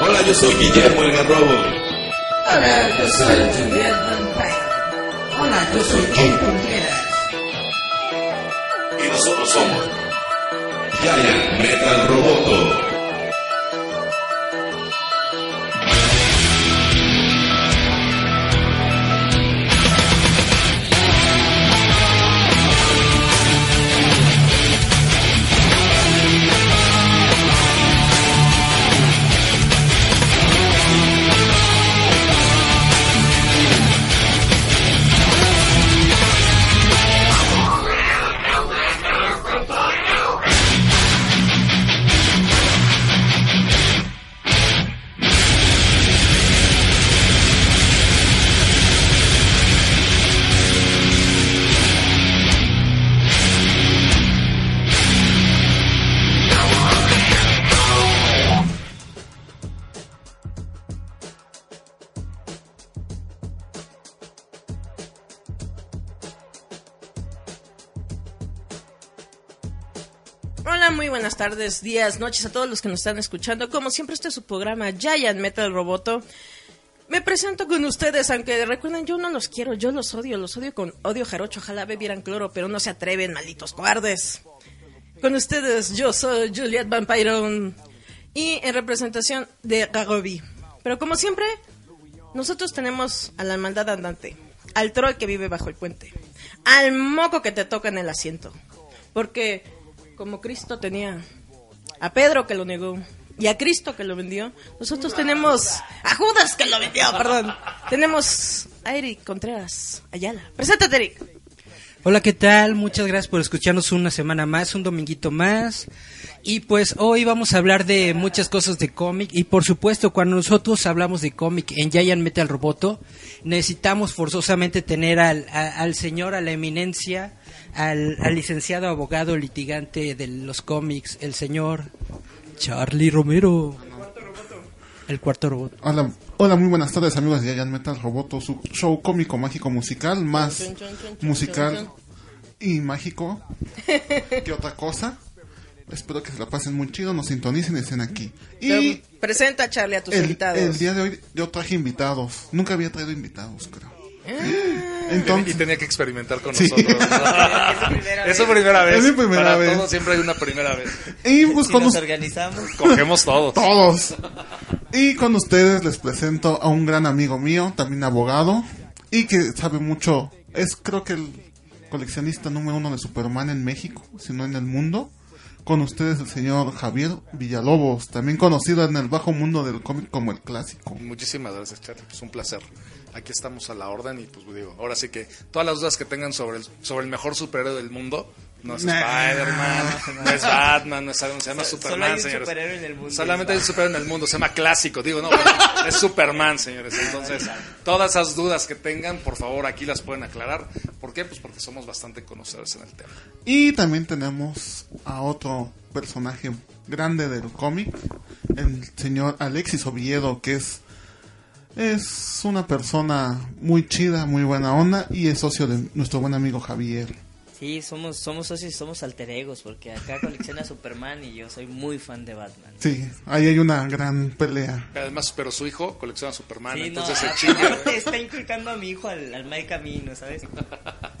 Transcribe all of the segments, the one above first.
Hola, yo soy Guillermo el Garrobo. Hola, yo soy Juliet Vampire. Hola, yo soy Ken Contreras. Y nosotros somos Giant Metal Roboto. Tardes, días, noches a todos los que nos están escuchando. Como siempre, este es su programa Giant Metal Roboto. Me presento con ustedes, aunque recuerden, yo no los quiero, yo los odio, los odio con odio jarocho. Ojalá bebieran cloro, pero no se atreven, malditos cobardes. Con ustedes, yo soy Juliet Vampiron y en representación de Gagobi. Pero como siempre, nosotros tenemos a la maldad andante, al troll que vive bajo el puente, al moco que te toca en el asiento. Porque como Cristo tenía a Pedro que lo negó y a Cristo que lo vendió, nosotros tenemos a Judas que lo vendió, perdón. Tenemos a Eric Contreras Ayala. Preséntate, Eric. Hola, ¿qué tal? Muchas gracias por escucharnos una semana más, un dominguito más. Y pues hoy vamos a hablar de muchas cosas de cómic. Y por supuesto, cuando nosotros hablamos de cómic en Giant Metal Roboto, necesitamos forzosamente tener al, al señor, a la eminencia, al, al licenciado abogado litigante de los cómics, el señor Charlie Romero. El cuarto robot. Hola, hola, muy buenas tardes amigos de Giant Metal Roboto, su show cómico, mágico, musical, más musical y mágico que otra cosa. Espero que se la pasen muy chido, nos sintonicen y estén aquí. Y Pero Presenta, Charlie, a tus el, invitados. el día de hoy yo traje invitados. Nunca había traído invitados, creo. y Entonces, tenía que experimentar con Sí. nosotros. es su primera vez. Es mi primera Para vez. todos siempre hay una primera vez. y pues Si con nos organizamos. Cogemos todos. todos. Y con ustedes les presento a un gran amigo mío, también abogado, y que sabe mucho, es creo que el coleccionista número uno de Superman en México, si no en el mundo. Con ustedes el señor Javier Villalobos, también conocido en el bajo mundo del cómic como el clásico. Muchísimas gracias, Charlie. Pues un placer. Aquí estamos a la orden y pues digo, ahora sí que todas las dudas que tengan sobre el, sobre el mejor superhéroe del mundo, no es Nah. Spider-Man, no es Batman, no es algo, se llama So- Superman, solo hay un señores. superhéroe en el mundo. Solamente hay un superhéroe en el mundo, se llama clásico, digo, no, bueno, es Superman, señores. Entonces, todas esas dudas que tengan, por favor, aquí las pueden aclarar. ¿Por qué? Pues porque somos bastante conocedores en el tema. Y también tenemos a otro personaje grande del cómic, el señor Alexis Oviedo, que es es una persona muy chida, muy buena onda y es socio de nuestro buen amigo Javier. Sí, somos, somos socios y somos alter egos, porque acá colecciona Superman y yo soy muy fan de Batman. Sí, ahí hay una gran pelea. Además, pero su hijo colecciona Superman, Sí, no, entonces se a- chinga. aparte está inculcando a mi hijo al, al mal camino, ¿sabes?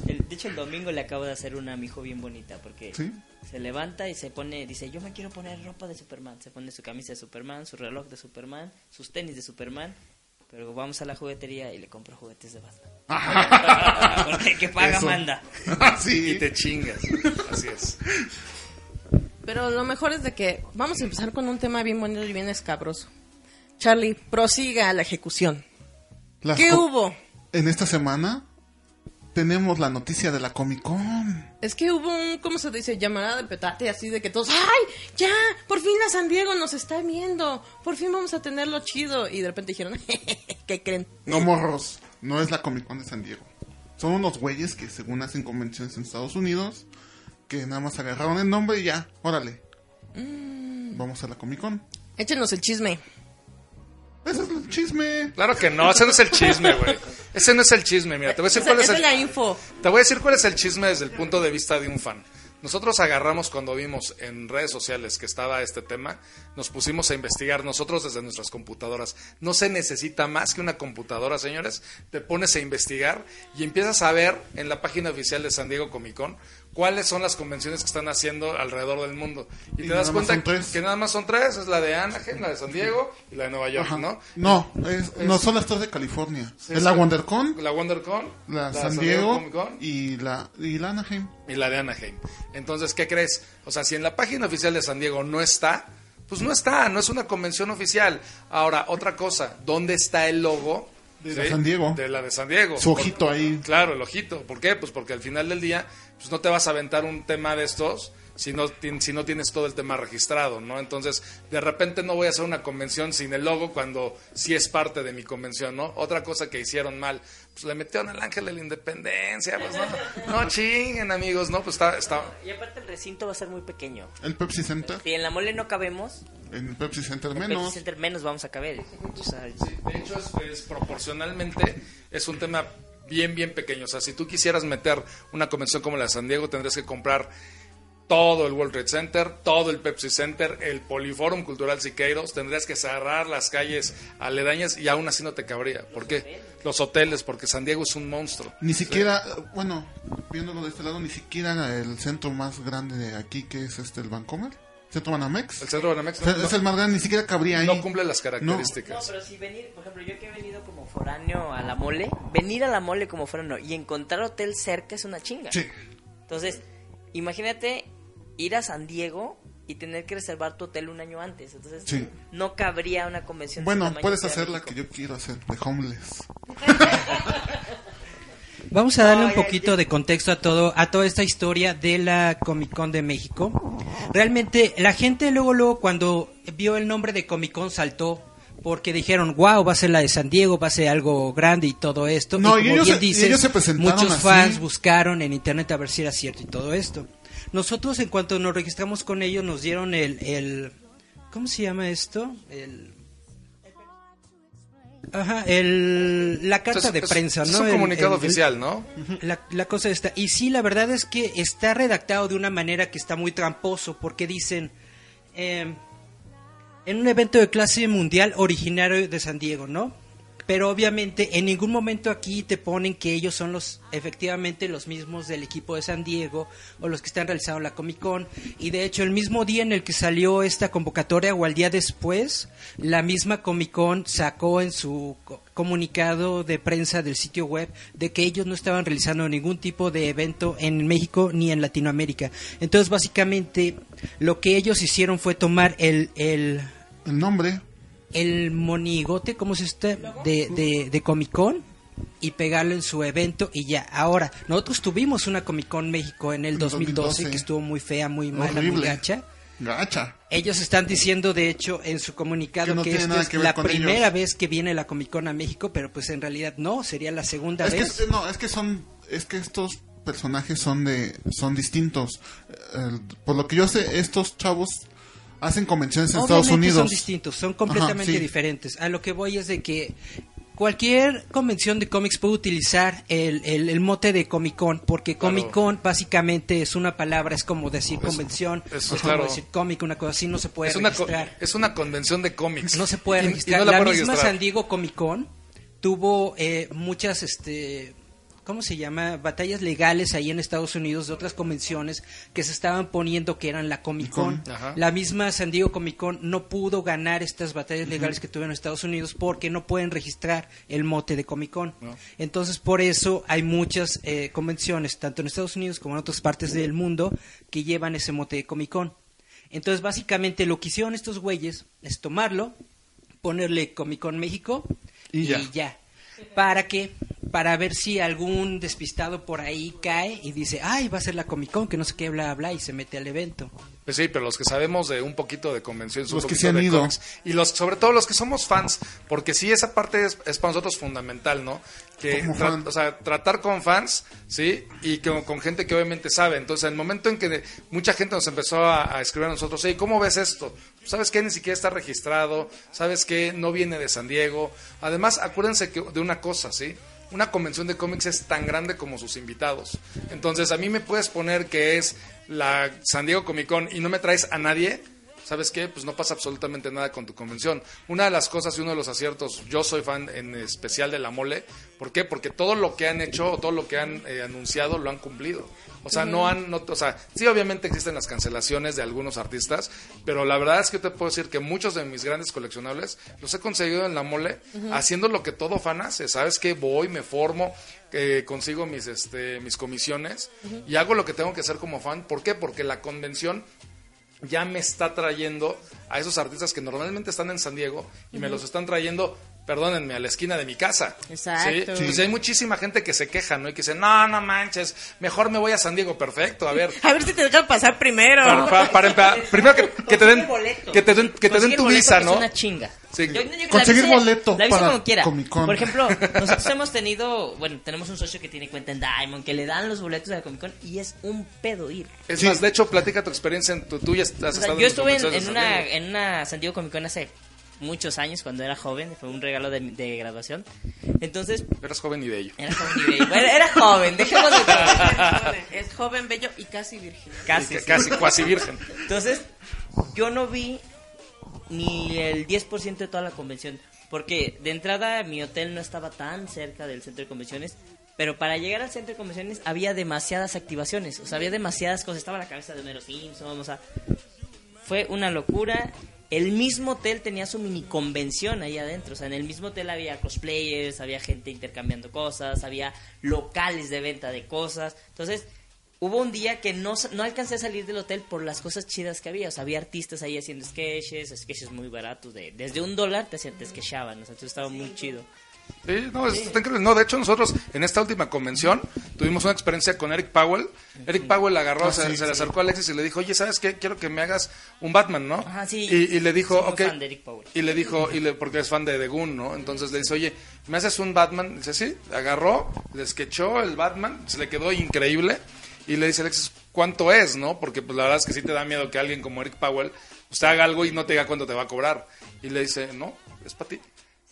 El, de hecho, el domingo le acabo de hacer una a mi hijo bien bonita, porque Sí. se levanta y se pone, dice, yo me quiero poner ropa de Superman. Se pone su camisa de Superman, su reloj de Superman, sus tenis de Superman. Pero vamos a la juguetería y le compro juguetes de Batman. porque el que paga Eso. manda. Y sí. te chingas. Así es. Pero lo mejor es de que vamos a empezar con un tema bien bonito y bien escabroso. Charlie, prosiga a la ejecución. Las ¿Qué hubo? En esta semana tenemos la noticia de la Comic Con. Es que hubo un, ¿cómo se dice? Llamada de petate, así de que todos, ¡ay! ¡Ya! Por fin la San Diego nos está viendo. Por fin vamos a tenerlo chido. Y de repente dijeron, ¿qué creen? No morros, no es la Comic Con de San Diego. Son unos güeyes que según hacen convenciones en Estados Unidos, que nada más agarraron el nombre y ya, órale. Vamos a la Comic Con. Échenos el chisme. Ese es el chisme. Claro que no, ese no es el chisme, güey. Ese no es el chisme, mira, te voy a decir cuál es el... es la info. Te voy a decir cuál es el chisme desde el punto de vista de un fan. Nosotros agarramos cuando vimos en redes sociales que estaba este tema, nos pusimos a investigar nosotros desde nuestras computadoras. No se necesita más que una computadora, señores. Te pones a investigar y empiezas a ver en la página oficial de San Diego Comic Con cuáles son las convenciones que están haciendo alrededor del mundo. Y, Y te das cuenta que nada más son tres, es la de Anaheim, la de San Diego y la de Nueva York, Ajá. ¿no? No, es- no son las tres de California. Es es la WonderCon, La WonderCon, la, San Diego y la, y la Anaheim. y la de Anaheim. Entonces, ¿qué crees? O sea, si en la página oficial de San Diego no está, pues no está, no es una convención oficial. Ahora, otra cosa, ¿dónde está el logo? De la San Diego. De la de San Diego. Su ojito ahí. Claro, el ojito. ¿Por qué? Pues porque al final del día, pues no te vas a aventar un tema de estos si no, si no tienes todo el tema registrado, ¿no? Entonces, de repente no voy a hacer una convención sin el logo cuando sí es parte de mi convención, ¿no? Otra cosa que hicieron mal, pues le metieron el ángel de la independencia, pues no, no chinguen amigos, ¿no? Pues está, está, Y aparte el recinto va a ser muy pequeño. El Pepsi Center. Si en la mole no cabemos, En el Pepsi Center en Pepsi menos. Center menos vamos a caber. O sea, Sí, de hecho, es, es proporcionalmente es un tema bien, bien pequeño. O sea, si tú quisieras meter una convención como la de San Diego, tendrías que comprar todo el World Trade Center, todo el Pepsi Center, el Poliforum Cultural Siqueiros, tendrías que cerrar las calles aledañas y aún así no te cabría. ¿Por qué? Los hoteles, porque San Diego es un monstruo. Ni siquiera, bueno, viéndolo de este lado, ni siquiera el centro más grande de aquí, que es este, el Vancomer, Centro Banamex. El centro de Banamex O sea, no, es el más grande, ni siquiera cabría ahí. no cumple las No, características. pero si venir, por ejemplo, yo que he venido como foráneo a la mole, venir a la mole como foráneo y encontrar hotel cerca es una chinga. Sí. Entonces, imagínate ir a San Diego y tener que reservar tu hotel un año antes. Entonces, Sí. no cabría una convención. de Bueno, puedes hacer la que yo quiero hacer, de homeless. Vamos a darle un poquito de contexto a todo a toda esta historia de la Comic Con de México. Realmente la gente luego luego cuando vio el nombre de Comic Con saltó porque dijeron, wow, va a ser la de San Diego, va a ser algo grande y todo esto. No, y y como ellos bien se- y dices, ellos se presentaron muchos así. fans buscaron en internet a ver si era cierto y todo esto. Nosotros en cuanto nos registramos con ellos nos dieron el, el ¿cómo se llama esto? El Ajá, el, la carta Entonces, de es- prensa, es ¿no? un El- comunicado el- oficial, ¿no? la, la cosa está. Y sí, la verdad es que está redactado de una manera que está muy tramposo, porque dicen, eh, en un evento de clase mundial originario de San Diego, ¿no? Pero obviamente en ningún momento aquí te ponen que ellos son los, efectivamente, los mismos del equipo de San Diego o los que están realizando la Comic Con. Y de hecho, el mismo día en el que salió esta convocatoria o al día después, la misma Comic Con sacó en su co- comunicado de prensa del sitio web de que ellos no estaban realizando ningún tipo de evento en México ni en Latinoamérica. Entonces, básicamente, lo que ellos hicieron fue tomar el, el, El nombre. El monigote, ¿cómo se está? De, de, de Comic Con y pegarlo en su evento y ya. Ahora, nosotros tuvimos una Comic Con México en el En 2012, 2012. que estuvo muy fea, muy mala, muy gacha. Gacha. Ellos están diciendo, de hecho, en su comunicado Que no esta es que la primera ellos. vez que viene la Comic Con a México, pero pues en realidad no, sería la segunda Es que, vez. no, es que son, es que estos personajes son de, son distintos. Eh, por lo que yo sé, estos chavos hacen convenciones en Estados Obviamente Unidos. son distintos, son completamente Ajá, sí. diferentes. A lo que voy es de que cualquier convención de cómics puede utilizar el, el, el mote de Comic Con, porque Claro. Comic Con básicamente es una palabra, es como decir convención, eso, es claro. como decir cómic, una cosa así, no se puede Es una, registrar. es una convención de cómics. No se puede Y- y registrar. no la misma registrar. San Diego Comic Con tuvo eh, muchas, este, ¿cómo se llama? Batallas legales ahí en Estados Unidos de otras convenciones que se estaban poniendo que eran la Comic Con. Ajá. La misma San Diego Comic Con no pudo ganar estas batallas legales que tuvieron en Estados Unidos porque no pueden registrar el mote de Comic Con. No. Entonces, por eso hay muchas eh, convenciones, tanto en Estados Unidos como en otras partes del mundo, que llevan ese mote de Comic Con. Entonces, básicamente lo que hicieron estos güeyes es tomarlo, ponerle Comic Con México y Ya. ya. ¿Para qué? Para ver si algún despistado por ahí cae y dice, ay, va a ser la Comic Con, que no sé qué, bla, bla, y se mete al evento. Pues sí, pero los que sabemos de un poquito de convenciones, un Los que se han de ido. y los sobre todo los que somos fans, porque sí esa parte es, es para nosotros fundamental, ¿no? Que Como tra- fan. o sea, tratar con fans, sí, y que- con gente que obviamente sabe. Entonces, el momento en que mucha gente nos empezó a, a escribir a nosotros, hey, ¿cómo ves esto? ¿Sabes qué? Ni siquiera está registrado, ¿sabes qué? No viene de San Diego. Además, acuérdense que, de una cosa, ¿sí? una convención de cómics es tan grande como sus invitados. Entonces, a mí me puedes poner que es la San Diego Comic Con y no me traes a nadie. ¿Sabes qué? Pues no pasa absolutamente nada con tu convención. Una de las cosas y uno de los aciertos, yo soy fan en especial de la mole. ¿Por qué? Porque todo lo que han hecho todo lo que han eh, anunciado lo han cumplido. O sea, no han, no, o sea, sí obviamente existen las cancelaciones de algunos artistas, pero la verdad es que te puedo decir que muchos de mis grandes coleccionables los he conseguido en la mole haciendo lo que todo fan hace. ¿Sabes qué? Voy, me formo, eh, consigo mis, este, mis comisiones y hago lo que tengo que hacer como fan. ¿Por qué? Porque la convención ya me está trayendo a esos artistas que normalmente están en San Diego y me los están trayendo, perdónenme, a la esquina de mi casa. Exacto. ¿sí? Pues hay muchísima gente que se queja, ¿no? Y que dice, no, no manches, mejor me voy a San Diego, perfecto, a ver. A ver si te dejan pasar primero. Para, para- primero que, que te den, que te den, que te den tu visa, Es ¿no? una chinga. Sí. Yo- Conseguir la visa- boleto la visa para como quiera. Comic Con. Por ejemplo, nosotros hemos tenido, bueno, tenemos un socio que tiene cuenta en Diamond, que le dan los boletos de la Comic Con y es un pedo ir. Es más, de hecho, platica tu experiencia en tu, tú ya has O sea, estado yo estuve en, una, en una San Diego Comic Con hace muchos años, cuando era joven, fue un regalo de, de graduación. Entonces, Eras joven y bello. era joven y bello. Bueno, era joven, dejemos de. Es joven, bello y casi virgen. Casi. Sí. Casi, cuasi virgen. Entonces, yo no vi ni el 10% de toda la convención. Porque de entrada mi hotel no estaba tan cerca del centro de convenciones. Pero para llegar al centro de convenciones había demasiadas activaciones. O sea, había demasiadas cosas. Estaba la cabeza de Homero Simpson. O sea, fue una locura. El mismo hotel tenía su mini convención ahí adentro. O sea, en el mismo hotel había cosplayers, había gente intercambiando cosas, había locales de venta de cosas. Entonces, hubo un día que no, no alcancé a salir del hotel por las cosas chidas que había. O sea, había artistas ahí haciendo sketches, sketches muy baratos. De, desde un dólar te, te sketchaban. O sea, entonces estaba muy chido. Sí, no, es- está increíble. No, de hecho, nosotros en esta última convención tuvimos una experiencia con Eric Powell. Eric Powell agarró, Ah, se, sí, se le sí. acercó a Alexis y le dijo, oye, ¿sabes qué? Quiero que me hagas un Batman, ¿no? Ajá, sí. Y, y le dijo, ok. fan de Eric Powell. Y le dijo, y le, porque es fan de The Goon, ¿no? Entonces le dice, oye, ¿me haces un Batman? Dice, sí. Agarró, le sketchó el Batman, se le quedó increíble. Y le dice Alexis, ¿cuánto es, no? Porque pues la verdad es que sí te da miedo que alguien como Eric Powell usted haga algo y no te diga cuánto te va a cobrar. Y le dice, no, es para ti.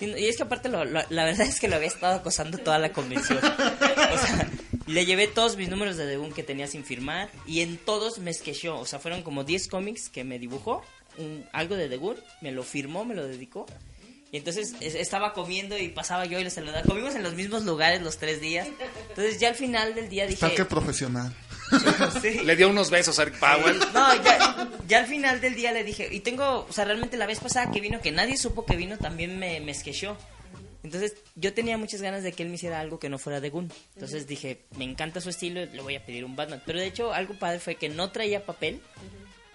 Y es que aparte lo- lo- la verdad es que lo había estado acosando toda la convención. O sea, le llevé todos mis números de debut que tenía sin firmar y en todos me sketchó. O sea, fueron como 10 cómics que me dibujó, un- algo de debut, me lo firmó, me lo dedicó. Y entonces es- estaba comiendo y pasaba yo y le saludaba. Comimos en los mismos lugares los tres días. Entonces ya al final del día dije... Que profesional. Sí. Le dio unos besos a Eric Powell. No, ya, ya al final del día le dije, y tengo, o sea, realmente la vez pasada que vino, que nadie supo que vino, también me, me sketchó. Entonces, yo tenía muchas ganas de que él me hiciera algo que no fuera de Gun. Entonces dije, me encanta su estilo, le voy a pedir un Batman. Pero de hecho, algo padre fue que no traía papel.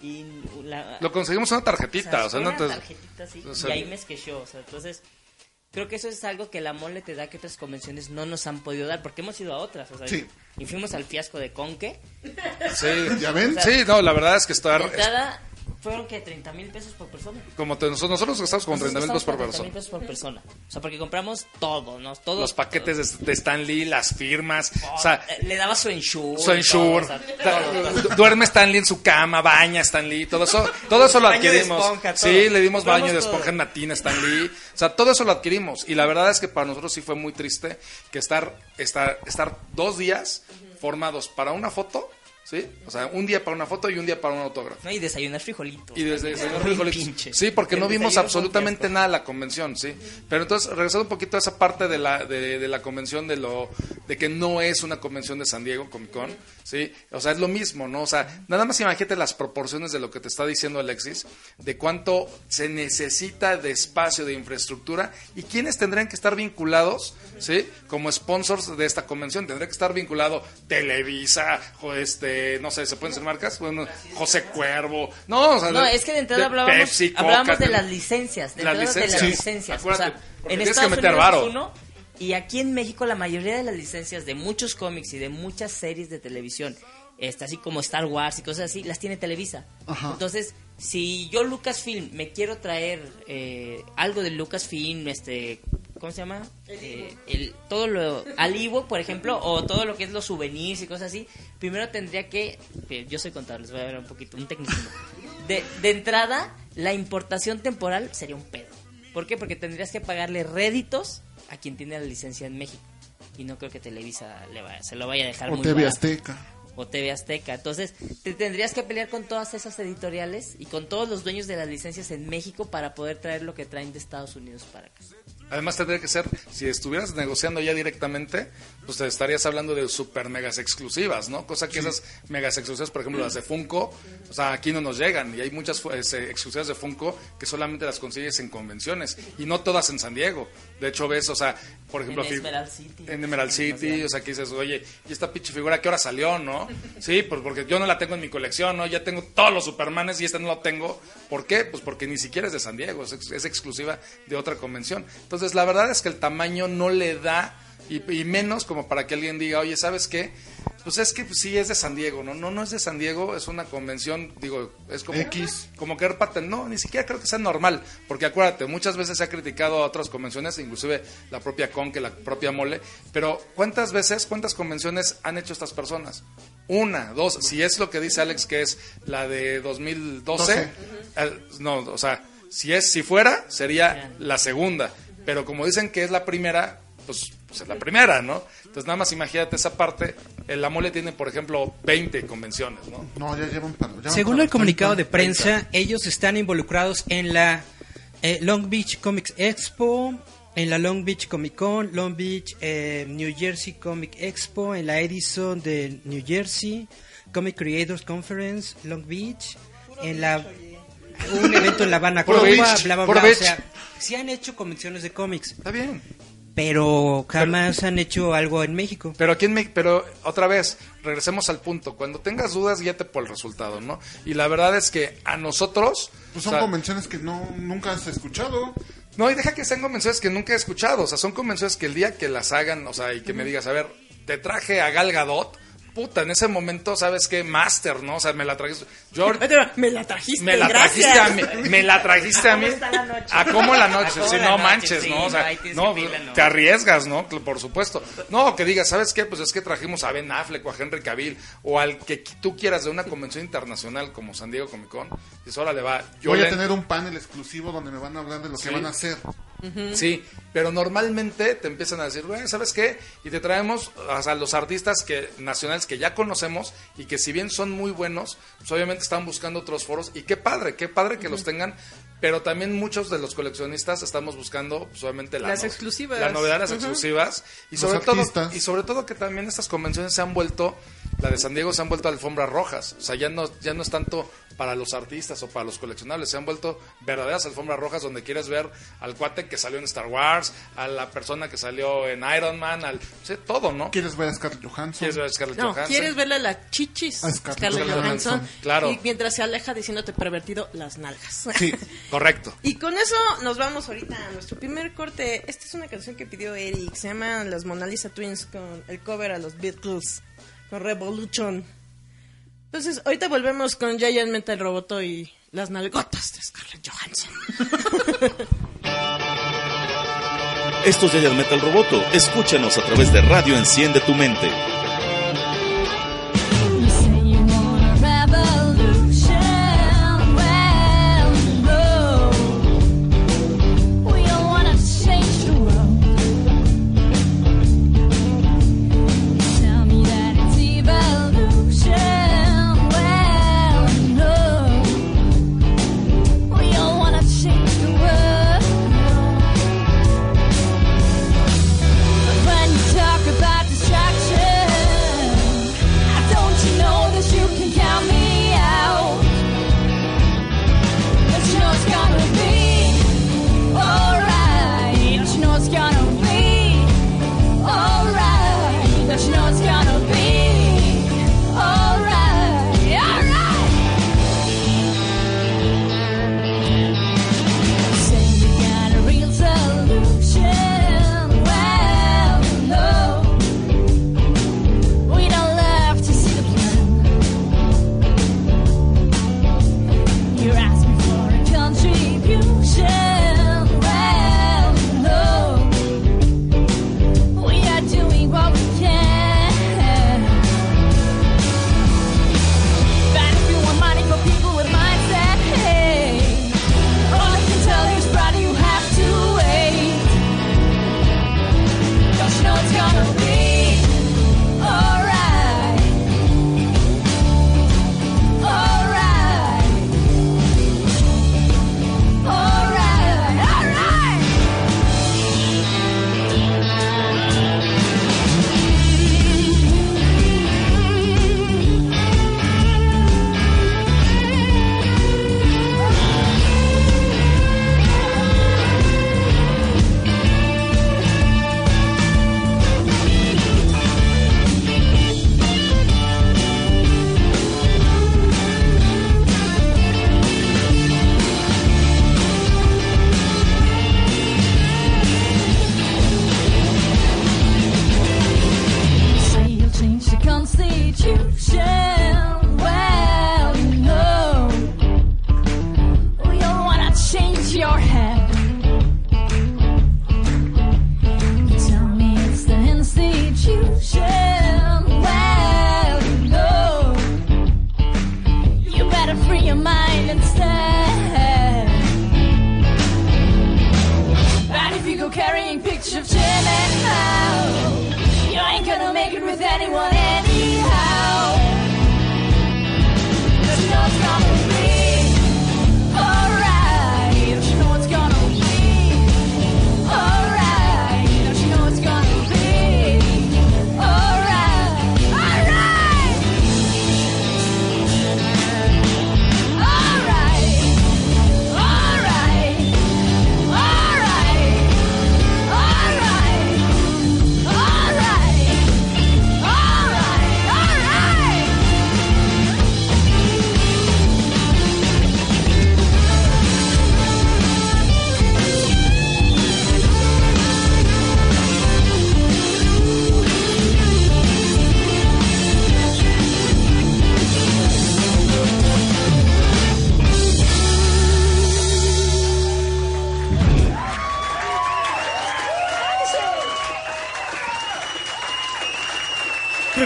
Y la, Lo conseguimos una tarjetita, o sea, fue no una te- tarjetita o sea, y ahí me sketchó, o sea, entonces... Creo que eso es algo que la mole te da que otras convenciones no nos han podido dar, porque hemos ido a otras, o sea, Sí. y fuimos al fiasco de Conque, Sí, ¿Ya ven? Sí, no, la verdad es que estar. entrada fueron que 30 mil pesos por persona. Como te- nosotros, nosotros gastamos como 30 mil pesos por Nosotros persona. gastamos 30,000 pesos por persona. O sea, porque compramos todo, ¿no? Todo. Los paquetes de, de Stan Lee, las firmas, o sea, Eh, Le daba su ensure. su ensure, todo, o sea, todo, todo. duerme Stan Lee en su cama, baña Stan Lee, todo eso, todo eso lo Baño de adquirimos. esponja, todo. sí, le dimos Compramos baño de todo. esponja en Natina a Stan Lee, o sea, todo eso lo adquirimos. Y la verdad es que para nosotros sí fue muy triste que estar, estar, estar dos días formados para una foto, ¿sí? O sea, un día para una foto y un día para un autógrafo. No, y desayunar frijolitos. Y desde Muy Frijolitos. pinche. Sí, porque El no vimos absolutamente nada de la convención, sí. Pero entonces, regresando un poquito a esa parte de la, de, de la convención, de lo de que no es una convención de San Diego, Comic Con, sí. O sea, es lo mismo, ¿no? O sea, nada más imagínate las proporciones de lo que te está diciendo Alexis, de cuánto se necesita de espacio, de infraestructura, y quiénes tendrían que estar vinculados, sí, como sponsors de esta convención. Tendría que estar vinculado Televisa, jo- este, no sé, ¿se pueden ser marcas? Bueno, José Cuervo, no, o sea, No, es que de entrada hablábamos, Pepsi, Coca, hablábamos de las licencias. De Las entrada de licencias. las Sí, licencias. acuérdate, o sea, en tienes que Estados meter Unidos varo. uno, y aquí en México la mayoría de las licencias de muchos cómics y de muchas series de televisión, este, así como Star Wars y cosas así, las tiene Televisa. Ajá. Entonces, si yo Lucasfilm me quiero traer eh, algo de Lucasfilm, este, ¿cómo se llama? Eh, el, todo lo Alivo, por ejemplo, o todo lo que es los souvenirs y cosas así, primero tendría que, eh, yo soy contable, les voy a ver un poquito, un tecnicismo. De, de entrada, la importación temporal sería un pedo. ¿Por qué? Porque tendrías que pagarle réditos a quien tiene la licencia en México. y no creo que Televisa le vaya- se lo vaya a dejar O muy TV barato. Azteca. o TV Azteca. Entonces, te tendrías que pelear con todas esas editoriales y con todos los dueños de las licencias en México para poder traer lo que traen de Estados Unidos para acá. Además tendría que ser, si estuvieras negociando ya directamente, pues te estarías hablando de super megas exclusivas, ¿no? Cosa que esas megas exclusivas, por ejemplo, las de Funko, o sea, aquí no nos llegan y hay muchas fu- este, exclusivas de Funko que solamente las consigues en convenciones y no todas en San Diego. De hecho, ves, o sea, por ejemplo, En Emerald City. en Emerald City, o sea, que dices, oye, ¿y esta pinche figura a qué hora salió, no? Sí, pues porque yo no la tengo en mi colección, ¿no? Ya tengo todos los Supermanes y esta no la tengo. ¿Por qué? Pues porque ni siquiera es de San Diego, es, es exclusiva de otra convención. Entonces, la verdad es que el tamaño no le da, y, y menos como para que alguien diga, oye, ¿sabes qué? Pues es que pues, sí es de San Diego, ¿no? No, no es de San Diego, es una convención, digo, es como X. como que parte, no, ni siquiera creo que sea normal, porque acuérdate, muchas veces se ha criticado a otras convenciones, inclusive la propia Con, que la propia Mole, pero ¿cuántas veces, cuántas convenciones han hecho estas personas? Una, dos, si es lo que dice Alex que es la de 2012, Doce. eh, no, o sea, si es, si fuera, sería la segunda, pero como dicen que es la primera, pues, pues es la primera, ¿no? Entonces nada más imagínate esa parte, el La Mole tiene, por ejemplo, 20 convenciones, ¿no? No, ya llevan para. ya Según el comunicado de 30. prensa, ellos están involucrados en la eh, Long Beach Comics Expo, en la Long Beach Comic Con, Long Beach eh, New Jersey Comic Expo, en la Edison de New Jersey, Comic Creators Conference, Long Beach, en la un evento en La Habana, Cuba, beach, bla bla bla. O beach. sea, sí han hecho convenciones de cómics, Está bien. pero jamás han hecho algo en México. Pero aquí en Me- pero otra vez, regresemos al punto. Cuando tengas dudas, guíate por el resultado, ¿no? Y la verdad es que a nosotros. Pues o son sea, convenciones que no nunca has escuchado. no, y deja que sean convenciones que nunca he escuchado. O sea, son convenciones que el día que las hagan, o sea, y que me digas, a ver, te traje a Gal Gadot. Puta, en ese momento, ¿sabes qué? Master, ¿no? O sea, me la trajiste. Yo Me la trajiste, me la gracias. trajiste a mí, me la trajiste a mí. está la noche? ¿A cómo la noche? ¿A cómo Sí, la no noche? manches, Sí, ¿no? O sea, no, te arriesgas, ¿no? Por supuesto. No, que digas, ¿sabes qué? Pues es que trajimos a Ben Affleck o a Henry Cavill o al que tú quieras de una convención internacional como San Diego Comic Con. Y eso ahora le va. Yo Voy le- a tener un panel exclusivo donde me van a hablar de lo Sí. que van a hacer. Sí, pero normalmente te empiezan a decir, güey, ¿sabes qué? Y te traemos sea, los artistas que nacionales que ya conocemos y que si bien son muy buenos, pues obviamente están buscando otros foros. Y qué padre, qué padre que los tengan, pero también muchos de los coleccionistas estamos buscando pues, obviamente la Las no- exclusivas. la novedad, las Ujú. exclusivas y Los sobre todo y sobre todo que también estas convenciones se han vuelto la de San Diego se han vuelto alfombras rojas, o sea, ya no ya no es tanto para los artistas o para los coleccionables, se han vuelto verdaderas alfombras rojas donde quieres ver al cuate que salió en Star Wars, a la persona que salió en Iron Man, al sí, todo, ¿no? ¿Quieres ver a Scarlett Johansson? ¿Quieres ver a Scarlett No, Johansson? quieres verle las chichis a Scarlett Scarlett Johansson. Johansson. Claro. Y mientras se aleja diciéndote pervertido, las nalgas. Sí. Correcto. Y con eso nos vamos ahorita a nuestro primer corte. Esta es una canción que pidió Eric. Se llama Las Mona Lisa Twins con el cover a los Beatles. Con Revolution. Entonces, ahorita volvemos con Giant Metal Roboto y las nalgotas de Scarlett Johansson. Esto es Giant Metal Roboto. Escúchanos a través de Radio Enciende tu Mente.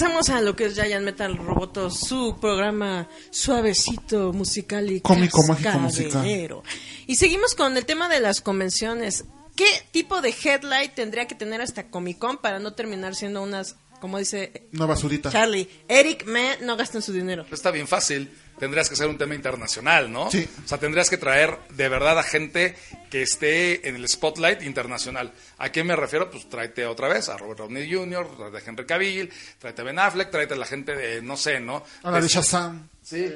regresamos a lo que es Giant Metal Roboto, su programa suavecito musical y Cómico, mágico, cascabelero. Y seguimos con el tema de las convenciones. ¿Qué tipo de headlight tendría que tener esta Comic Con para no terminar siendo unas, como dice Una basurita. Charlie, Eric, me no gasten su dinero? Está bien fácil. Tendrías que ser un tema internacional, ¿no? Sí. O sea, tendrías que traer de verdad a gente que esté en el spotlight internacional. ¿A qué me refiero? Pues tráete otra vez a Robert Downey Jr., tráete a Henry Cavill, tráete a Ben Affleck, tráete a la gente de, no sé, ¿no? A la de Es- Shazam. Sí.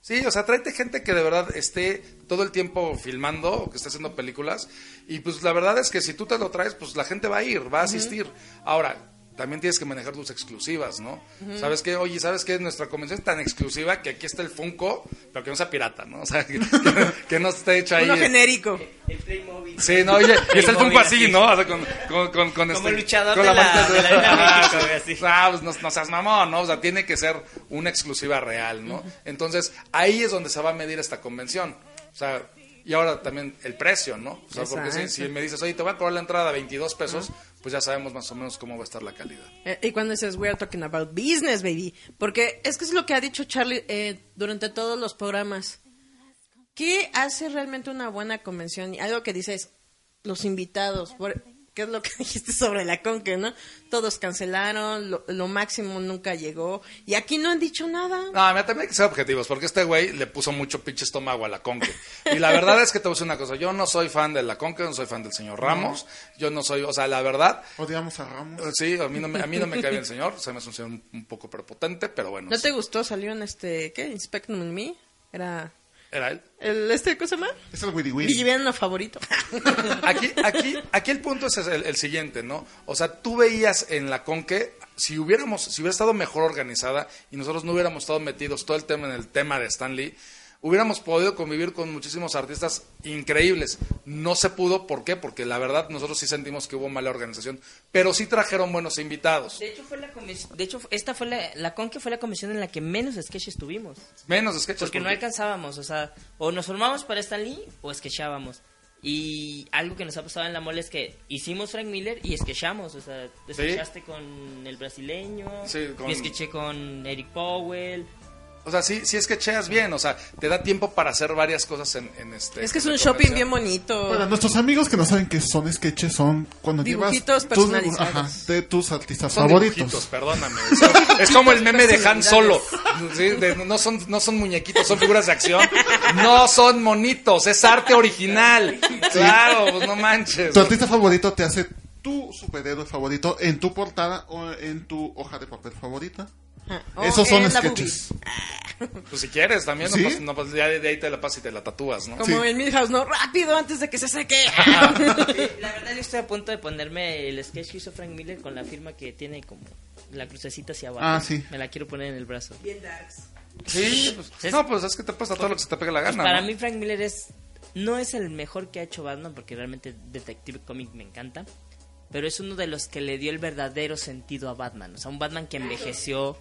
Sí, o sea, tráete gente que de verdad esté todo el tiempo filmando o que esté haciendo películas. Y pues la verdad es que si tú te lo traes, pues la gente va a ir, va a asistir. Ahora, también tienes que manejar tus exclusivas, ¿no? ¿Sabes qué? Oye, ¿sabes qué? Nuestra convención es tan exclusiva que aquí está el Funko, pero que no sea pirata, ¿no? O sea, que, que- que no esté hecho ahí. Uno genérico. El Playmobil. Sí, no, oye, y está el Funko así, ¿no? O sea, con, con, con, con Como este- luchador con de la- manta- de la güey, así. Ah, pues no, no seas mamón, ¿no? O sea, tiene que ser una exclusiva real, ¿no? Entonces, ahí es donde se va a medir esta convención. O sea, y ahora también el precio, ¿no? O sea, porque si, si me dices, oye, te voy a cobrar la entrada a 22 pesos, pues ya sabemos más o menos cómo va a estar la calidad. Eh, y cuando dices, we are talking about business, baby. Porque es que es lo que ha dicho Charlie eh, durante todos los programas. ¿Qué hace realmente una buena convención? Y algo que dices, los invitados. por- ¿Qué es lo que dijiste sobre la Conque, no? Todos cancelaron, lo, lo máximo nunca llegó. Y aquí no han dicho nada. No, mira, también hay que ser objetivos, porque este güey le puso mucho pinche estómago a la Conque. Y la verdad es que te voy a decir una cosa, yo no soy fan de la Conque, no soy fan del señor Ramos, yo no soy, o sea, la verdad, Odiamos a Ramos. eh, sí, a mí no me, a mí no me cae bien el señor, se me hace un señor un, un poco prepotente, pero bueno, ¿No sí, te gustó? Salió en este, ¿qué? Inspectum in Me. Era era él. el, este, ¿cómo se llama? Es el Willy. Villano favorito. Aquí, aquí, aquí el punto es el, el siguiente, ¿no? O sea, tú veías en la Conque, si hubiéramos, si hubiera estado mejor organizada y nosotros no hubiéramos estado metidos todo el tema en el tema de Stan Lee, hubiéramos podido convivir con muchísimos artistas increíbles. No se pudo, ¿por qué? Porque la verdad nosotros sí sentimos que hubo mala organización, pero sí trajeron buenos invitados. De hecho, fue la de hecho, esta fue la, la Conque fue la comisión en la que menos sketches tuvimos. Menos sketches. Porque no alcanzábamos, o sea, o nos formamos para Stan Lee o sketchábamos. Y algo que nos ha pasado en la mole es que hicimos Frank Miller y sketchamos, o sea, sketchaste con el brasileño, Sí, con- sketché con Eric Powell. O sea, sí, sí sketcheas bien, o sea, te da tiempo para hacer varias cosas en, en este... es que es un shopping bien bonito. Para nuestros amigos que no saben qué son sketches, son cuando Dibujitos llevas tus- personalizados. ajá, de tus artistas Son favoritos. dibujitos, perdóname. Es como- Es como el meme de Han Solo. Sí, de- no, son, no son muñequitos, son figuras de acción. No son monitos, es arte original. Claro, pues no manches. Tu artista favorito te hace tu superhéroe favorito en tu portada o en tu hoja de papel favorita. Ajá. O Esos son en la sketches. Pues si quieres también, ¿Sí? no, pasa- no, pues ya de, ahí te la pasas y te la tatúas, ¿no? Como Sí. en Milhouse, ¿no? Rápido, antes de que se seque. La verdad yo estoy a punto de ponerme el sketch que hizo Frank Miller con la firma que tiene como la crucecita hacia abajo. Ah, sí. Me la quiero poner en el brazo. Sí, pues, no, pues es que te pasa todo lo que se te pegue la Pues gana. para ¿no? mí Frank Miller es no es el mejor que ha hecho Batman porque realmente Detective Comic me encanta, pero es uno de los que le dio el verdadero sentido a Batman, o sea, un Batman que envejeció.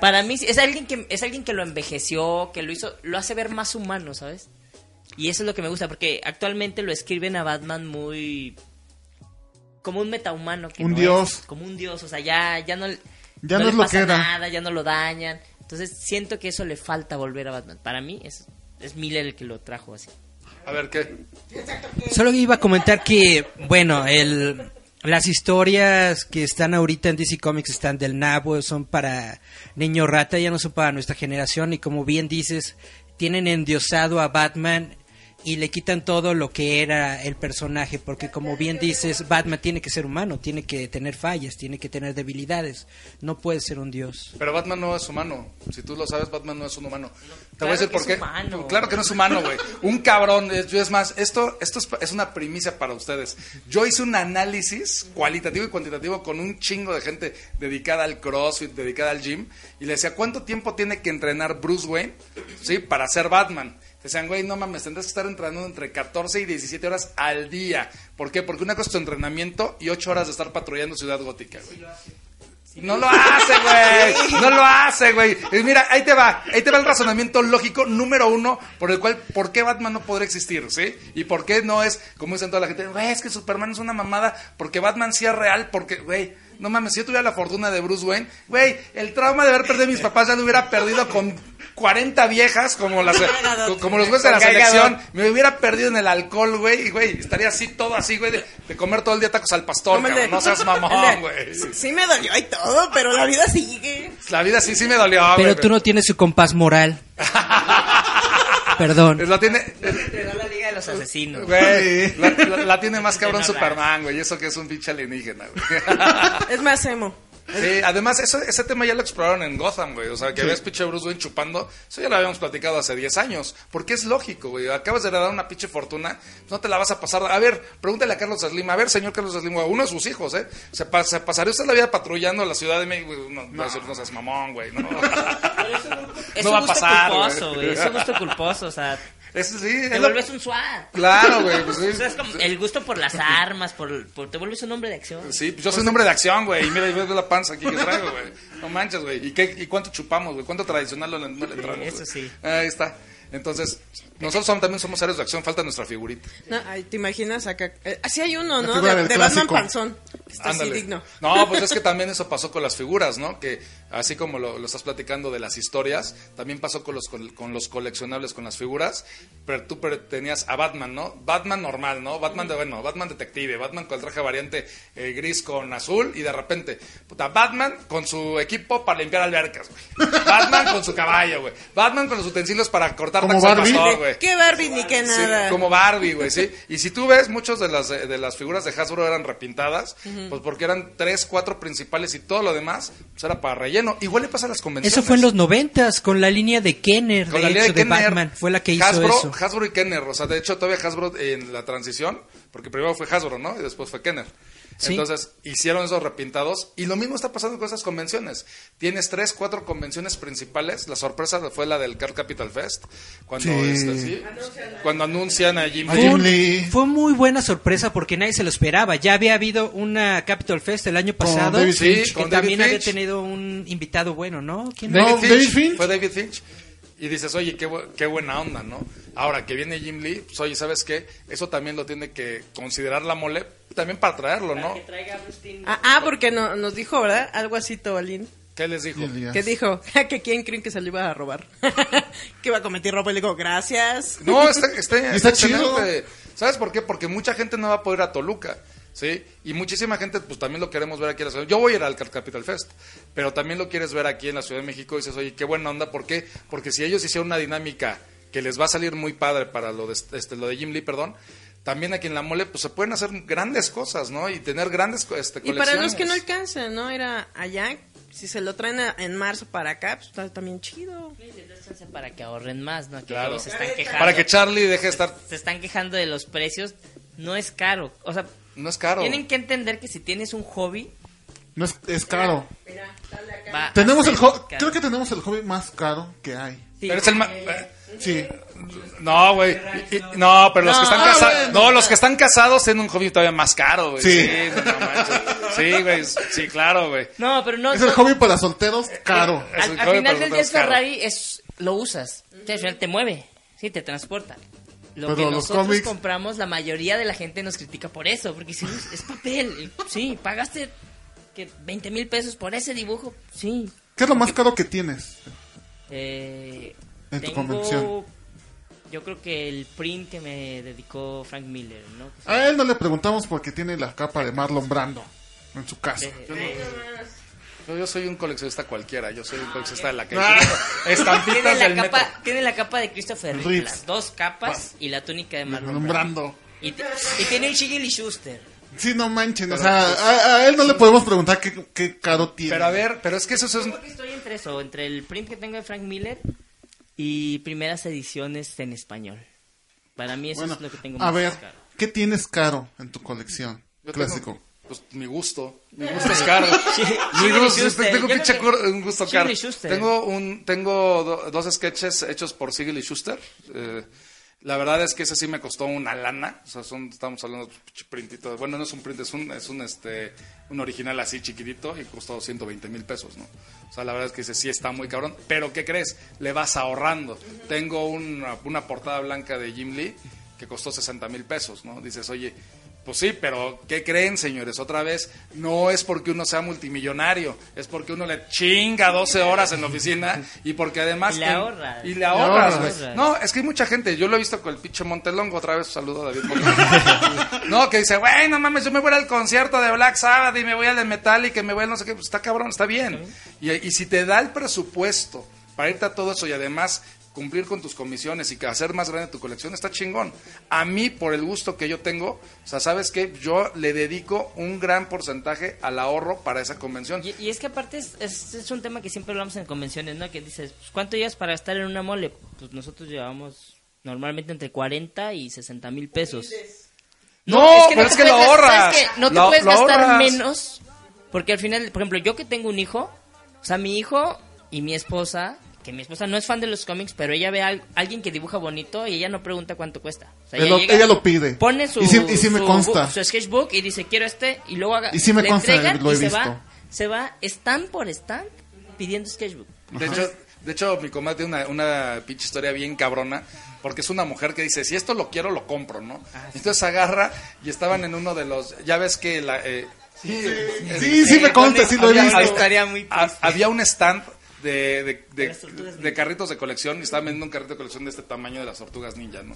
Para mí es alguien que es alguien que lo envejeció, que lo hizo lo hace ver más humano, ¿sabes? Y eso es lo que me gusta porque actualmente lo escriben a Batman muy como un metahumano que Un no dios. es, como un dios, o sea, ya ya no Ya no le es lo pasa que era. nada, ya no lo dañan. Entonces siento que eso le falta volver a Batman. Para mí es, es Miller el que lo trajo así. A ver, ¿qué? Solo iba a comentar que, bueno, el, las historias que están ahorita en DC Comics están del nabo, son para niño rata, ya no son para nuestra generación y como bien dices, tienen endiosado a Batman y le quitan todo lo que era el personaje, porque como bien dices, Batman tiene que ser humano, tiene que tener fallas, tiene que tener debilidades, no puede ser un dios. Pero Batman no es humano. Si tú lo sabes, Batman no es un humano. Te claro voy a decir que por es qué. humano. Claro que no es humano, güey. Un cabrón. Yo es más, esto, esto es, es una primicia para ustedes. Yo hice un análisis cualitativo y cuantitativo con un chingo de gente dedicada al CrossFit, dedicada al gym. Y le decía, ¿cuánto tiempo tiene que entrenar Bruce Wayne ¿sí? para ser Batman? Decían, güey, no mames, tendrás que estar entrenando entre 14 y 17 horas al día. ¿Por qué? Porque una cosa es tu entrenamiento y 8 horas de estar patrullando Ciudad Gótica, güey. No lo hace, güey. No lo hace, güey. Y Mira, ahí te va. Ahí te va el razonamiento lógico número uno por el cual, ¿por qué Batman no podría existir, sí? Y por qué no es, como dicen toda la gente, güey, es que Superman es una mamada, porque Batman sí es real, porque, güey, no mames, si yo tuviera la fortuna de Bruce Wayne, güey, el trauma de haber perdido a mis papás ya lo hubiera perdido con 40 viejas como las como los güeyes de la selección, me hubiera perdido en el alcohol, güey, y güey, estaría así todo así, güey, de, de comer todo el día tacos al pastor, cabrón, no seas mamón, güey. Sí me dolió y todo, pero la vida sigue. La vida sí sí me dolió, güey. Pero tú no tienes su compás moral. Perdón. La tiene, Asesinos. güey, la, la- la tiene más cabrón Superman, güey, y eso que es un pinche alienígena, güey. Es más emo. Sí, además eso, ese tema ya lo exploraron en Gotham, güey. O sea, que ves pinche Bruce Wayne chupando, eso ya lo habíamos platicado hace 10 años. Porque es lógico, güey. Acabas de heredar una pinche fortuna, pues no te la vas a pasar. A ver, pregúntale a Carlos Slim. A ver, señor Carlos Slim, a uno de sus hijos, ¿eh? ¿Se, pa- se pasaría usted la vida patrullando la Ciudad de México? No, no, no, no seas mamón, güey. No, Es No un va a pasar, culposo, güey. güey. Es un gusto culposo, o sea, Eso sí, es te lo- vuelves un SWAT. Claro, güey. Pues, sí. O sea, es como el gusto por las armas, por, por- te vuelves un hombre de acción. Sí, pues yo soy un hombre de acción, güey. Y mira, y ves la panza aquí que traigo, güey. No manches, güey. ¿Y, qué, ¿Y cuánto chupamos, güey? ¿Cuánto tradicional no le, no le entramos? eso sí. Ahí está. Entonces, nosotros somos- también somos héroes de acción. Falta nuestra figurita. No, ay, ¿Te imaginas acá? Eh, así hay uno, ¿no? De, Batman. Panzón. Está así digno. No, pues es que también eso pasó con las figuras, ¿no? Que así como lo, lo estás platicando de las historias, también pasó con los, con, con los coleccionables, con las figuras. Pero tú pero tenías a Batman, ¿no? Batman normal, ¿no? Batman de, bueno, Batman detective, Batman con el traje variante eh, gris con azul y de repente, puta, Batman con su equipo para limpiar albercas, güey. Batman con su caballo, güey. Batman con los utensilios para cortar pastor, güey. ¿Qué Barbie ni qué Sí, nada? como Barbie, güey, sí. Y si tú ves, muchos de las, de las figuras de Hasbro eran repintadas, pues porque eran tres, cuatro principales y todo lo demás, pues era para relleno. Igual le pasa a las convenciones. Eso fue en los noventas, con la línea de Kenner, Con de la línea hecho, de de, Kenner, Batman. Fue la que hizo Hasbro, eso. Hasbro y Kenner, o sea, de hecho todavía Hasbro en la transición, porque primero fue Hasbro, ¿no? Y después fue Kenner. Sí. Entonces hicieron esos repintados y lo mismo está pasando con esas convenciones. Tienes tres, cuatro convenciones principales. La sorpresa fue la del Car Capital Fest, cuando, Sí. este, sí, cuando anuncian a Jim A Lee. fue muy buena sorpresa porque nadie se lo esperaba. Ya había habido una Capital Fest el año Con pasado David Sí, Finch. que con David también había Finch. tenido un invitado bueno, ¿no? ¿Quién No, Finch, David Finch. Fue David Finch. Y dices, oye, qué, bu- qué buena onda, ¿no? Ahora que viene Jim Lee, pues oye, ¿sabes qué? Eso también lo tiene que considerar la mole, también para traerlo, ¿no? Que traiga a Agustín. Ah, ah, porque no, nos dijo, ¿verdad? Algo así, Tobalín. ¿Qué les dijo? ¿Qué dijo? que quién creen que se lo iba a robar. que iba a cometer robo y le digo, gracias. No, está, está, Está está chido. ¿Sabes por qué? Porque mucha gente no va a poder ir a Toluca, ¿sí? Y muchísima gente, pues también lo queremos ver aquí en la ciudad. Yo voy a ir al Capital Fest, pero también lo quieres ver aquí en la Ciudad de México y dices, oye, qué buena onda. ¿Por qué? Porque si ellos hicieron una dinámica que les va a salir muy padre para lo de, este, lo de Jim Lee, perdón, también aquí en la mole, pues se pueden hacer grandes cosas, ¿no? Y tener grandes este, Y para los que no colecciones. alcancen, ¿no? Era allá, si se lo traen a- en marzo para acá, pues está también chido. Para que ahorren más, ¿no? Que Claro. se están quejando. Para que Charlie deje de estar... Se están quejando de los precios. No es caro. O sea, No es caro. tienen que entender que si tienes un hobby, No es, es caro. va a Tenemos el caro. creo que tenemos el hobby más caro que hay. Sí. Pero es el ma- Sí. No, güey. No, pero los No, que están casados. No, los que están casados tienen un hobby todavía más caro, güey. Sí. no, no manches. Sí, güey. Sí, claro, güey. No, pero no. Es el hobby para solteros caro. Al, al final del día. Ferrari, es, lo usas. O sea, al final te mueve, sí, te transporta. Lo Pero que los nosotros compramos, la mayoría de la gente nos critica por eso, porque si es papel, sí, pagaste que 20 mil pesos por ese dibujo, sí. ¿Qué es lo más caro que tienes? Eh, En tu convención. Yo creo que el print que me dedicó Frank Miller, ¿no? A él no le preguntamos porque tiene la capa de Marlon Brando en su casa. De- Pero yo soy un coleccionista cualquiera, yo soy un coleccionista de la calle. Ah. Tiene Estampitas la, del metro. capa, tiene la capa de Christopher Reeve, Reeves. las dos capas y la túnica de Marlon Brando. Y, te- y tiene un Shiggy Schuster. Sí, no manchen. O sea, a, a él no le podemos preguntar qué, qué caro tiene. Pero a ver, pero es que eso es... Creo que estoy entre eso, entre el print que tengo de Frank Miller y primeras ediciones en español. Para mí eso Bueno, es lo que tengo a más ver, caro. ¿qué tienes caro en tu colección? Yo tengo, Clásico. Pues mi gusto. Mi gusto es caro. mi gusto, Schuster, tengo pinche un gusto caro. Tengo un tengo do- dos sketches hechos por Siegel y Schuster. Eh, la verdad es que ese sí me costó una lana. O sea, son, estamos hablando de printito. Bueno, no es un print, es un, es un, este, un original así chiquitito y costó 120 mil pesos, ¿no? O sea, la verdad es que ese sí está muy cabrón. Pero, ¿qué crees? Le vas ahorrando. Tengo una, una portada blanca de Jim Lee que costó 60 mil pesos, ¿no? Dices, oye, pues sí, pero ¿qué creen, señores? Otra vez, no es porque uno sea multimillonario, es porque uno le chinga 12 horas en la oficina y porque además... Y le ten- ahorra. Y le ahorras, ahorras. güey. No, es que hay mucha gente, yo lo he visto con el pinche Montelongo, otra vez saludo a David no, que dice, güey, no mames, yo me voy al concierto de Black Sabbath y me voy al de Metallica y me voy al no sé qué, pues está cabrón, está bien. Y, y si te da el presupuesto para irte a todo eso y además cumplir con tus comisiones y que hacer más grande tu colección, está chingón. A mí, por el gusto que yo tengo, o sea, ¿sabes qué? Yo le dedico un gran porcentaje al ahorro para esa convención. Y, y es que aparte es, es, es un tema que siempre hablamos en convenciones, ¿no? Que dices, pues, ¿cuánto llevas para gastar en una mole? Pues nosotros llevamos normalmente entre 40 y 60 mil pesos. No, pero te es que lo ahorras. ¿sabes qué? No te Lo- puedes lo gastar ahorras. menos. Porque al final, por ejemplo, yo que tengo un hijo, o sea, mi hijo y mi esposa, que mi esposa no es fan de los cómics, pero ella ve a al- alguien que dibuja bonito y ella no pregunta cuánto cuesta. O sea, Ella lo- ella lo pide. Pone su, Y sí- y sí me su consta. book- su sketchbook y dice, quiero este, y luego haga, Y sí me le consta, entregan lo he y se va, se va stand por stand pidiendo sketchbook. De hecho, de hecho, mi comadre tiene una, una pinche historia bien cabrona, porque es una mujer que dice, si esto lo quiero, lo compro, ¿no? Entonces agarra y estaban en uno de los, ya ves que la... eh, Sí, sí me consta, sí lo he visto. había- Estaría muy había un stand de, de, de- de carritos de colección y estaban vendiendo un carrito de colección de este tamaño de las tortugas ninja, ¿no?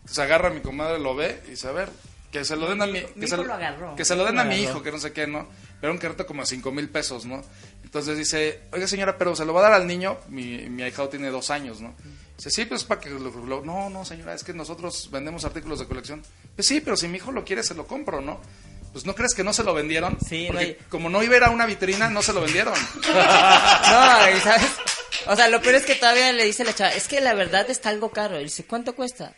Entonces agarra a mi comadre, lo ve y dice, a ver, que se lo den a mi, Mi que hijo se, lo agarró. que se lo Mi den a mi hijo, que no sé qué, ¿no? Pero un carrito como a cinco mil pesos, ¿no? Entonces dice, oiga señora, pero se lo va a dar al niño, mi, mi ahijado tiene dos años, ¿no? Dice, sí, pues para que lo, lo- No, no, señora, es que nosotros vendemos artículos de colección. Pues sí, pero si mi hijo lo quiere, se lo compro, ¿no? Pues no crees que no se lo vendieron? Sí, no hay- como no iba a ir a una vitrina, no se lo vendieron. No, y sabes, o sea, lo peor es que todavía le dice la chava, es que la verdad está algo caro. Y dice, ¿cuánto cuesta?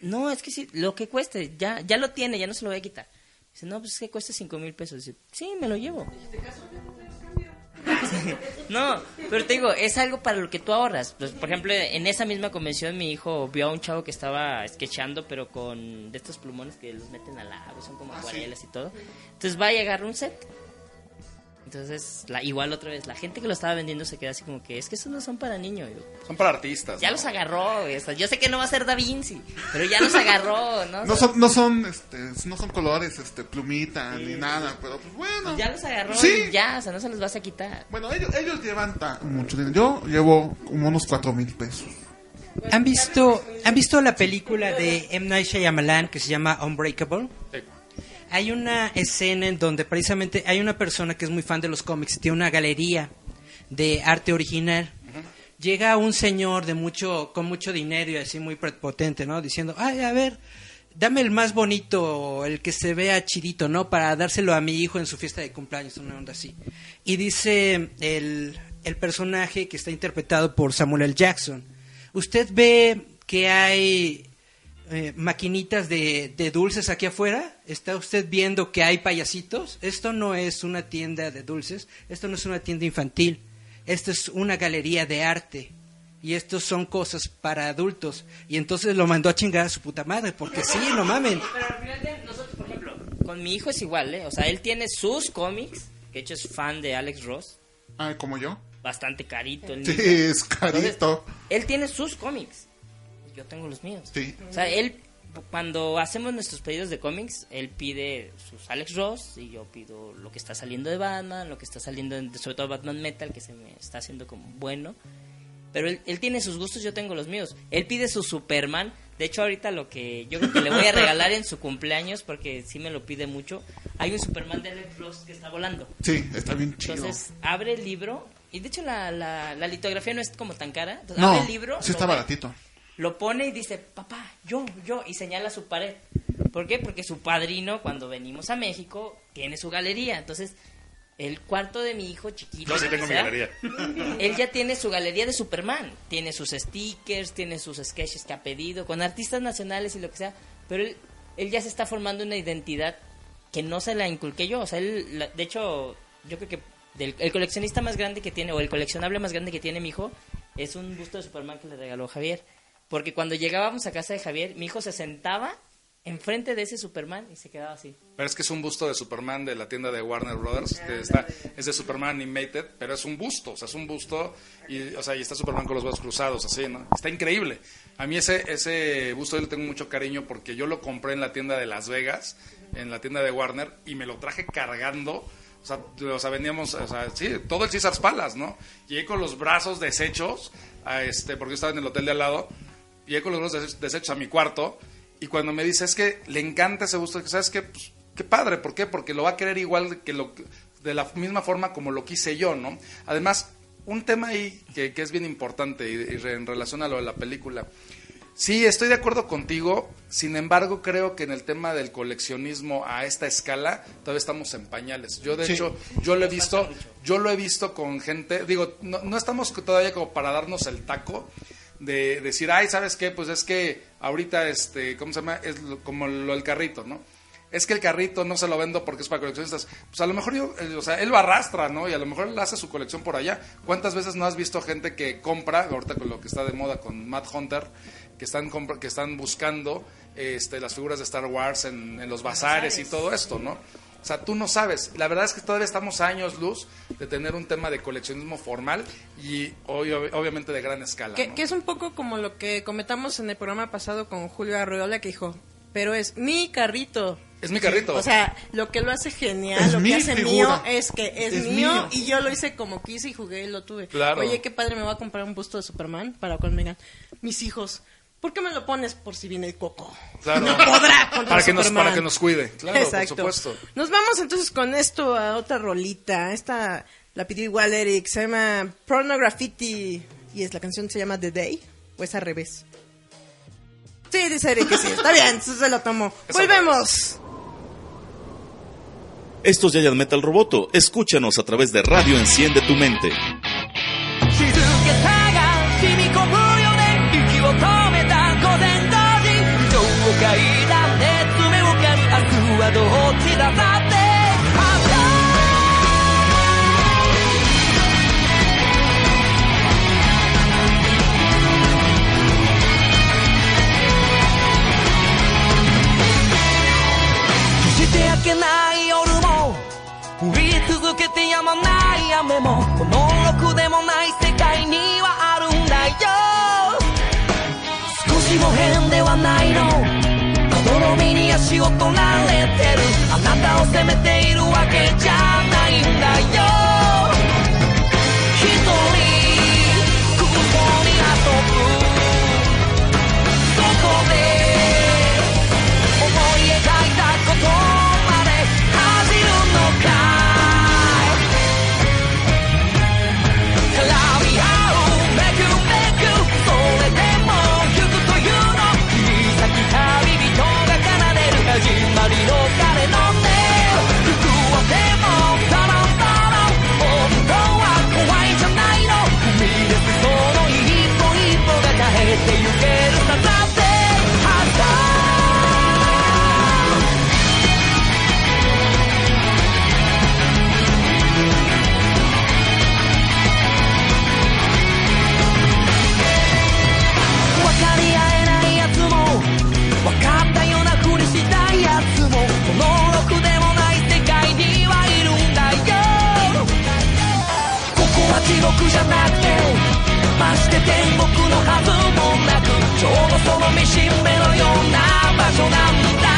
No, es que sí, lo que cueste, ya, ya lo tiene, ya no se lo voy a quitar. Dice, no, pues es que cuesta cinco mil pesos. Dice, sí, me lo llevo. No, pero te digo, es algo para lo que tú ahorras. Pues, por ejemplo, en esa misma convención mi hijo vio a un chavo que estaba sketchando, pero con de estos plumones que los meten al agua, son como acuarelas y todo. Entonces va y agarra un set. Entonces, la, igual otra vez, la gente que lo estaba vendiendo se queda así como que, es que esos no son para niños. Son para artistas. ya ¿no? los agarró, güey, o sea, yo sé que no va a ser Da Vinci, pero ya los agarró, ¿no? No son, no son, este, no son colores, este, plumita, ni nada, pero pues bueno. Ya los agarró Sí. y ya, o sea, no se los vas a quitar. Bueno, ellos, ellos llevan mucho dinero. Yo llevo como unos cuatro mil pesos. ¿Han visto, ¿Han visto la película de M. Night Shyamalan que se llama Unbreakable? Sí. Hay una escena en donde precisamente hay una persona que es muy fan de los cómics, tiene una galería de arte original. Llega un señor de mucho, con mucho dinero y así muy prepotente, ¿no? Diciendo, ay, a ver, dame el más bonito, el que se vea chidito, ¿no? Para dárselo a mi hijo en su fiesta de cumpleaños, una onda así. Y dice el, el personaje que está interpretado por Samuel L. Jackson, ¿usted ve que hay eh, maquinitas de, de dulces aquí afuera? ¿Está usted viendo que hay payasitos? Esto no es una tienda de dulces, esto no es una tienda infantil, esto es una galería de arte. Y estos son cosas para adultos. Y entonces lo mandó a chingar a su puta madre, porque sí, no mamen. Pero al final de nosotros, por ejemplo, con mi hijo es igual, ¿eh? O sea, él tiene sus cómics, que de hecho es fan de Alex Ross, Ah, como yo. bastante carito. el Sí, niño. es carito. Él tiene sus cómics. Yo tengo los míos. Sí. O sea, él, cuando hacemos nuestros pedidos de cómics, él pide sus Alex Ross y yo pido lo que está saliendo de Batman, lo que está saliendo, de, sobre todo Batman Metal, que se me está haciendo como bueno. Pero él, él tiene sus gustos, yo tengo los míos. Él pide su Superman. De hecho, ahorita lo que yo creo que le voy a regalar en su cumpleaños, porque sí me lo pide mucho, hay un Superman de Alex Ross que está volando. Sí, está bien chido. Entonces, abre el libro. Y de hecho, la, la, la litografía no es como tan cara. Entonces, no, abre el libro. sí está ve, baratito. Lo pone y dice, papá, yo, yo. Y señala su pared. ¿Por qué? Porque su padrino, cuando venimos a México, tiene su galería. Entonces, el cuarto de mi hijo chiquito. Yo sí tengo mi galería. Él ya tiene su galería de Superman. Tiene sus stickers, tiene sus sketches que ha pedido, con artistas nacionales y lo que sea. Pero él, él ya se está formando una identidad que no se la inculqué yo. O sea, él, la- de hecho, yo creo que del- el coleccionista más grande que tiene, o el coleccionable más grande que tiene mi hijo, es un busto de Superman que le regaló Javier. Porque cuando llegábamos a casa de Javier, mi hijo se sentaba enfrente de ese Superman y se quedaba así. Pero es que es un busto de Superman de la tienda de Warner Brothers, que está, es de Superman Animated, pero es un busto, o sea, es un busto, y, o sea, y está Superman con los brazos cruzados, así, ¿no? Está increíble. A mí ese, ese busto yo le tengo mucho cariño porque yo lo compré en la tienda de Las Vegas, en la tienda de Warner, y me lo traje cargando, o sea, o sea veníamos, o sea, sí, todo el Caesars Palace, ¿no? Llegué con los brazos deshechos, a este, porque yo estaba en el hotel de al lado, llegué con los brazos des- deshechos a mi cuarto, y cuando me dice, es que le encanta ese busto, ¿sabes qué? Pues, qué padre, ¿por qué? Porque lo va a querer igual que lo de la misma forma como lo quise yo, ¿no? Además, un tema ahí que, que es bien importante y, y re- en relación a lo de la película. Sí, estoy de acuerdo contigo, sin embargo creo que en el tema del coleccionismo a esta escala todavía estamos en pañales. Yo de Sí. hecho, yo lo he visto, yo lo he visto con gente, digo, no, no estamos todavía como para darnos el taco de decir, ay, ¿sabes qué? Pues es que ahorita, este, ¿cómo se llama? Es lo- como lo del carrito, ¿no? Es que el carrito no se lo vendo porque es para coleccionistas. Pues a lo mejor yo, eh, o sea, él lo arrastra, ¿no? Y a lo mejor él hace su colección por allá. ¿Cuántas veces no has visto gente que compra, ahorita con lo que está de moda con Matt Hunter, que están, compra- que están buscando este, las figuras de Star Wars en, en los bazares y todo esto, ¿no? O sea, tú no sabes. La verdad es que todavía estamos a años luz de tener un tema de coleccionismo formal y obvio- obviamente de gran escala. Que, ¿no? que es un poco como lo que comentamos en el programa pasado con Julio Arreola que dijo, pero es mi carrito. Es mi carrito. O sea, lo que lo hace genial, Es lo que hace figura. mío es que es, Es mío, mío. y yo lo hice como quise y jugué y lo tuve. Claro. Oye, qué padre, me voy a comprar un busto de Superman para cuando me digan, mis hijos, ¿por qué me lo pones por si viene el coco? Claro. No podrá contra para que nos para que nos cuide. Claro, Exacto. por supuesto. Nos vamos entonces con esto a otra rolita. Esta la pidió igual Eric, se llama Porno Graffiti y es la canción se llama The Day o es al revés. Sí, dice Eric que sí. Está bien, entonces se lo tomo. Es al Volvemos. Esto es Giant Metal Roboto. Escúchanos a través de Radio Enciende tu Mente. caí. みに足を取られてる。あなたを責めているわけじゃ地獄じゃなくてまして天国のはずもなくちょうどその見しめのような場所なんだ。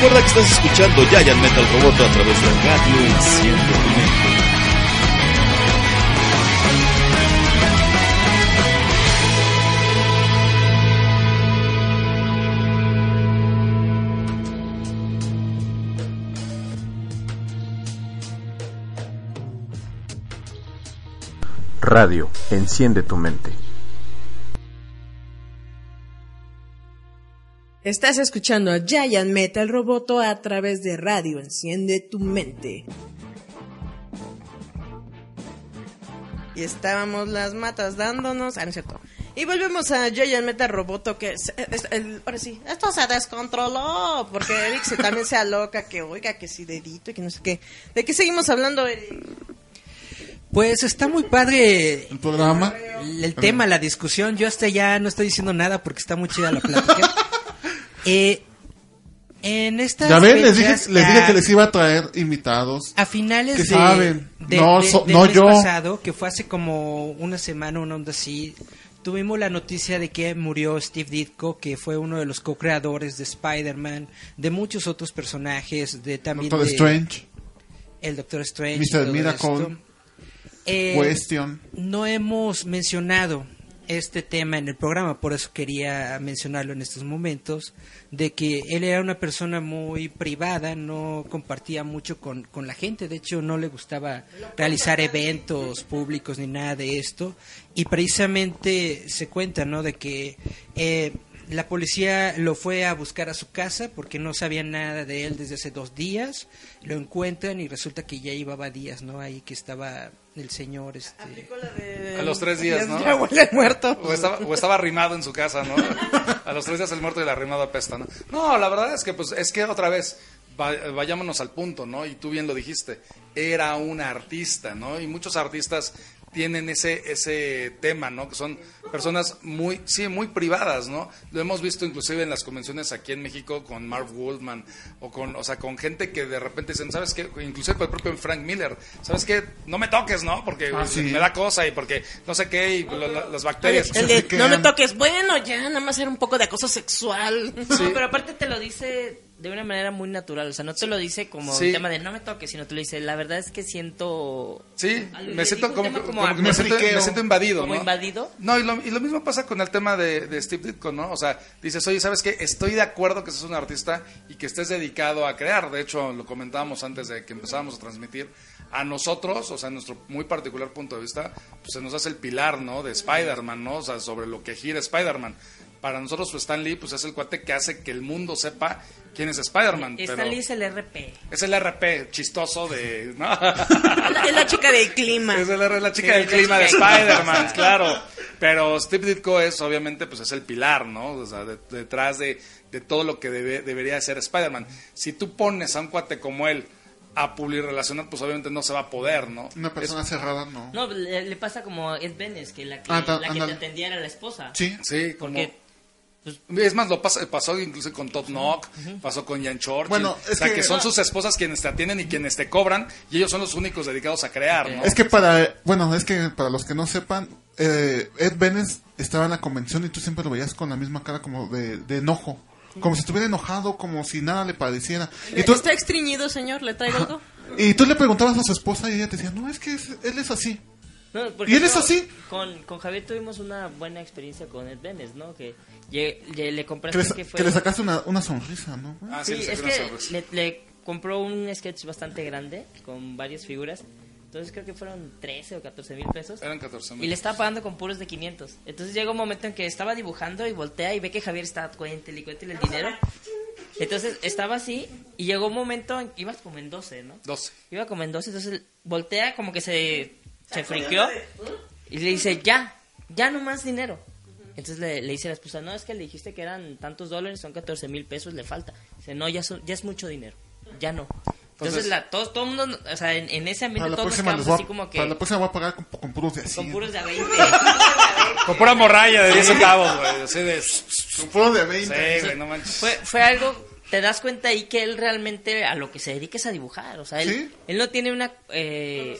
Recuerda que estás escuchando Giant Metal Roboto a través de Radio Enciende tu mente. Radio, enciende tu mente. Estás escuchando a Giant Metal Roboto a través de radio. Enciende tu mente. Y estábamos las matas dándonos. Ah, no es cierto. Y volvemos a Giant Metal Roboto que es- es- el- ahora sí, esto se descontroló porque Eric se, también se aloca que oiga que sí dedito y que no sé qué. ¿De qué seguimos hablando? Eric? Pues está muy padre El programa. el, el tema, la discusión. Yo hasta ya no estoy diciendo nada porque está muy chida la plática. Eh, en estas Ya ven, les dije, les dije que les iba a traer invitados. A finales que de, saben. de- No, de- so- del no mes yo. pasado, que fue hace como una semana, una onda así, tuvimos la noticia de que murió Steve Ditko, que fue uno de los co-creadores de Spider-Man, de muchos otros personajes, de también Doctor Strange, el Doctor Strange, Mr. Miracle. Eh, Question. no hemos mencionado este tema en el programa, por eso quería mencionarlo en estos momentos, de que él era una persona muy privada, no compartía mucho con, con la gente, de hecho no le gustaba realizar eventos públicos ni nada de esto, y precisamente se cuenta, ¿no?, de que eh, la policía lo fue a buscar a su casa porque no sabían nada de él desde hace dos días, lo encuentran y resulta que ya llevaba días, ¿no?, ahí que estaba el señor, este... A los tres días, ¿no? Ya huele muerto. O estaba, o estaba arrimado en su casa, ¿no? A los tres días el muerto y el arrimado apesta, ¿no? No, la verdad es que, pues, es que otra vez, va- vayámonos al punto, ¿no? Y tú bien lo dijiste, era un artista, ¿no? Y muchos artistas tienen ese, ese tema, ¿no? Que son personas muy, sí, muy privadas, ¿no? Lo hemos visto inclusive en las convenciones aquí en México con Mark Goldman o con, o sea, con gente que de repente dicen, ¿sabes qué? Inclusive con el propio Frank Miller, ¿sabes qué? No me toques, ¿no? Porque Ah, sí. me da cosa y porque no sé qué y lo- lo- las bacterias. El de, no me toques. Bueno, ya, nada más era un poco de acoso sexual. No, pero aparte te lo dice de una manera muy natural. O sea, no te lo dice como Sí. un tema de no me toques, sino te lo dice, la verdad es que siento... Sí, me siento como, como como me, siento, me siento invadido, ¿Como ¿no? invadido? No, y lo, y lo mismo pasa con el tema de, de Steve Ditko, ¿no? O sea, dices, oye, ¿sabes qué? Estoy de acuerdo que seas un artista y que estés dedicado a crear. De hecho, lo comentábamos antes de que empezáramos a transmitir. A nosotros, o sea, en nuestro muy particular punto de vista, pues se nos hace el pilar, ¿no? De Spider-Man, ¿no? O sea, sobre lo que gira Spider-Man. Para nosotros, pues Stan Lee, pues es el cuate que hace que el mundo sepa quién es Spider-Man. Stan pero Lee es el RP. Es el RP chistoso de... ¿no? Es la, chica del clima. Es la, la chica Sí, del la clima de Spider-Man, claro. Pero Steve Ditko es, obviamente, pues es el pilar, ¿no? O sea, de- detrás de, de todo lo que debe- debería ser Spider-Man. Si tú pones a un cuate como él a publicar relacionar, pues obviamente no se va a poder, ¿no? Una persona cerrada, no. No, le, le pasa como Ed Benes, que la que, Ah, ta- la que te atendía era la esposa. Sí. Sí, como... Porque Es más, lo pasó incluso con Todd Knock, pasó con Jan Churchill. Bueno, es o sea, que, que- son sus esposas quienes te atienden y quienes te cobran, y ellos son los únicos dedicados a crear, ¿no? Es que para, bueno, es que para los que no sepan, eh, Ed Benes estaba en la convención y tú siempre lo veías con la misma cara como de, de enojo. Como si estuviera enojado, como si nada le pareciera. Y tú, ¿Está extriñido, señor? ¿Le traigo algo? y tú le preguntabas a su esposa y ella te decía, no, es que es- él es así. No, ¿Y él es ejemplo, así? Con, con Javier tuvimos una buena experiencia con Ed Benes, ¿no? Que le, le Que compraste le, que, fue... que le sacaste una, una sonrisa, ¿no? Ah, Sí, le saqué es una que sonrisa. le, le compró un sketch bastante grande con varias figuras. Entonces creo que fueron 13 o 14 mil pesos. Eran 14 Y le estaba pagando con puros de 500. Entonces llega un momento en que estaba dibujando y voltea y ve que Javier está cuéntele y cuéntele el dinero. Entonces estaba así y llegó un momento en que ibas como en 12, ¿no? 12. Iba como en 12, entonces voltea como que se, se friqueó y le dice, ya, ya no más dinero. Entonces le, le dice a la esposa, no, es que le dijiste que eran tantos dólares, son 14 mil pesos, le falta. Dice, no, ya, son- ya es mucho dinero, ya no. Entonces, Entonces- la, todos, todo el mundo, o sea, en, en ese ambiente todos nos quedamos así a, como que para la próxima voy a pagar con, con puros de así. con puros de a 20. Con pura morralla de 10 centavos, güey. Así de. Con puro de 20. Sí, güey, no manches. Fue, fue algo, te das cuenta ahí que él realmente a lo que se dedica es a dibujar. O sea, él, ¿Sí? él no tiene una... eh,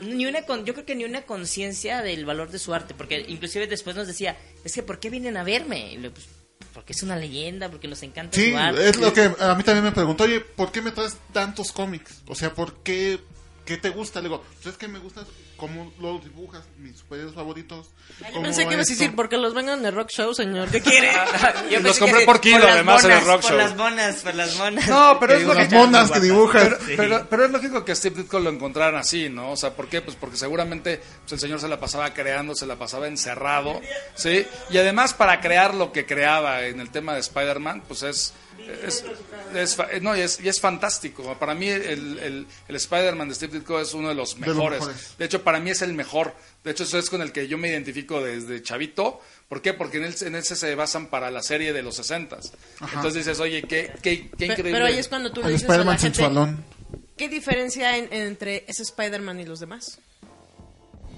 ni una con- yo creo que ni una conciencia del valor de su arte, porque inclusive después nos decía, es que ¿por qué vienen a verme? Y le, pues, porque es una leyenda, porque nos encanta Sí, su arte. es lo que a mí también me preguntó, oye, ¿por qué me traes tantos cómics? O sea, ¿por qué, qué te gusta? Le digo, pues es que me gusta cómo lo dibujas, mis superhéroes favoritos. Yo pensé que ibas a decir, porque los vengan en el rock show, señor. ¿Qué quiere? Yo los compré que por kilo, las además, en el monas, rock por show. las monas, por las monas. No, pero Que es dibujan Las monas que dibujas. Pero, pero, pero es lógico que Steve Ditko lo encontraran así, ¿no? O sea, ¿por qué? Pues porque seguramente pues, el señor se la pasaba creando, se la pasaba encerrado, ¿sí? Y además para crear lo que creaba en el tema de Spider-Man, pues es... es, es no, y es, y es fantástico. Para mí el, el, el Spider-Man de Steve Ditko es uno de los De los mejores. De hecho, para mí es el mejor. De hecho, eso es con el que yo me identifico desde chavito. ¿Por qué? Porque en, él, en ese se basan para la serie de los 60 Entonces dices, oye, qué, qué, qué Pe- increíble. Pero ahí es cuando tú le dices a la Spider-Man sensualón. ¿qué diferencia hay en- entre ese Spider-Man y los demás?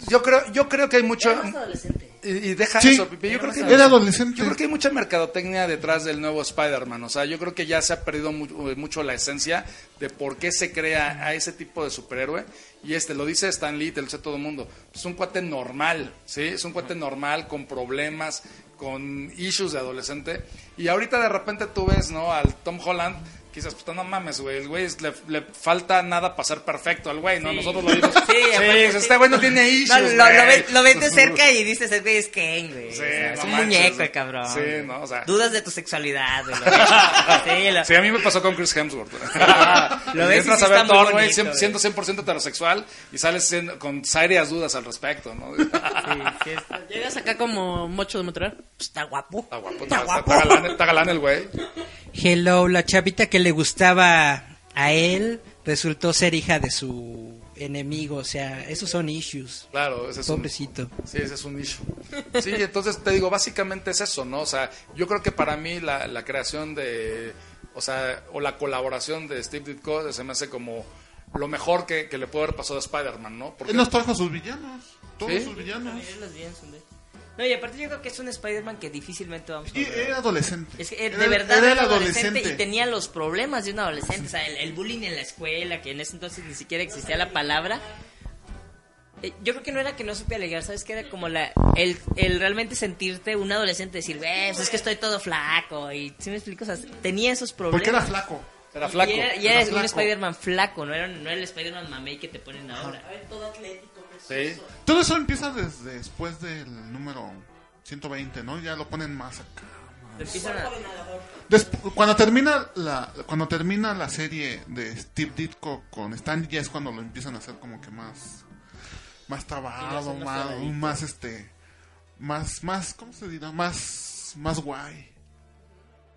Yo creo, yo creo que hay mucho... Adolescente. Y, y deja Sí, eso, Pipe. Yo creo, que, era adolescente. yo creo que hay mucha mercadotecnia detrás del nuevo Spider-Man. O sea, yo creo que ya se ha perdido mu- mucho la esencia de por qué se crea a ese tipo de superhéroe. Y este, lo dice Stan Lee, te lo dice todo el mundo. Es un cuate normal, ¿sí? Es un cuate normal, con problemas, con issues de adolescente. Y ahorita de repente tú ves, ¿no? Al Tom Holland. Quizás, pues no mames, güey. El güey es- le, le falta nada para ser perfecto al güey, ¿no? Nosotros lo vimos. Sí, aparte este güey no tiene issues. No, lo, lo, ves, lo ves de cerca y dices, el güey es Ken, güey. Sí, O sea, es no un manches, muñeco, el cabrón. Sí, no, o sea. Dudas de tu sexualidad, güey. Lo. Sí, lo- Sí, a mí me pasó con Chris Hemsworth. Lo ves Entras sí a ver Thor, güey, siendo güey. siendo 100% heterosexual y sales siendo- con serias dudas al respecto, ¿no? sí, sí, es- Llegas acá como mocho de Montreal, pues está guapo. Está guapo, Está está, guapo. está galán, está galán el güey. Hello, la chavita que le gustaba a él resultó ser hija de su enemigo, o sea, esos son issues. Claro, ese es un, Pobrecito. Sí, ese es un issue. Sí, entonces te digo, básicamente es eso, ¿no? O sea, yo creo que para mí la, la creación de, o sea, o la colaboración de Steve Ditko se me hace como lo mejor que, que le puede haber pasado a Spider-Man, ¿no? Porque Él nos trajo a sus villanos. Todos ¿Sí? sus villanos. Los bien son de- No, y aparte yo creo que es un Spider-Man que difícilmente vamos a Y ver. era adolescente. Es que eh, Era- de verdad era adolescente, adolescente. y tenía los problemas de un adolescente. O sea, el, el bullying en la escuela, que en ese entonces ni siquiera existía la palabra. Eh, Yo creo que no era que no supe alegar, ¿sabes? Que era como la el, el realmente sentirte un adolescente, decir, "Ves, pues es que estoy todo flaco. Y si me explico, o sea, tenía esos problemas. Porque era flaco. era flaco. Y era, y era era un. Spider-Man flaco, no era, no era el Spider-Man mamey que te ponen ahora. Sí. Todo eso empieza desde después del número 120, ¿no? Ya lo ponen más acá. Te empiezan a- Desp- cuando termina la cuando termina la serie de Steve Ditko con Stan ya es cuando lo empiezan a hacer como que más más hacen más más este más más ¿cómo se dirá? Más más guay.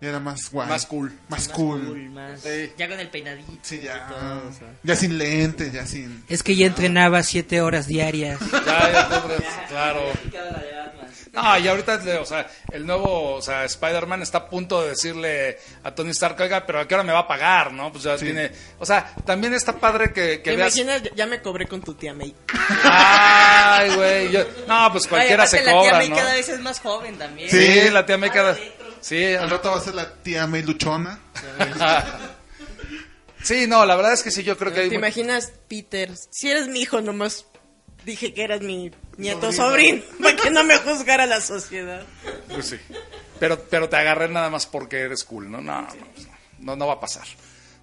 Ya era más guay. Más cool. Más más cool. más- Sí. Ya con el peinadito. Sí, y ya. todo, o sea. Ya sin lentes, ya sin Es que ya entrenaba siete horas diarias. Ya, ya, ya, claro. No, y ahorita, o sea, el nuevo, o sea, Spider-Man está a punto de decirle a Tony Stark, oiga, pero ¿a qué hora me va a pagar, no? Pues ya tiene, o sea, también está padre que, que ¿Te veas... imaginas? Ya me cobré con tu tía May. Ay, güey, yo- no, pues cualquiera Ay, se aparte, la tía cobra, May ¿no? cada vez es más joven también. Sí, la tía me queda... Sí, al rato va a ser la tía May Luchona. sí, no, la verdad es que sí, yo creo que hay... ¿Te imaginas, Peter? Si eres mi hijo, nomás dije que eras mi nieto Sobrino. sobrino. Para que no me juzgara la sociedad. Pues sí. Pero, pero te agarré nada más porque eres cool, ¿no? No, no, pues no, no, no va a pasar.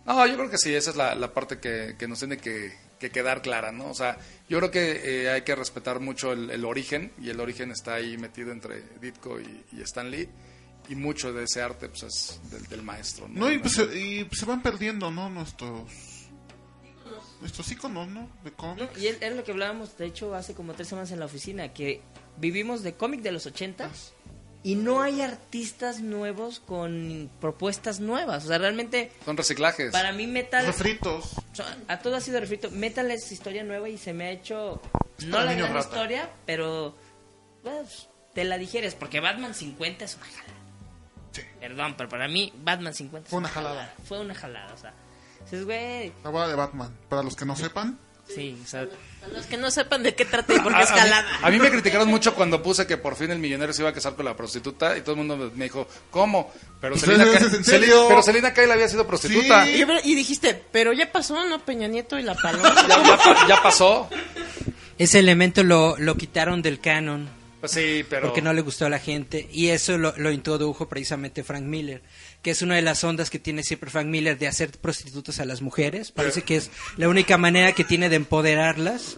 No, yo creo que sí, esa es la, la parte que, que nos tiene que, que quedar clara, ¿no? O sea, yo creo que eh, hay que respetar mucho el, el origen, y el origen está ahí metido entre Ditko y, y Stan Lee, y mucho de ese arte, pues, es del, del maestro, ¿no? No, y pues, se, y pues se van perdiendo, ¿no? Nuestros nuestros iconos, ¿no? De cómics. Y es- era lo que hablábamos, de hecho, hace como tres semanas en la oficina, que vivimos de cómic de los ochentas y no hay artistas nuevos con propuestas nuevas. O sea, realmente, Son reciclajes. para mí Metal... Refritos. a todo ha sido refrito. Metal es historia nueva y se me ha hecho... No la gran rata. historia, pero... pues, te la digieres, porque Batman 50 es una jalada. Perdón, pero para mí Batman 50 es Fue una jalada. Fue una jalada, o sea... Dices, güey... La boda de Batman. Para los que no sepan, Sí, o sea, A los que no sepan de qué trata y por qué A- a, escalada. mí, a mí me criticaron mucho cuando puse que por fin el millonario se iba a casar con la prostituta y todo el mundo me dijo, ¿cómo? Pero Selena, ¿es pero Selena Kyle había sido prostituta. Sí. Y, y dijiste, pero ya pasó, ¿no? Peña Nieto y la paloma. Ya, ya pasó. Ese elemento lo, lo quitaron del canon Pues sí, pero... porque no le gustó a la gente y eso lo, lo introdujo precisamente Frank Miller, que es una de las ondas que tiene siempre Frank Miller de hacer prostitutas a las mujeres. Parece que es la única manera que tiene de empoderarlas.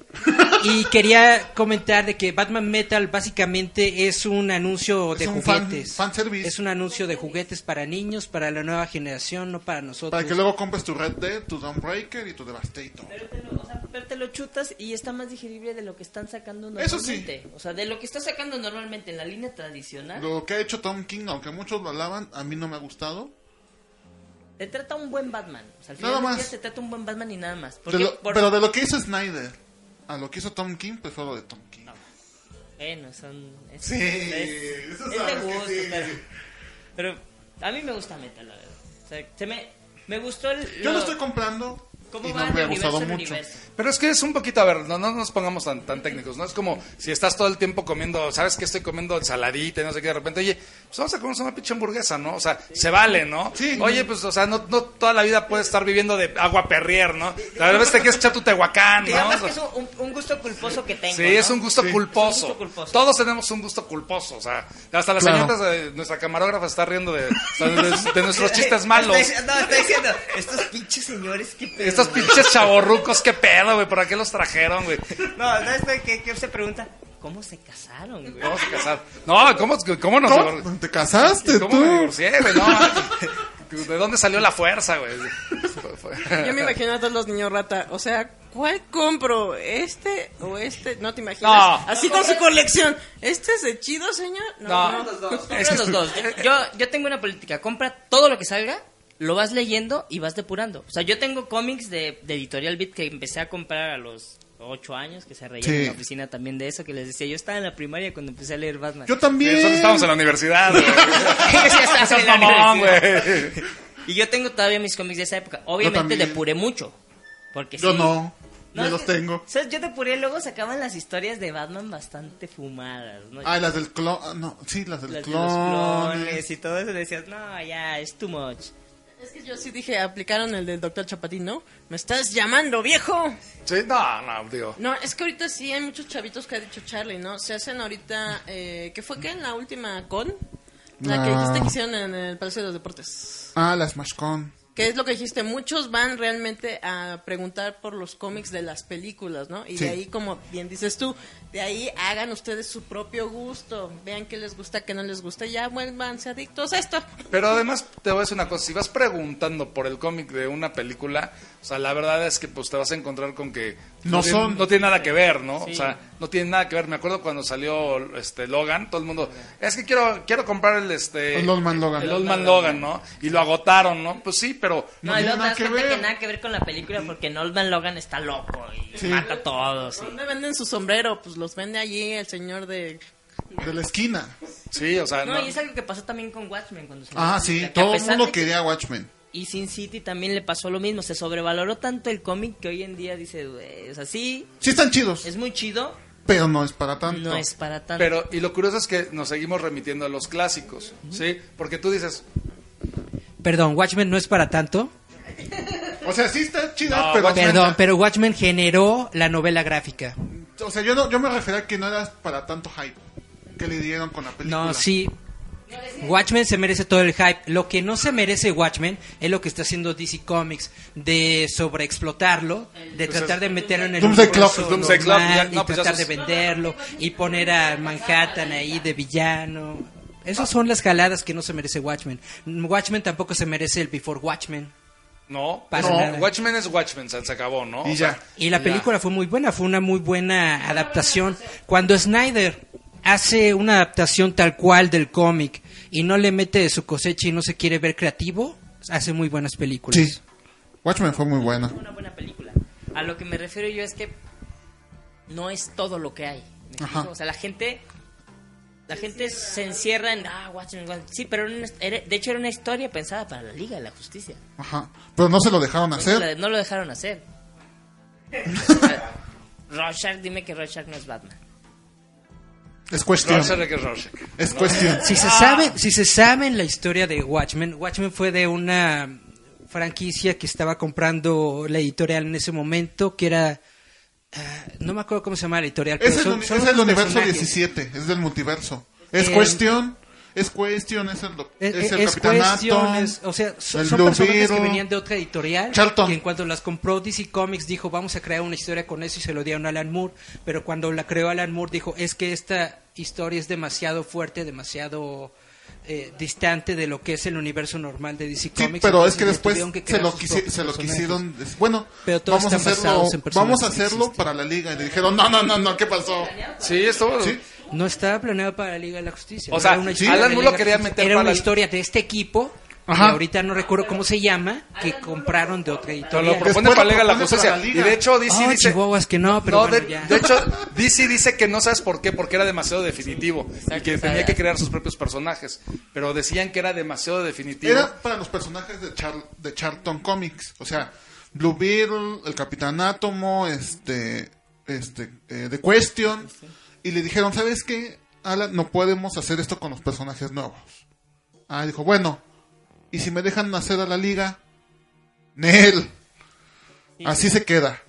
Y quería comentar de que Batman Metal básicamente es un anuncio Es de fan- juguetes. Es un anuncio de juguetes para niños, para la nueva generación, no para nosotros. Para que luego compres tu Red Dead, tu Dawnbreaker y tu Devastator. pero te, lo, o sea, pero te lo chutas y está más digerible de lo que están sacando Eso sí. normalmente. O sea, de lo que está sacando normalmente en la línea tradicional, Lo que ha hecho Tom King, aunque muchos lo alaban, a mí no me ha gustado. te trata un buen Batman. O sea, al Nada final del más. día te trata un buen Batman y nada más. De lo- por- Pero de lo que hizo Snyder a lo que hizo Tom King, prefiero lo de Tom King. Bueno, son... Es, Sí, es, eso es de gusto, sí. pero, pero a mí me gusta Metal, la verdad. O sea, se me, me gustó el... Yo lo lo- estoy comprando ¿Cómo y va no me ha gustado mucho. universo? Pero es que es un poquito, a ver, no, no nos pongamos tan, tan técnicos, ¿no? Es como si estás todo el tiempo comiendo, ¿sabes que estoy comiendo ensaladita y no sé qué? De repente, oye, pues vamos a comer una pinche hamburguesa, ¿no? O sea, se vale, ¿no? Sí. Oye, pues, o sea, no, no toda la vida puedes estar viviendo de agua perrier, ¿no? A veces te quieres echar tu tehuacán, ¿no? Digamos O que sea, es un, un gusto culposo que tengo, Sí, ¿no? es un gusto Sí. culposo. Es un gusto culposo. Todos tenemos un gusto culposo, o sea, hasta la Claro. señorita, de nuestra camarógrafa está riendo de, de- de nuestros chistes malos. No, estoy diciendo, estos pinches señores, qué pedo. Estos pinches chavorrucos, qué pedo, güey, ¿por qué los trajeron, güey? No, no, estoy que, que se pregunta, ¿cómo se casaron, güey? Vamos a casar. No, ¿cómo, cómo nos ¿Cómo? ¿Te casaste ¿Cómo me tú? divorcié, güey? No, ¿De dónde salió la fuerza, güey? Yo me imagino a todos los niños rata. O sea, ¿cuál compro? ¿Este o este? No te imaginas. No. Así con su colección. ¿Este es de chido, señor? No. no. Compra los dos. Yo, yo tengo una política, compra todo lo que salga, lo vas leyendo y vas depurando. O sea, yo tengo cómics de, de Editorial Beat que empecé a comprar a los ocho años, que se reían Sí. en la oficina también de eso, que les decía, yo estaba en la primaria cuando empecé a leer Batman. Yo también. Nosotros estábamos en la universidad, en la mamón. Y yo tengo todavía mis cómics de esa época. Obviamente depuré mucho. Porque Yo sí. no. No, yo los tengo. ¿sabes? Yo depuré, luego sacaban las historias de Batman bastante fumadas, ¿no? Ah, las del clon. ah, No, sí, las del las de clon. los clones y todo eso. Decías, no, ya, es too much. Es que yo sí dije, aplicaron el del doctor Chapatín, ¿no? ¿Me estás llamando, viejo? Sí, no, no, digo. No, es que ahorita sí hay muchos chavitos que ha dicho Charlie, ¿no? Se hacen ahorita, eh, ¿qué fue qué? En la última con? La que Ah. dijiste que hicieron en el Palacio de los Deportes. Ah, las Mashcon. Que es lo que dijiste, muchos van realmente a preguntar por los cómics de las películas, ¿no? Y Sí. de ahí, como bien dices tú, de ahí hagan ustedes su propio gusto, vean qué les gusta, qué no les gusta, y ya vuélvanse adictos a esto. Pero además te voy a decir una cosa, si vas preguntando por el cómic de una película, o sea, la verdad es que pues te vas a encontrar con que No tiene, son. no tiene nada que ver, ¿no? Sí. O sea, no tiene nada que ver. Me acuerdo cuando salió este Logan, todo el mundo, es que quiero quiero comprar el este El Old Man Logan. el Old Man Logan, ¿no? Y lo agotaron, ¿no? Pues sí, pero No, No y luego nada que ver. que nada que ver con la película porque Nolan Logan está loco y Sí. mata a todos. y- ¿Dónde venden su sombrero? Pues los vende allí el señor de... De la esquina. sí, o sea, No, no. y es algo que pasó también con Watchmen cuando se Ah, sí. Todo el mundo quería Watchmen. Y Sin City también le pasó lo mismo, se sobrevaloró tanto el cómic que hoy en día dice, o sea, sí, Sí están chidos, es muy chido, pero no es para tanto. no es para tanto. Pero, y lo curioso es que nos seguimos remitiendo a los clásicos, ¿sí? Porque tú dices, Perdón, Watchmen no es para tanto. O sea, sí está chida, No, pero... Perdón, pero Watchmen generó la novela gráfica. O sea, yo, no, yo me refería a que no era para tanto hype que le dieron con la película. No, sí. Watchmen se merece todo el hype. Lo que no se merece Watchmen es lo que está haciendo DC Comics de sobreexplotarlo, de tratar de meterlo en el Doomsday universo ya- y pues tratar de venderlo y poner a Manhattan ahí de villano. Esas son las jaladas que no se merece Watchmen. Watchmen tampoco se merece el Before Watchmen. no, no. Watchmen es Watchmen, se acabó, ¿no? Y ya. Y la Ya. película fue muy buena, fue una muy buena adaptación. Cuando Snyder hace una adaptación tal cual del cómic y no le mete de su cosecha y no se quiere ver creativo, hace muy buenas películas. Sí. Watchmen fue muy buena. una buena película. A lo que me refiero yo es que no es todo lo que hay. ¿me explico? Ajá. O sea, la gente la gente se encierra en ah, Watchmen, Watchmen". sí, pero era una- era- de hecho era una historia pensada para la Liga de la Justicia. Ajá. Pero no se lo dejaron No, hacer. la- no lo dejaron hacer. Rorschach, dime que Rorschach no es Batman. Es cuestión. Rorschach es Rorschach. Es cuestión. Si se sabe, si se sabe en la historia de Watchmen, Watchmen fue de una franquicia que estaba comprando la editorial en ese momento, que era ah, no me acuerdo cómo se llama la editorial, pero Es el, son- uni- son es el universo personajes. 17, es del multiverso. Es Eh, cuestión, es cuestión, es el, Es, es el es Capitán cuestión, Atom, es- o sea, son, el son personajes que venían de otra editorial, Charlton. que en cuanto las compró DC Comics dijo, vamos a crear una historia con eso y se lo dieron a Alan Moore, pero cuando la creó Alan Moore dijo, es que esta historia es demasiado fuerte, demasiado eh, distante de lo que es el universo normal de DC Sí, Comics. pero es que después que se lo, se lo quisieron. Bueno, Pero todos vamos a están hacerlo, vamos a hacerlo para la liga. Y le dijeron, no, no, no, no, ¿qué pasó? Sí, esto. Sí. No estaba planeado para la Liga de la Justicia. O sea, era una sí, historia Alan de Moore lo quería meter Era para una el- historia de este equipo, Ajá. y ahorita no recuerdo cómo se llama, que compraron de otra Pero editorial. lo propone Después para Liga de la Justicia. Y de hecho, DC Oh, dice. chihuahuas, que no, pero No, bueno, de, ya. de hecho, DC dice que no sabes por qué, porque era demasiado definitivo y que o sea, tenía que crear sus propios personajes. Pero decían que era demasiado definitivo. Era para los personajes de, Char- de Charlton Comics. O sea, Blue Beetle, el Capitán Átomo, este, este, eh, The Question. Y le dijeron, ¿sabes qué? Alan, no podemos hacer esto con los personajes nuevos. Ah, dijo, bueno, ¿y si me dejan hacer a la liga? Nel. Así se queda.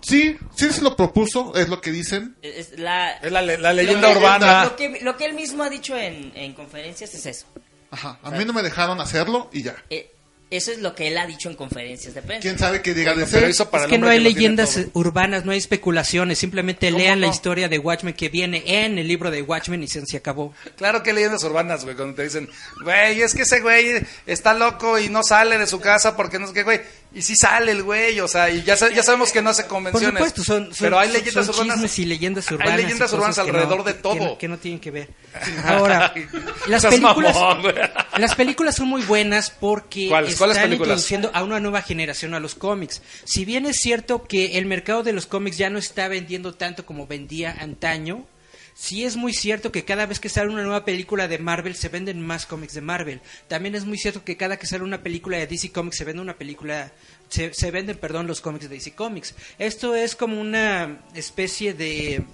Sí, sí se lo propuso, es lo que dicen. Es la, Es la, la leyenda lo que- urbana. Lo que, lo que él mismo ha dicho en, en conferencias es eso. Ajá, a mí no me dejaron hacerlo y ya. Eh, eso es lo que él ha dicho en conferencias de prensa. ¿Quién sabe qué diga de Pero ser? hizo para Es que no hay leyendas urbanas, no hay especulaciones, simplemente ¿Cómo lean la historia de Watchmen que viene en el libro de Watchmen y se, se acabó. Claro que hay leyendas urbanas, güey, cuando te dicen, güey, es que ese güey está loco y no sale de su casa porque no sé qué, güey. Y sí sale el güey, o sea, y ya, ya sabemos que no hace Por convenciones. supuesto, son, son- pero hay leyendas son urbanas. chismes y leyendas urbanas. Hay leyendas urbanas alrededor no- de todo. Que no, que no tienen que ver. Ahora, las películas, las películas son muy buenas porque ¿Cuáles? ¿Cuáles están películas? introduciendo a una nueva generación a los cómics. Si bien es cierto que el mercado de los cómics ya no está vendiendo tanto como vendía antaño, sí es muy cierto que cada vez que sale una nueva película de Marvel se venden más cómics de Marvel. También es muy cierto que cada que sale una película de DC Comics se vende una película se, se venden, perdón, los cómics de DC Comics. Esto es como una especie de.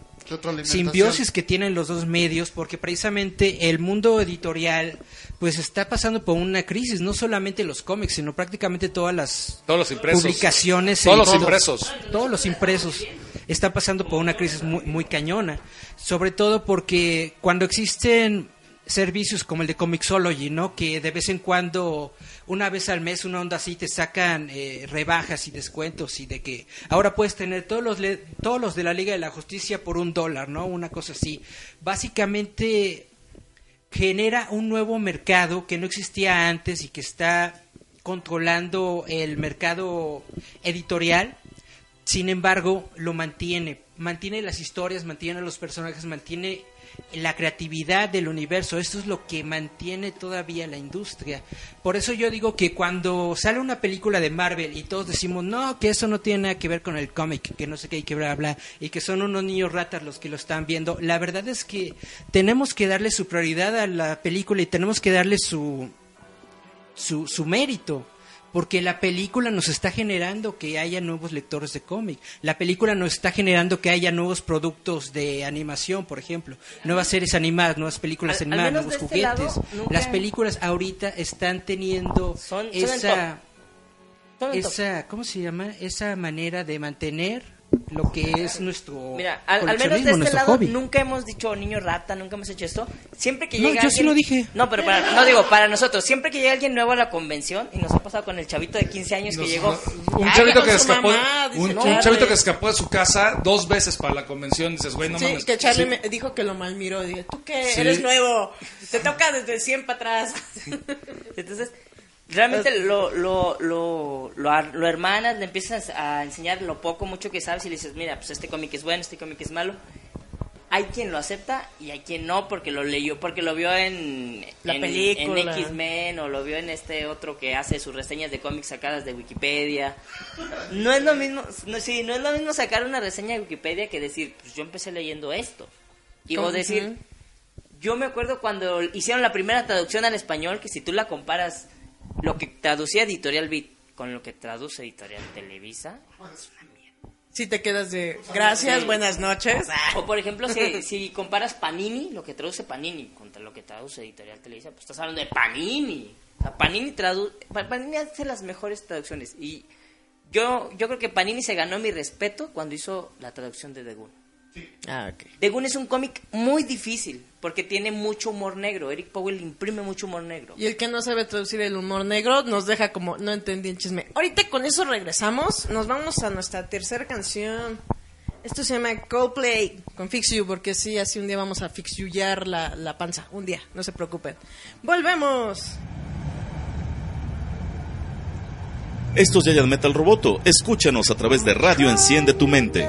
Simbiosis que tienen los dos medios porque precisamente el mundo editorial pues está pasando por una crisis no solamente los cómics sino prácticamente todas las Todos los impresos. publicaciones Todos los todo- impresos. todos los impresos están pasando por una crisis muy, muy cañona sobre todo porque cuando existen servicios como el de Comixology, ¿no? Que de vez en cuando, una vez al mes, una onda así, te sacan eh, rebajas y descuentos y de que ahora puedes tener todos los, todos los de la Liga de la Justicia por un dólar, ¿no? Una cosa así. Básicamente genera un nuevo mercado que no existía antes y que está controlando el mercado editorial sin embargo, lo mantiene, mantiene las historias, mantiene a los personajes, mantiene la creatividad del universo. Esto es lo que mantiene todavía la industria. Por eso yo digo que cuando sale una película de Marvel y todos decimos, no, que eso no tiene nada que ver con el cómic, que no sé qué, y que bla, bla, y que son unos niños ratas los que lo están viendo, la verdad es que tenemos que darle su prioridad a la película y tenemos que darle su, su, su mérito. Porque la película nos está generando que haya nuevos lectores de cómic. La película nos está generando que haya nuevos productos de animación, por ejemplo. Nuevas series animadas, nuevas películas Al- animadas, nuevos este juguetes. lado, nunca- Las películas ahorita están teniendo Son- son el esa, esa, ¿cómo se llama? Esa manera de mantener lo que es nuestro Mira, al, al menos de este lado hobby. nunca hemos dicho niño rata, nunca hemos hecho esto. Siempre que No, llega yo sí alguien- lo dije. No, pero para, no digo, para nosotros, siempre que llega alguien nuevo a la convención, y nos ha pasado con el chavito de 15 años que llegó. Un chavito que escapó, mamá, dice un, chavito que escapó de su casa dos veces para la convención. Dices, güey, no sí, mames. que Charlie Sí. me dijo que lo malmiró. Dije, tú que Sí. eres nuevo, te toca desde 100 para atrás. Entonces, realmente lo, lo, lo, lo, lo hermanas, le empiezas a enseñar lo poco, mucho que sabes y le dices, mira, pues este cómic es bueno, este cómic es malo. Hay quien lo acepta y hay quien no porque lo leyó, porque lo vio en, La en, película. en X-Men o lo vio en este otro que hace sus reseñas de cómics sacadas de Wikipedia. No es lo mismo, no, sí, no es lo mismo sacar una reseña de Wikipedia que decir, pues yo empecé leyendo esto. Y o decir, yo me acuerdo cuando hicieron la primera traducción al español, que si tú la comparas lo que traducía Editorial Beat con lo que traduce Editorial Televisa. Si te quedas de gracias, Sí. buenas noches. O por ejemplo, si, si comparas Panini, lo que traduce Panini, contra lo que traduce Editorial Televisa, pues estás hablando de Panini. O sea, Panini, tradu Pa- Panini hace las mejores traducciones. Y yo, yo creo que Panini se ganó mi respeto cuando hizo la traducción de The Goon. Ah, ok. The Goon es un cómic muy difícil porque tiene mucho humor negro. Eric Powell imprime mucho humor negro. Y el que no sabe traducir el humor negro nos deja como, no entendí el chisme. Ahorita con eso regresamos, nos vamos a nuestra tercera canción. Esto se llama Coldplay con Fix You, porque sí, así un día vamos a fix youar la, la panza. Un día, no se preocupen. ¡Volvemos! Esto es Giant Metal Roboto. Escúchanos a través de Radio Enciende tu Mente.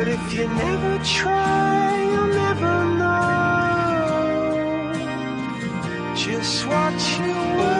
But if you never try, you'll never know. Just what you were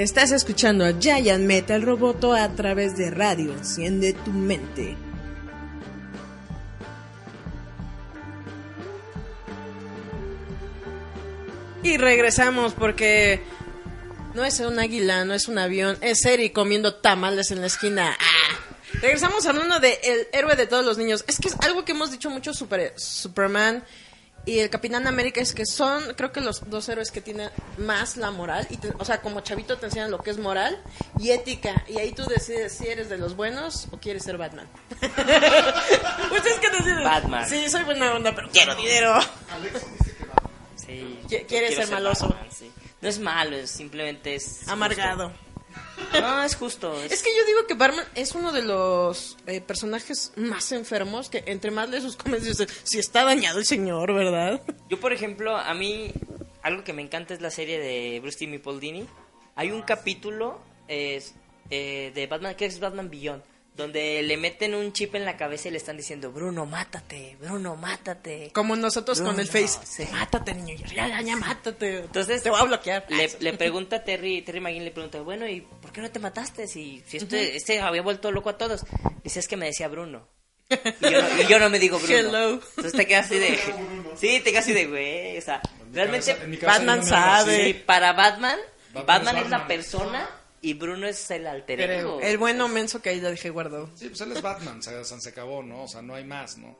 Estás escuchando a Giant Metal Roboto a través de radio. Enciende tu mente. Y regresamos porque no es un águila, no es un avión, es Eri comiendo tamales en la esquina. ¡Ah! Regresamos hablando de el héroe de todos los niños. Es que es algo que hemos dicho mucho super, Superman y el Capitán América es que son, creo que los dos héroes que tienen más la moral. Y te- o sea, como chavito te enseñan lo que es moral y ética. Y ahí tú decides si eres de los buenos o quieres ser Batman. ¿Ustedes qué deciden? Batman. Sí, soy buena onda, pero quiero dinero. Sí, Qui- yo quiere quiero ser maloso. Batman, sí. No es malo, es simplemente es... Amargado. justo. No, es justo. Es, Es que yo digo que Batman es uno de los eh, personajes más enfermos que entre más lees sus comentarios dices, si está dañado el señor, ¿verdad? Yo, por ejemplo, a mí algo que me encanta es la serie de Bruce Timm y Paul Dini. Hay un capítulo es, eh, de Batman, que es Batman Beyond, donde le meten un chip en la cabeza y le están diciendo, Bruno, mátate, Bruno, mátate. Como nosotros con el Face. sí. Mátate, niño. Ya, ya, ya, mátate. Entonces, te voy a bloquear. Le, le pregunta a Terry, Terry McGinn le pregunta, bueno, ¿y por qué no te mataste? Si, si este, este había vuelto loco a todos. Dice, es que me decía Bruno. Y yo, no, y yo no me digo Bruno. Hello. Entonces te quedas así de... Sí, te quedas así de, güey, o sea, realmente... cabeza- Batman no sabe. Sí, para Batman, Batman Batman, es la persona y Bruno es el alter ego. El bueno menso que ahí lo dejé guardado. Sí, pues él es Batman, se, se acabó, ¿no? O sea, no hay más, ¿no?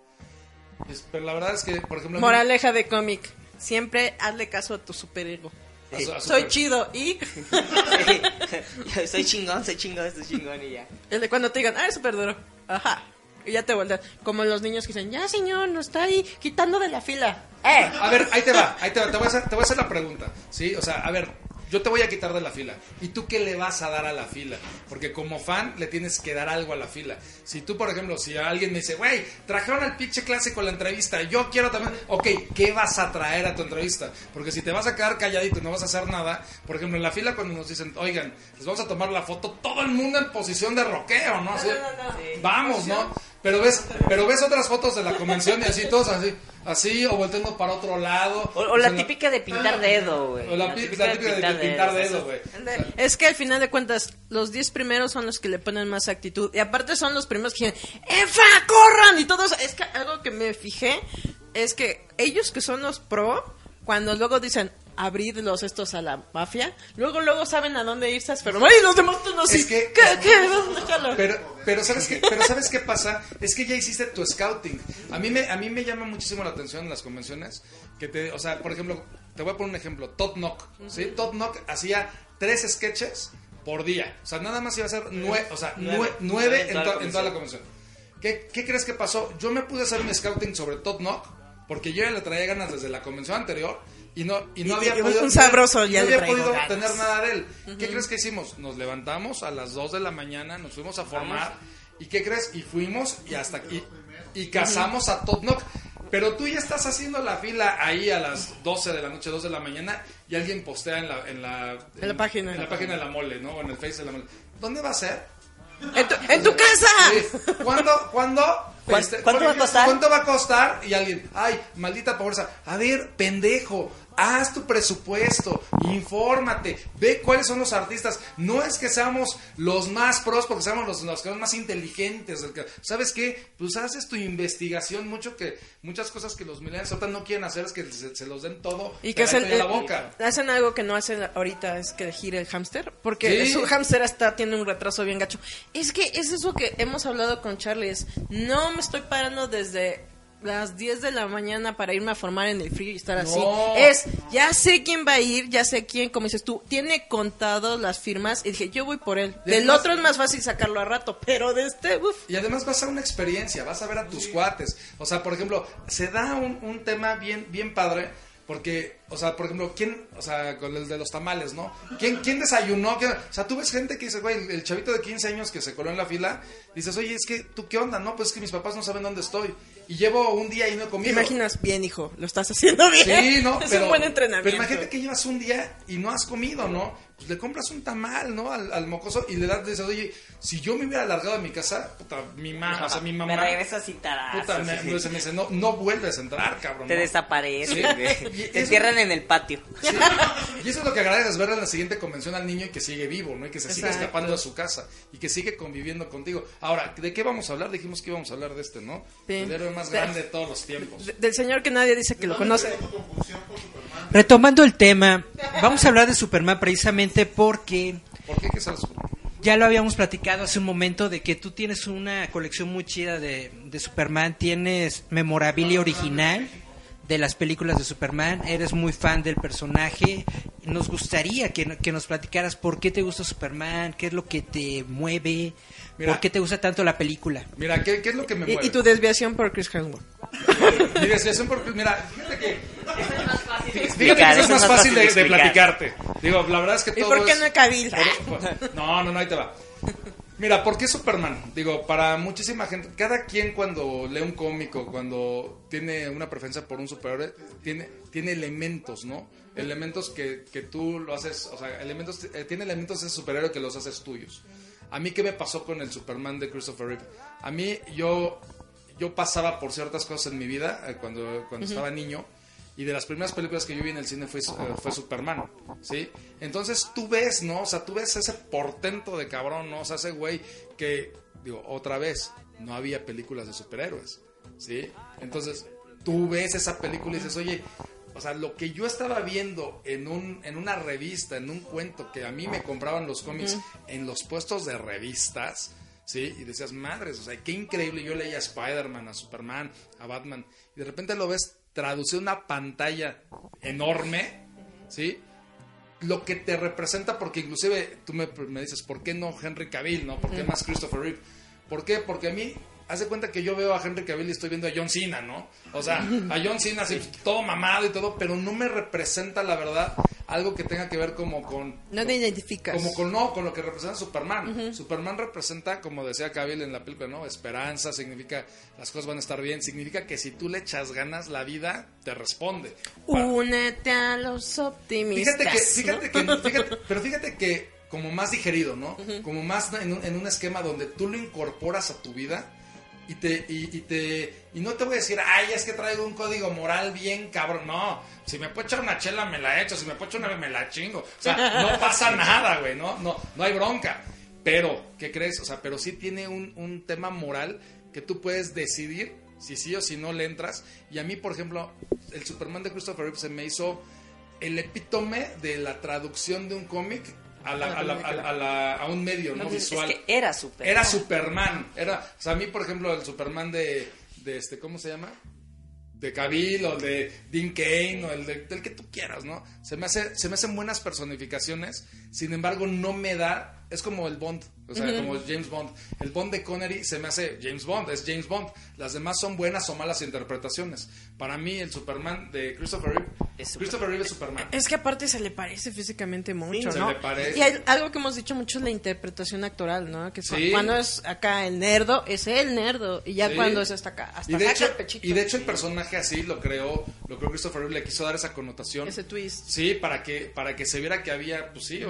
Pero la verdad es que, por ejemplo... Moraleja de cómic. Siempre hazle caso a tu superego. a su- a su- Soy chido y Sí. soy chingón, soy chingón, estoy chingón y ya. el de cuando te digan, ah, es súper duro. Ajá. Y ya te volteas. Como los niños que dicen, ya señor, nos está ahí quitando de la fila. ¡Eh! A ver, ahí te va, ahí te va, te voy a hacer, te voy a hacer la pregunta, ¿sí? O sea, a ver, yo te voy a quitar de la fila. ¿Y tú qué le vas a dar a la fila? Porque como fan le tienes que dar algo a la fila. Si tú, por ejemplo, si alguien me dice, güey, trajeron al pinche clásico la entrevista, yo quiero también, ok, ¿qué vas a traer a tu entrevista? Porque si te vas a quedar calladito y no vas a hacer nada, por ejemplo, en la fila cuando nos dicen, oigan, les vamos a tomar la foto, todo el mundo en posición de rockeo, ¿no? Así, Vamos, ¿no? Pero ves, pero ves otras fotos de la convención y así, todos así, así, o volteando para otro lado. O, o la sea, típica de pintar dedo, güey. O la, pi- la típica de, de pintar dedo, güey. Es que al final de cuentas, los 10 primeros son los que le ponen más actitud. Y aparte son los primeros que dicen, ¡Efa, corran! Y todos. Es que algo que me fijé es que ellos que son los pro, cuando luego dicen, abridlos estos a la mafia, luego luego saben a dónde irse, pero ¡ay, los demás así! Es que- ¿Qué, qué? Pero, pero ¿sabes qué? Pero ¿sabes qué pasa? Es que ya hiciste tu scouting. A mí me, a mí me llama muchísimo la atención en las convenciones que te, o sea, por ejemplo, te voy a poner un ejemplo, Todd Knock, ¿sí? Todd Knock hacía tres sketches por día. O sea, nada más iba a hacer nueve, o sea, Nueve. nue- nueve en, to- en toda la convención. ¿Qué, ¿Qué crees que pasó? Yo me pude hacer mi scouting sobre Todd Knock porque yo ya le traía ganas desde la convención anterior y no, y no Y- había y un- podido, un sabroso no ya le había podido ganas. tener nada de él. ¿Qué crees que hicimos? Nos levantamos a las 2 de la mañana, nos fuimos a formar. ¿Y qué crees? Y fuimos y hasta aquí. Y cazamos a Todd Knock. Pero tú ya estás haciendo la fila ahí a las 12 de la noche, 2 de la mañana, y alguien postea en la, en la, En la página. En la página de la mole, ¿no? O en el Face de la mole. ¿Dónde va a ser? ¡En tu, en tu casa! ¿Cuándo? ¿Cuándo? ¿Cuán- Este, cuánto va a costar? ¿Cuánto va a costar? Y alguien, ay, maldita pobreza. A ver, pendejo, haz tu presupuesto, infórmate, ve cuáles son los artistas. No es que seamos los más pros, porque seamos los, los que somos más inteligentes. ¿Sabes qué? Pues haces tu investigación, mucho que muchas cosas que los millennials ahorita no quieren hacer es que se, se los den todo Y que hacen, en la eh, boca. hacen algo que no hacen ahorita, es que gire el hámster, porque Sí. su hámster hasta tiene un retraso bien gacho. Es que es eso que hemos hablado con Charlie, es, no me estoy parando desde las 10 de la mañana para irme a formar en el frío y estar así. No. Es, ya sé quién va a ir, ya sé quién, como dices tú, tiene contado las firmas y dije, yo voy por él. Y Del además- otro es más fácil sacarlo a rato, pero de este, uff. Y además vas a una experiencia, vas a ver a tus cuates. O sea, por ejemplo, se da un, un tema bien, bien padre, porque o sea, por ejemplo, ¿quién, o sea, con el de los tamales, ¿no? ¿Quién, quién desayunó? ¿Qué- o sea, tú ves gente que dice, güey, el, el chavito de 15 años que se coló en la fila, dices, oye, es que, ¿tú qué onda? No, pues es que mis papás no saben dónde estoy. Y llevo un día y no he Te comido. imaginas bien, hijo, lo estás haciendo bien. Sí, no, es pero, un buen entrenamiento. Pero imagínate que llevas un día y no has comido, ¿no? Pues le compras un tamal, ¿no? Al, al mocoso y le das, dices, oye, si yo me hubiera alargado de mi casa, puta, mi mamá, o sea, mi mamá. Me regresas y tarazos. Puta, me, me- se me dice, no, no vuelves a entrar, cabrón. Te ¿no? desapareces, Sí. Te entierran en el patio. Sí. Y eso es lo que agradeces, ver en la siguiente convención al niño y que sigue vivo, ¿no? Y que se sigue escapando de su casa y que sigue conviviendo contigo. Ahora, ¿de qué vamos a hablar? Dijimos que íbamos a hablar de este, ¿no? El héroe más grande de todos los tiempos. De- Del señor que nadie dice que lo conoce. Retomando el tema, vamos a hablar de Superman precisamente porque ¿Por qué que sabes? ya lo habíamos platicado hace un momento de que tú tienes una colección muy chida de, de Superman, tienes memorabilia original de las películas de Superman, eres muy fan del personaje, nos gustaría que, que nos platicaras por qué te gusta Superman, qué es lo que te mueve, Mira. por qué te gusta tanto la película. Mira, ¿qué, qué es lo que me Y, mueve? y tu desviación por Chris Hemsworth. Mi desviación por... Mira, fíjate que... Explicar, eso es más fácil de, de explicar. platicarte. Digo, la verdad es que ¿Y todo por qué es- no es Cavill? por- por- No, no, no, ahí te va. Mira, ¿por qué Superman? Digo, para muchísima gente, cada quien cuando lee un cómico, cuando tiene una preferencia por un superhéroe, tiene, tiene elementos, ¿no? Elementos que, que tú lo haces, o sea, elementos, eh, tiene elementos de ese superhéroe que los haces tuyos. A mí, ¿qué me pasó con el Superman de Christopher Reeve? A mí, yo, yo pasaba por ciertas cosas en mi vida eh, cuando, cuando estaba niño. Y de las primeras películas que yo vi en el cine fue, eh, fue Superman, ¿sí? Entonces tú ves, ¿no? O sea, tú ves ese portento de cabrón, ¿no? O sea, ese güey que, digo, otra vez, no había películas de superhéroes, ¿sí? Entonces tú ves esa película y dices, oye, o sea, lo que yo estaba viendo en, un, en una revista, en un cuento que a mí me compraban los cómics en los puestos de revistas, ¿sí? Y decías, madres, o sea, qué increíble. Yo leía a Spider-Man, a Superman, a Batman, y de repente lo ves traducido en una pantalla enorme, ¿sí? Lo que te representa, porque inclusive tú me, me dices, ¿por qué no Henry Cavill, no? ¿Por qué más Christopher Reeve? ¿Por qué? Porque a mí, haz de cuenta que yo veo a Henry Cavill y estoy viendo a John Cena, ¿no? O sea, a John Cena así, todo mamado y todo, pero no me representa, la verdad, algo que tenga que ver como con... No te identificas. Como con, no, con lo que representa Superman. Superman representa, como decía Cavill en la película, ¿no? Esperanza, significa las cosas van a estar bien, significa que si tú le echas ganas, la vida te responde. Únete a los optimistas. Fíjate que, ¿no? fíjate que, fíjate- pero fíjate que como más digerido, ¿no? Como más en un, en un esquema donde tú lo incorporas a tu vida y te, y, y te, y no te voy a decir, ay, es que traigo un código moral bien cabrón. No, si me puedo echar una chela me la echo, si me puedo echar una me la chingo. O sea, no pasa nada, güey, no, no, no hay bronca. Pero, ¿qué crees? O sea, pero sí tiene un, un tema moral que tú puedes decidir si sí o si no le entras. Y a mí, por ejemplo, el Superman de Christopher Reeve se me hizo el epítome de la traducción de un cómic a, la- a la- a la- a un medio no Es visual. que era súper. Era Superman. Era, o sea, a mí, por ejemplo, el Superman de, de este, ¿cómo se llama? De Cavill o de Dean Kane o el de- del que tú quieras, ¿no? Se me, hace, se me hacen buenas personificaciones, sin embargo, no me da. Es como el Bond, o sea, como James Bond. El Bond de Connery se me hace James Bond, es James Bond. Las demás son buenas o malas interpretaciones. Para mí, el Superman de Christopher Reeve, Es. Christopher Reeve es Superman. Es que aparte se le parece físicamente mucho, se ¿no? le parece. Y hay algo que hemos dicho mucho es la interpretación actoral, ¿no? Que Sí. cuando es acá el nerdo, es el nerdo. Y ya Sí. cuando es hasta acá, hasta Y de, acá hecho, el pechito. y de hecho el personaje así lo creó, lo creó Christopher Reeve, le quiso dar esa connotación. Ese twist. Sí, para que, para que se viera que había, pues sí,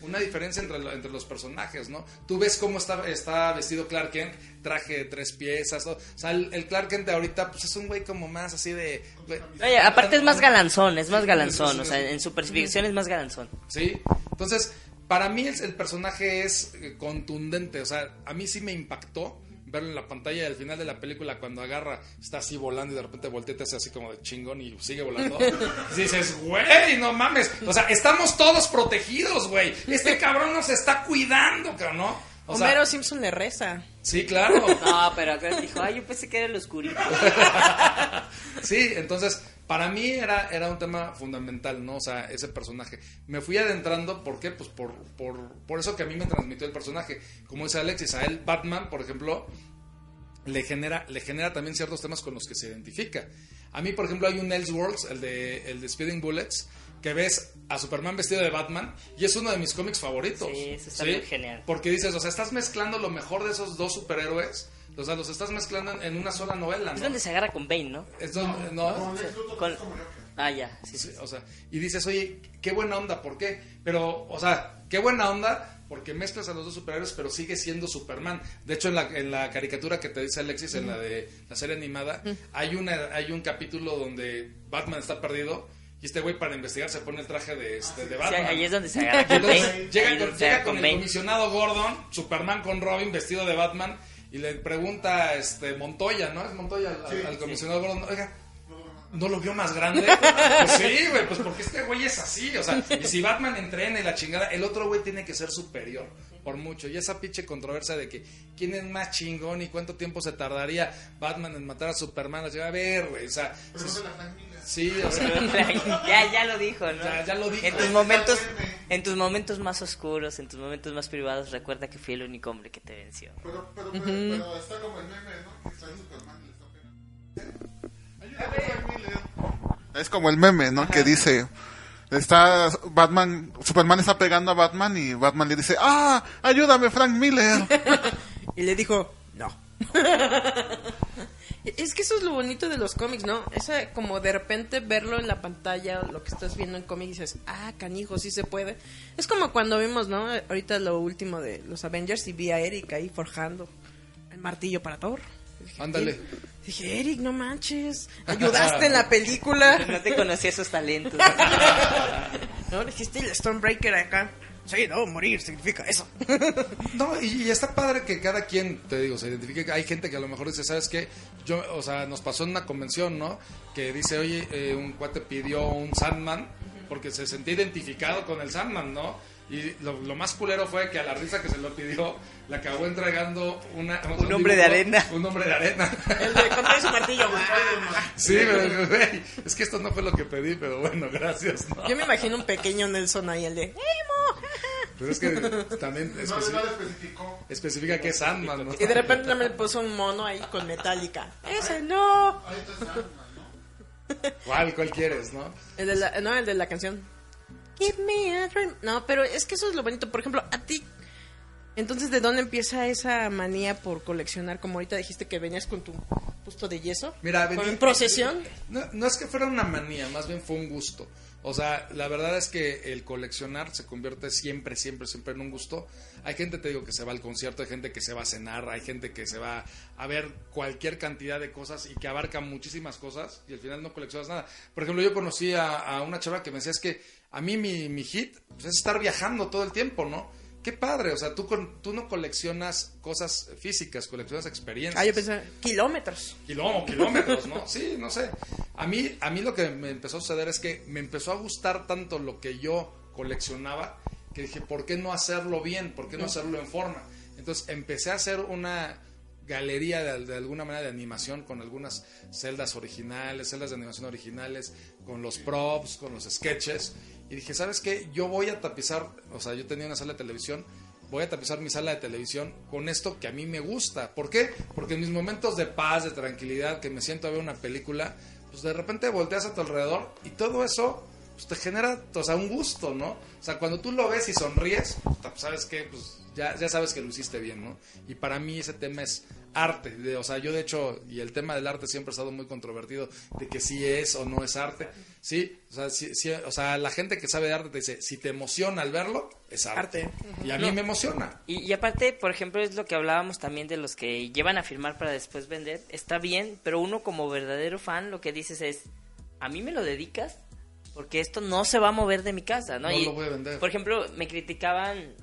una diferencia entre, entre los personajes, ¿no? Tú ves cómo está, está vestido Clark Kent, traje de tres piezas, o sea, el, el Clark Kent de ahorita, pues es un güey como más así de... güey. Oye, aparte es más galanzón, es más galanzón. O sea, en su perspectiva es más galanzón. Sí, entonces, para mí el, el personaje es eh, contundente, o sea, a mí sí me impactó verlo en la pantalla y al final de la película cuando agarra, está así volando y de repente voltea hace así como de chingón y sigue volando. Y dices, güey, no mames, o sea, estamos todos protegidos, güey. Este cabrón nos está cuidando, cabrón, ¿no? O sea, Homero Simpson le reza. sí, claro. No, pero acá dijo, ay, yo pensé que era el oscurito. Sí, entonces, para mí era, era un tema fundamental, ¿no? O sea, ese personaje. Me fui adentrando, ¿por qué? Pues por, por, por eso que a mí me transmitió el personaje. Como dice Alexis, a él Batman, por ejemplo, le genera, le genera también ciertos temas con los que se identifica. A mí, por ejemplo, hay un Elseworlds, el de, el de Speeding Bullets, que ves a Superman vestido de Batman y es uno de mis cómics favoritos. Sí, eso está muy genial. Porque dices, o sea, estás mezclando lo mejor de esos dos superhéroes, o sea, los estás mezclando en- en una sola novela, Es ¿no? donde se agarra con Bane, ¿no? Es donde- no, Con... Ah, ya, sí, sí. Sí, o sea, y dices, oye, qué buena onda, ¿por qué? Pero, o sea, qué buena onda porque mezclas a los dos superhéroes, pero sigue siendo Superman. De hecho, en la, en la caricatura que te dice Alexis, en la de la serie animada, hay, una, hay un capítulo donde Batman está perdido y este güey para investigar se pone el traje de, este, de Sí, Batman. ahí es donde se agarra con Entonces, Bane. llega con, llega con con el comisionado Gordon, Superman con Robin vestido de Batman y le pregunta este Montoya, ¿no? Es Montoya al, al comisionado Gordon, oiga, ¿no lo vio más grande? Pues sí, güey, pues porque este güey es así, o sea, y si Batman entrena y la chingada, el otro güey tiene que ser superior, por mucho. Y esa pinche controversia de que quién es más chingón y cuánto tiempo se tardaría Batman en matar a Superman, o sea, a ver, güey, o sea, sí, o sea, ya, ya lo dijo, ¿no? Ya- ya lo dijo. En tus momentos, en tus momentos más oscuros, en tus momentos más privados, recuerda que fui el único hombre que te venció. Pero, pero, pero, pero está como el meme, ¿no? Que está Superman y le está pegando. Ayúdame, Frank Miller. Es como el meme, ¿no? Que dice, está Batman, Superman está pegando a Batman y Batman le dice, ah, ayúdame, Frank Miller. Y le dijo, no. es que eso es lo bonito de los cómics, ¿no? Esa, como de repente verlo en la pantalla, lo que estás viendo en cómics, y dices, ah, canijo, sí se puede. Es como cuando vimos, ¿no? Ahorita lo último de los Avengers y vi a Eric ahí forjando el martillo para Thor. Dije, Ándale. Dije, Eric, no manches, ayudaste en la película. No te conocía esos talentos. ¿No? Dijiste el Stormbreaker acá. Sí, no, morir significa eso. No, y, y está padre que cada quien, te digo, se identifique. Hay gente que a lo mejor dice, ¿sabes qué? Yo, o sea, nos pasó en una convención, ¿no? Que dice, oye, eh, un cuate pidió un Sandman porque se sentía identificado con el Sandman, ¿no? Y lo, lo más culero fue que a la risa que se lo pidió, le acabó entregando una, Un hombre de arena. Un hombre de arena. El de contra su martillo. sí, pero, güey, es que esto no fue lo que pedí, pero bueno, gracias, ¿no? Yo me imagino un pequeño Nelson ahí, el de ¡Emo! Pero es que también No, especifica, no especifica que es Sandman, ¿no? Y de repente me puso un mono ahí con metálica. Ese no. Ahí está Sandman, ¿no? ¿Cuál, cuál quieres, no? El de la, no, el de la canción. Give me a dream. No, pero es que eso es lo bonito. Por ejemplo, a ti. Entonces, ¿de dónde empieza esa manía por coleccionar? Como ahorita dijiste que venías con tu puesto de yeso. Mira, con vení- en procesión. No, no es que fuera una manía, más bien fue un gusto. O sea, la verdad es que el coleccionar se convierte siempre, siempre, siempre en un gusto. Hay gente, te digo, que se va al concierto, hay gente que se va a cenar, hay gente que se va a ver cualquier cantidad de cosas y que abarca muchísimas cosas y al final no coleccionas nada. Por ejemplo, yo conocí a, una chava que me decía, es que a mí mi, mi hit pues, es estar viajando todo el tiempo, ¿no? Qué padre, o sea, tú, con, tú no coleccionas cosas físicas, coleccionas experiencias Ah, yo kilómetros. kilómetros, kilómetros, ¿no? Sí, no sé. A mí, a mí lo que me empezó a suceder es que me empezó a gustar tanto lo que yo coleccionaba que dije, ¿por qué no hacerlo bien? ¿Por qué no hacerlo en forma? Entonces empecé a hacer una galería de, de alguna manera de animación con algunas celdas originales, celdas de animación originales, con los props, con los sketches. Y dije, ¿sabes qué? Yo voy a tapizar, o sea, yo tenía una sala de televisión, voy a tapizar mi sala de televisión con esto que a mí me gusta. ¿Por qué? Porque en mis momentos de paz, de tranquilidad, que me siento a ver una película, pues de repente volteas a tu alrededor y todo eso pues te genera, o sea, un gusto, ¿no? O sea, cuando tú lo ves y sonríes, pues, sabes que, pues ya, ya sabes que lo hiciste bien, ¿no? Y para mí ese tema es arte, de- o sea, yo de hecho, y el tema del arte siempre ha estado muy controvertido, de que si es o no es arte, ¿sí? O sea, sí- sí, o sea, la gente que sabe de arte te dice, si te emociona al verlo, es arte. Arte. Y a mí me emociona. Y, y aparte, por ejemplo, es lo que hablábamos también de los que llevan a firmar para después vender. Está bien, pero uno como verdadero fan lo que dices es, a mí me lo dedicas porque esto no se va a mover de mi casa, ¿no? No Y, lo voy a vender. Por ejemplo, me criticaban,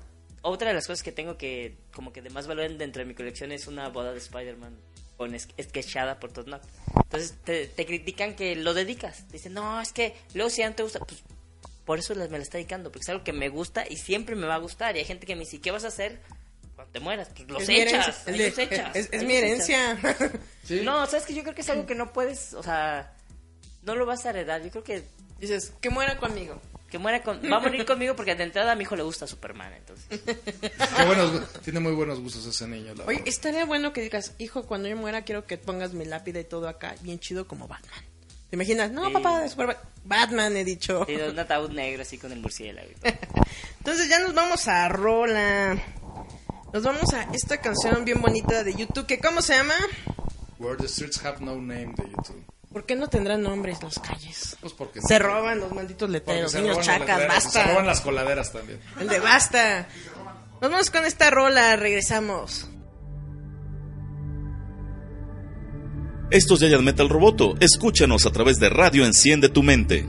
otra de las cosas que tengo que como que de más valor dentro de mi colección es una boda de Spider-Man con es- sketchada por Todd Knox. Entonces te, te critican que lo dedicas. Dicen, no, es que luego si ya no te gusta, pues por eso me la está dedicando, porque es algo que me gusta y siempre me va a gustar. Y hay gente que me dice, ¿qué vas a hacer cuando te mueras? Pues los Es echas. Los echas, es, mi herencia. ¿sí? No, sabes que yo creo que es algo que no puedes, o sea, no lo vas a heredar. Yo creo que Dices, que muera conmigo. Que muera con, va a morir conmigo porque de entrada a mi hijo le gusta Superman, entonces. Qué buenos, tiene muy buenos gustos ese niño. la Oye, verdad. estaría bueno que digas, hijo, cuando yo muera quiero que pongas mi lápida y todo acá, bien chido como Batman. ¿Te imaginas? No, Sí. papá, de Superman. Batman, he dicho. Sí, un ataúd negro así con el murciélago. Entonces ya nos vamos a Rola. Nos vamos a esta canción bien bonita de YouTube, que ¿cómo se llama? Where the streets have no name de YouTube. ¿Por qué no tendrán nombres las calles? Pues porque Se roban los malditos letreros, niños chacas, letreros, Se roban basta. las coladeras también. El de basta. Nos vamos con esta rola, regresamos. Esto es Giant Metal Roboto. Escúchanos a través de Radio Enciende tu Mente.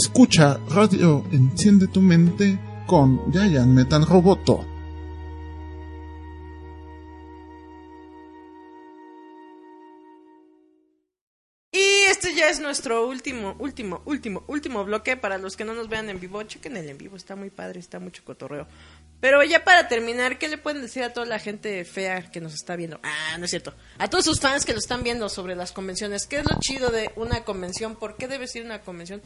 Escucha Radio Enciende tu mente con Giant Metal Roboto. Nuestro último, último, último, último bloque. Para los que no nos vean en vivo, chequen el en vivo, está muy padre, está mucho cotorreo. Pero ya para terminar, ¿qué le pueden decir a toda la gente fea que nos está viendo? Ah, no es cierto. A todos sus fans que lo están viendo sobre las convenciones. ¿Qué es lo chido de una convención? ¿Por qué debe ser una convención?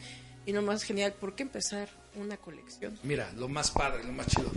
Y lo más genial, ¿por qué empezar una colección? Mira, lo más padre, lo más chido.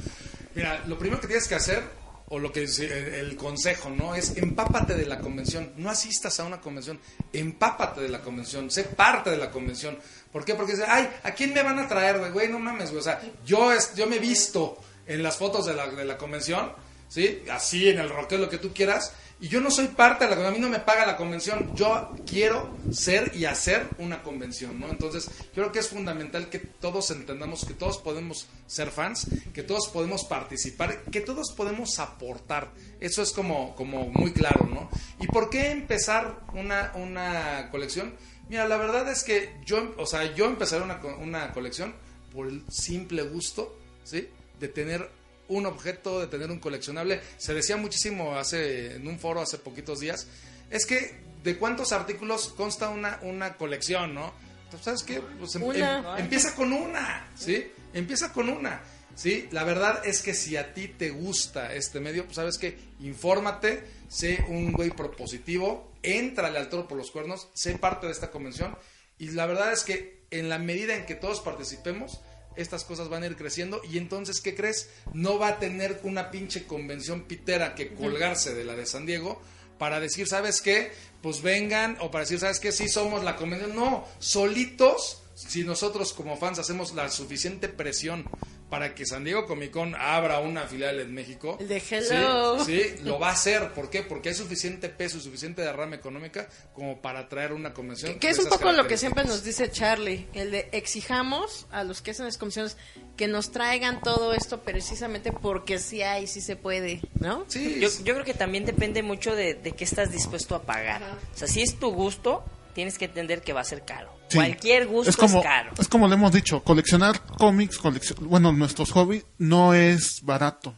Mira, lo primero que tienes que hacer, o lo que es el, consejo, ¿no? Es empápate de la convención. No asistas a una convención, empápate de la convención, sé parte de la convención. ¿Por qué? Porque dice, ay, ¿a quién me van a traer, güey? Güey, no mames, güey. O sea, yo, es, yo me he visto en las fotos de la, de la convención, ¿sí? Así, en el rockeo, lo que tú quieras. Y yo no soy parte de la convención, a mí no me paga la convención. Yo quiero ser y hacer una convención, ¿no? Entonces, creo que es fundamental que todos entendamos que todos podemos ser fans, que todos podemos participar, que todos podemos aportar. Eso es como, como muy claro, ¿no? ¿Y por qué empezar una, una colección? Mira, la verdad es que yo, o sea, yo empezaré una, una colección por el simple gusto, ¿sí? De tener un objeto, de tener un coleccionable. Se decía muchísimo hace, en un foro hace poquitos días, es que de cuántos artículos consta una, una colección, ¿no? Pues, ¿Sabes qué? Pues em- em- empieza con una, ¿sí? Empieza con una. Sí, la verdad es que si a ti te gusta este medio, pues sabes que infórmate, sé un güey propositivo, éntrale al toro por los cuernos, sé parte de esta convención y la verdad es que en la medida en que todos participemos, estas cosas van a ir creciendo y entonces, ¿qué crees? No va a tener una pinche convención pitera que colgarse de la de San Diego para decir, ¿sabes qué? Pues vengan o para decir, ¿sabes qué? Sí somos la convención. No, solitos, si nosotros como fans hacemos la suficiente presión para que San Diego Comic Con abra una filial en México. El de Hello. Sí, sí, lo va a hacer. ¿Por qué? Porque hay suficiente peso y suficiente derrama económica como para traer una convención. Que es un poco lo que siempre nos dice Charlie, el de exijamos a los que hacen las comisiones que nos traigan todo esto precisamente porque sí hay, sí se puede, ¿no? Sí, Yo, yo creo que también depende mucho de, de qué estás dispuesto a pagar. O sea, si es tu gusto, tienes que entender que va a ser caro. Sí. Cualquier gusto es es, como, caro. Es como le hemos dicho, coleccionar cómics, coleccion- bueno, nuestros hobbies no es barato.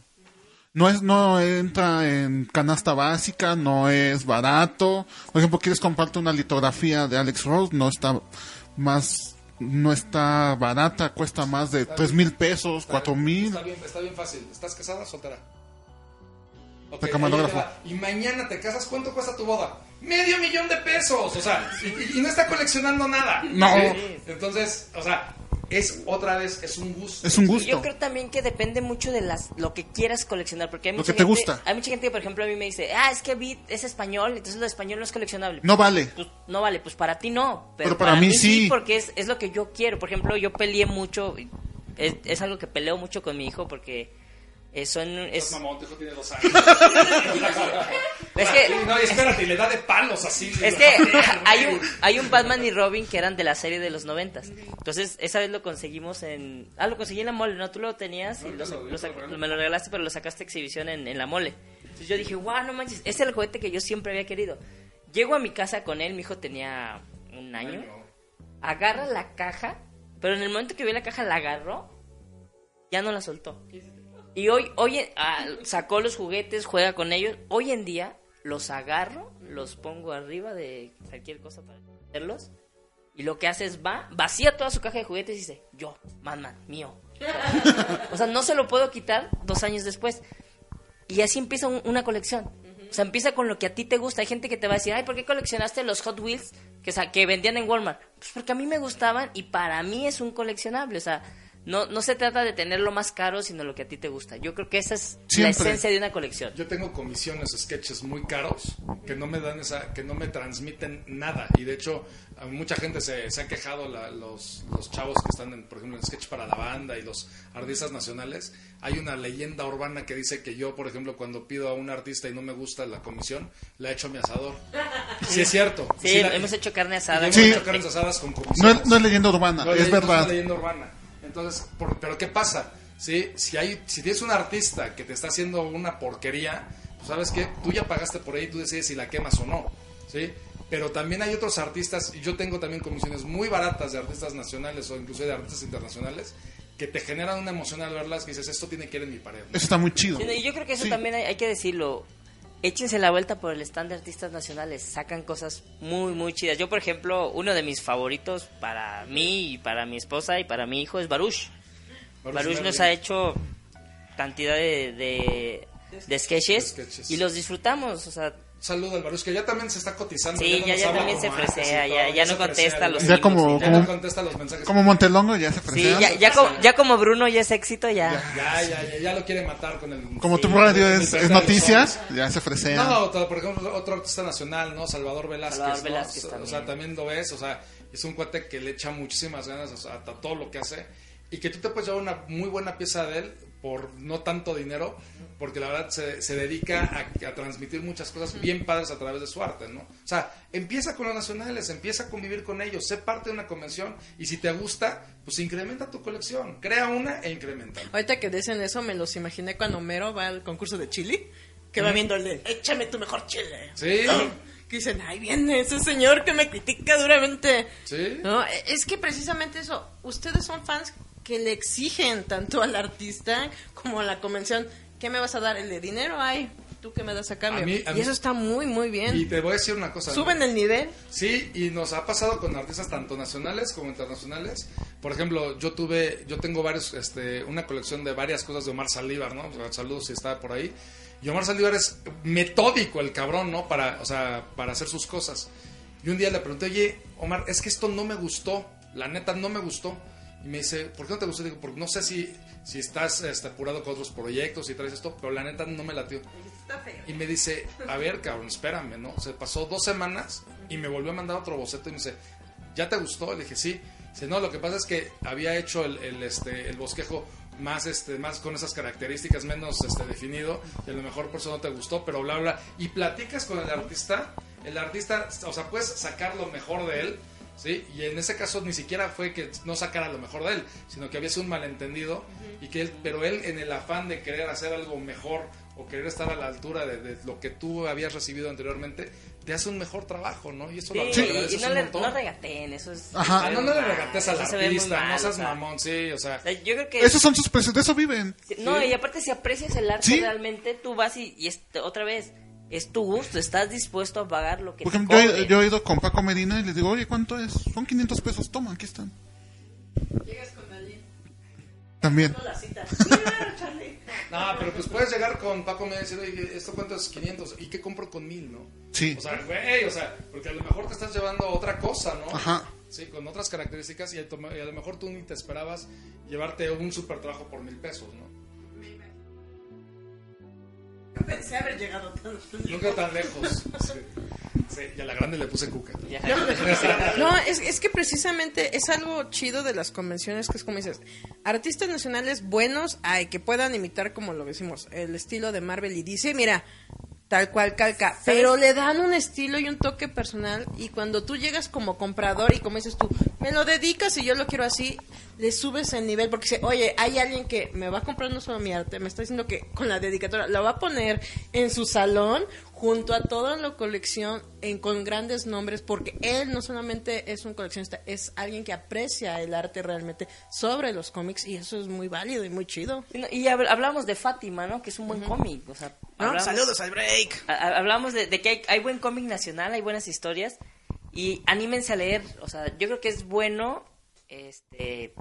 No es, no entra en canasta básica, no es barato. Por ejemplo, quieres comprarte una litografía de Alex Rose, no está más, no está barata, cuesta más de tres mil pesos, cuatro mil. Está bien, está bien fácil. ¿Estás casada o soltera? De te. Y mañana te casas, ¿cuánto cuesta tu boda? Medio millón de pesos. O sea, y, y no está coleccionando nada. No. ¿sí? Entonces, o sea, es otra vez, es un gusto. Es un gusto. Yo creo también que depende mucho de las lo que quieras coleccionar, porque hay Lo mucha que te gente, gusta. hay mucha gente que por ejemplo a mí me dice, "Ah, es que Beat es español, entonces lo español no es coleccionable." No vale. Pues, no vale, pues para ti no, pero, Pero para mí sí. porque es, es lo que yo quiero. Por ejemplo, yo peleé mucho, es, es algo que peleo mucho con mi hijo porque eh, son es, Es mamón, tu hijo tiene dos años. Es que- no, espérate, le da de palos así. Es que hay un, hay un Batman y Robin que eran de la serie de los noventas. Entonces, esa vez lo conseguimos en... Ah, lo conseguí en la mole, ¿no? Tú lo tenías y lo, lo sac- me lo regalaste, pero lo sacaste a exhibición en, en la mole. Entonces yo dije, wow, no manches, ese es el juguete que yo siempre había querido. Llego a mi casa con él, mi hijo tenía un año. Agarra la caja, pero en el momento que vio la caja la agarró, ya no la soltó. Y hoy, hoy ah, sacó los juguetes, juega con ellos. Hoy en día los agarro, los pongo arriba de cualquier cosa para meterlos. Y lo que hace es va, vacía toda su caja de juguetes y dice, yo, Batman, mío. O sea, no se lo puedo quitar dos años después. Y así empieza un- una colección. O sea, empieza con lo que a ti te gusta. Hay gente que te va a decir, ay, ¿por qué coleccionaste los Hot Wheels que, sa- que vendían en Walmart? Pues porque a mí me gustaban y para mí es un coleccionable. O sea, no, no se trata de tener lo más caro, sino lo que a ti te gusta. Yo creo que esa es la esencia de una colección. Yo tengo comisiones, sketches muy caros que no me dan esa, que no me transmiten nada. Y de hecho, a mucha gente se, se ha quejado, la- los, los chavos que están, en, por ejemplo, en sketch para la banda y los artistas nacionales. Hay una leyenda urbana que dice que yo, por ejemplo, cuando pido a un artista y no me gusta la comisión, le echo mi asador. Sí, es cierto. Sí, la- hemos hecho carne asada. hemos Sí. hecho carnes asadas con No comisiones. es, no es leyenda urbana, No, es leyenda- verdad. una leyenda urbana. Entonces, por- pero ¿qué pasa? ¿Sí? Si, hay, si tienes un artista que te está haciendo una porquería, pues sabes que tú ya pagaste por ahí, tú decides si la quemas o no. ¿Sí? Pero también hay otros artistas, y yo tengo también comisiones muy baratas de artistas nacionales o incluso de artistas internacionales, que te generan una emoción al verlas que dices, esto tiene que ir en mi pared. Eso está muy chido. Sí, y yo creo que eso Sí. también hay, hay que decirlo. Échense la vuelta por el stand de artistas nacionales. Sacan cosas muy, muy chidas. Yo, por ejemplo, uno de mis favoritos para mí y para mi esposa y para mi hijo es Baruch. Baruch Baruch nos ha hecho cantidad de, de, de sketches, De sketches. y los disfrutamos. O sea, Saludo al Baruch, que ya también se está cotizando. Sí, no ya- ya habla también se fresea, todo, ya- ya no contesta los ya. Ya como, Ya como, no contesta los mensajes. como Montelongo ya se sí, fresea. ya, ya, como, ya como Bruno ya es éxito, ya. Ya, ya, ya, ya lo quiere matar con el... Como sí, tu radio es, es noticias, ya se fresea. No, otro- por ejemplo, otro artista nacional, ¿no? Salvador Velázquez. Salvador ¿no? Velázquez O sea, también. también lo ves, o sea, es un cuate que le echa muchísimas ganas o sea, a todo lo que hace y que tú te puedes llevar una muy buena pieza de él por no tanto dinero, porque la verdad se, se dedica a, a transmitir muchas cosas bien padres a través de su arte, ¿no? O sea, empieza con los nacionales, empieza a convivir con ellos, sé parte de una convención y si te gusta, pues incrementa tu colección, crea una e incrementa. Ahorita que dicen eso, me los imaginé cuando Homero va al concurso de chili. Que va viendo el de, échame tu mejor chile. Sí. Que dicen, ay, viene ese señor que me critica duramente. Sí. No, e- es que precisamente eso, ustedes son fans que le exigen tanto al artista como a la convención. ¿Qué me vas a dar? ¿El de dinero? Ay, ¿tú qué me das a cambio? A mí- a y mí- eso está muy, muy bien. Y te voy a decir una cosa. Suben el nivel. Sí, y nos ha pasado con artistas tanto nacionales como internacionales. Por ejemplo, yo tuve, yo tengo varios, este, una colección de varias cosas de Omar Saldívar, ¿no? Saludos si está por ahí. Y Omar Saldívar es metódico el cabrón, ¿no? Para, o sea, para hacer sus cosas. Y un día le pregunté, oye, Omar, es que esto no me gustó, la neta no me gustó. Y me dice, ¿por qué no te gustó? Digo, porque no sé si, si estás este, apurado con otros proyectos y traes esto, pero la neta no me latió. Y me dice, a ver, cabrón, espérame, ¿no? Se pasó dos semanas y me volvió a mandar otro boceto y me dice, ¿ya te gustó? Le dije, sí. Dice, no, lo que pasa es que había hecho el, el, este, el bosquejo más, este, más con esas características, menos este, definido, y a lo mejor por eso no te gustó, pero bla, bla. Y platicas con el artista, el artista, o sea, puedes sacar lo mejor de él, ¿sí? Y en ese caso ni siquiera fue que no sacara lo mejor de él, sino que había sido un malentendido, y que él, pero él en el afán de querer hacer algo mejor o querer estar a la altura de, de lo que tú habías recibido anteriormente, te hace un mejor trabajo, ¿no? Y eso lo Sí, y no, un le, no regateen, eso es... Ajá. Ah, no, no le regates al artista, mal, no seas o sea. mamón, sí, o sea... O sea, yo creo que... Esos son sus precios, de eso viven. No, y aparte si aprecias el arte Sí. realmente, tú vas y, y otra vez, es tu gusto, estás dispuesto a pagar lo que Por te ejemplo, yo, cobre. yo he ido con Paco Medina y les digo, oye, ¿cuánto es? Son 500 pesos, toma, aquí están. También. No, pero pues puedes llegar con Paco me decir, oye, esto cuánto es 500, ¿y qué compro con 1000, no? Sí. O sea, güey, o sea, porque a lo mejor te estás llevando otra cosa, ¿no? Ajá. Sí, con otras características y y a lo mejor tú ni te esperabas llevarte un super trabajo por mil pesos, ¿no? Pensé haber llegado tan Nunca tan lejos. Sí. Sí, y a la grande le puse cuca. No, es, es que precisamente es algo chido de las convenciones que es como dices, artistas nacionales buenos, hay que puedan imitar como lo decimos, el estilo de Marvel y DC, mira, tal cual calca, pero le dan un estilo y un toque personal y cuando tú llegas como comprador y como dices tú, me lo dedicas y yo lo quiero así, le subes el nivel porque dice, oye, hay alguien que me va a comprar no solo mi arte, me está diciendo que con la dedicatoria la va a poner en su salón junto a toda la colección en, con grandes nombres porque él no solamente es un coleccionista, es alguien que aprecia el arte realmente sobre los cómics y eso es muy válido y muy chido. Y hablamos de Fátima, ¿no? Que es un buen cómic. O sea, No, hablamos- saludos al break. a- Hablamos de, de que hay, hay buen cómic nacional, hay buenas historias. Y anímense a leer. O sea, yo creo que es bueno este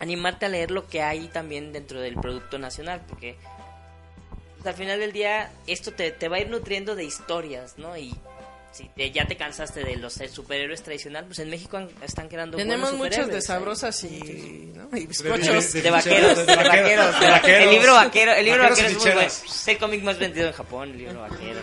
animarte a leer lo que hay también dentro del producto nacional. Porque al final del día esto te, te va a ir nutriendo de historias, ¿no? Y si te- ya te cansaste de los superhéroes tradicionales, pues en México han- están creando Tenemos muchas de sabrosas y, ¿no? y De- bizcochos. de- De vaqueros, de vaqueros. de vaqueros. El libro vaquero, el libro Vaqueros vaquero es muy bueno. Es el cómic más vendido en Japón, el libro vaquero.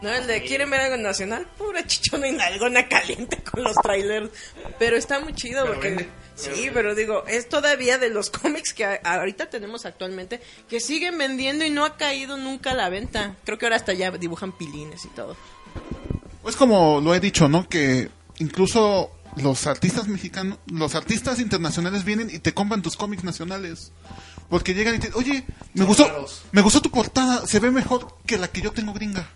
No, el de quieren ver algo nacional, pura chichona y nalgona caliente con los trailers. Pero está muy chido Pero porque vende. Sí, pero digo, es todavía de los cómics que ahorita tenemos actualmente que siguen vendiendo y no ha caído nunca a la venta. Creo que ahora hasta ya dibujan pilines y todo. Es como lo he dicho, ¿no? Que incluso los artistas mexicanos, los artistas internacionales vienen y te compran tus cómics nacionales. Porque llegan y te oye, me Son gustó, raros. me gustó tu portada, se ve mejor que la que yo tengo gringa.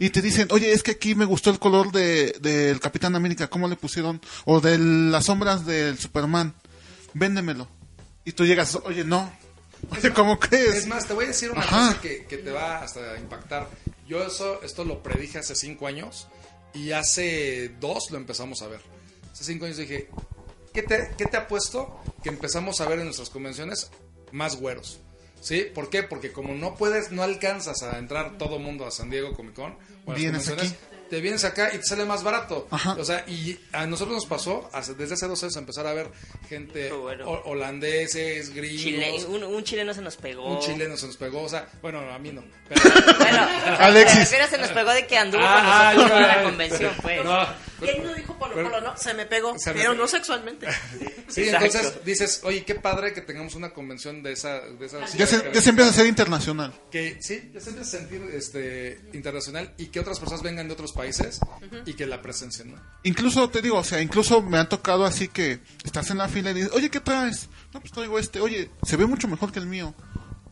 Y te dicen, oye, es que aquí me gustó el color de del Capitán América, ¿cómo le pusieron? O de las sombras del Superman, véndemelo. Y tú llegas, oye, no. Oye, ¿cómo crees? Es más, te voy a decir una Ajá. cosa que, que te va hasta a impactar. Yo eso, esto lo predije hace cinco años y hace dos lo empezamos a ver. Hace cinco años dije, ¿qué te, qué te apuesto que empezamos a ver en nuestras convenciones más güeros? ¿Sí? ¿Por qué? Porque como no puedes, no alcanzas a entrar todo mundo a San Diego Comic Con o a las Vienes convenciones, aquí. Te vienes acá y te sale más barato. Ajá. O sea, y a nosotros nos pasó hace- desde hace dos años a empezar a ver gente bueno. ho- holandeses, gringos. Chile- un, un chileno se nos pegó. Un chileno se nos pegó, o sea, bueno, a mí no. Pero, Bueno, Alexis. Pero se nos pegó de que anduvo Ah, con nosotros ah, en la convención, pues. no, ¿Quién no dijo Polo Pero- Polo? No, se me pegó, Se me pero pegó. no sexualmente. sí, Exacto. entonces dices, oye, qué padre que tengamos una convención de esa... De esa Ya se, ya se empieza a ser internacional. Que sí, ya se empieza a sentir este, internacional y que otras personas vengan de otros países y que la presencien, ¿no? Incluso te digo, o sea, incluso me ha tocado así que estás en la fila y dices, oye, ¿qué traes? No, pues traigo este. Oye, se ve mucho mejor que el mío.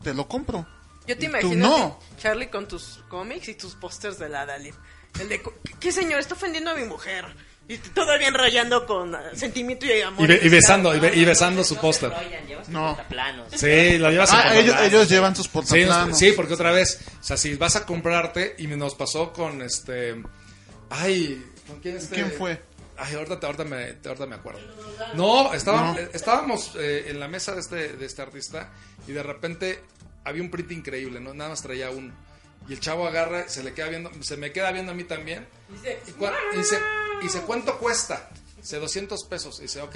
Te lo compro. Yo te Y tú, imagino, no. Charlie, con tus cómics y tus pósters de la Dalí. El de, "¿Qué- ¿qué señor? Está ofendiendo a mi mujer. Y todavía enrayando con sentimiento y amor. Y, be- y descaro. besando, y, be- y besando su póster. No. Sí, lo llevas Ah, ellos, llevan sus portaplanos. nos- sí, porque otra vez, o sea, si vas a comprarte, y nos pasó con este. Ay, ¿con quién este? ¿Quién fue? Ay, ahorita, me, ahorita me acuerdo. No, estábamos, eh, estábamos eh, en la mesa de este, de este artista y de repente había un print increíble, ¿no? Nada más traía uno. Y el chavo agarra, se le queda viendo, se me queda viendo a mí también. Y, dice, y dice, ¿cuánto cuesta? Dice, 200 pesos. Y dice, ok,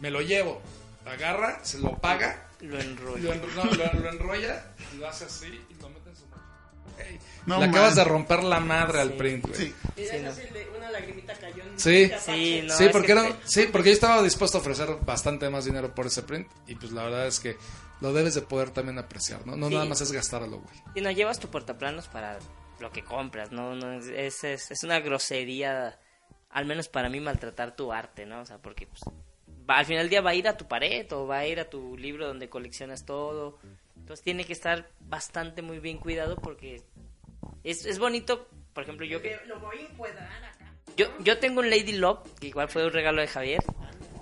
me lo llevo. Agarra, se lo paga Lo enrollo. lo, en- no, lo- lo enrolla, lo hace así y lo mete en su mano. Ey, No le acabas man. de romper la madre al print, güey. Sí. Sí, de una lagrimita cayó en Sí. Sí, no, sí, porque que era- te- sí, porque yo estaba dispuesto a ofrecer bastante más dinero por ese print y pues la verdad es que lo debes de poder también apreciar, ¿no? No Sí. nada más es gastarlo, güey. Y no llevas tu portaplanos para lo que compras, ¿no? no es, es, es una grosería, al menos para mí, maltratar tu arte, ¿no? O sea, porque pues, va- al final del día va a ir a tu pared o va a ir a tu libro donde coleccionas todo. Entonces tiene que estar bastante muy bien cuidado porque es, es bonito, por ejemplo, yo que... Lo voy a encuadrar acá. Yo, yo tengo un Lady Love, que igual fue un regalo de Javier,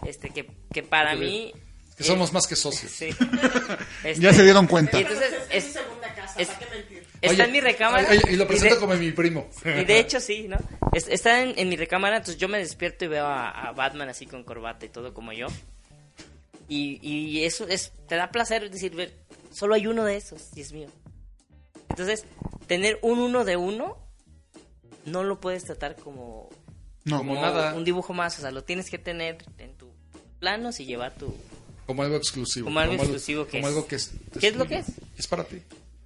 este que, que para mí... Que somos más que socios. Sí. Este, Ya se dieron cuenta. Y entonces Es es, mi segunda casa, es- ¿para qué mentir? está Oye, en mi recámara. oye, y lo presento de- como mi primo. y de hecho sí, ¿no? Es- está en, en mi recámara, entonces yo me despierto y veo a, a Batman así con corbata y todo como yo. Y, y eso es, te da placer decir, ver, solo hay uno de esos y es mío. Entonces, tener un uno de uno, no lo puedes tratar como, No. Como como nada. un dibujo más, o sea, lo tienes que tener en tu planos y llevar tu... Como algo exclusivo. Como algo exclusivo que como es. algo que es. ¿Qué es lo que es? Es para ti.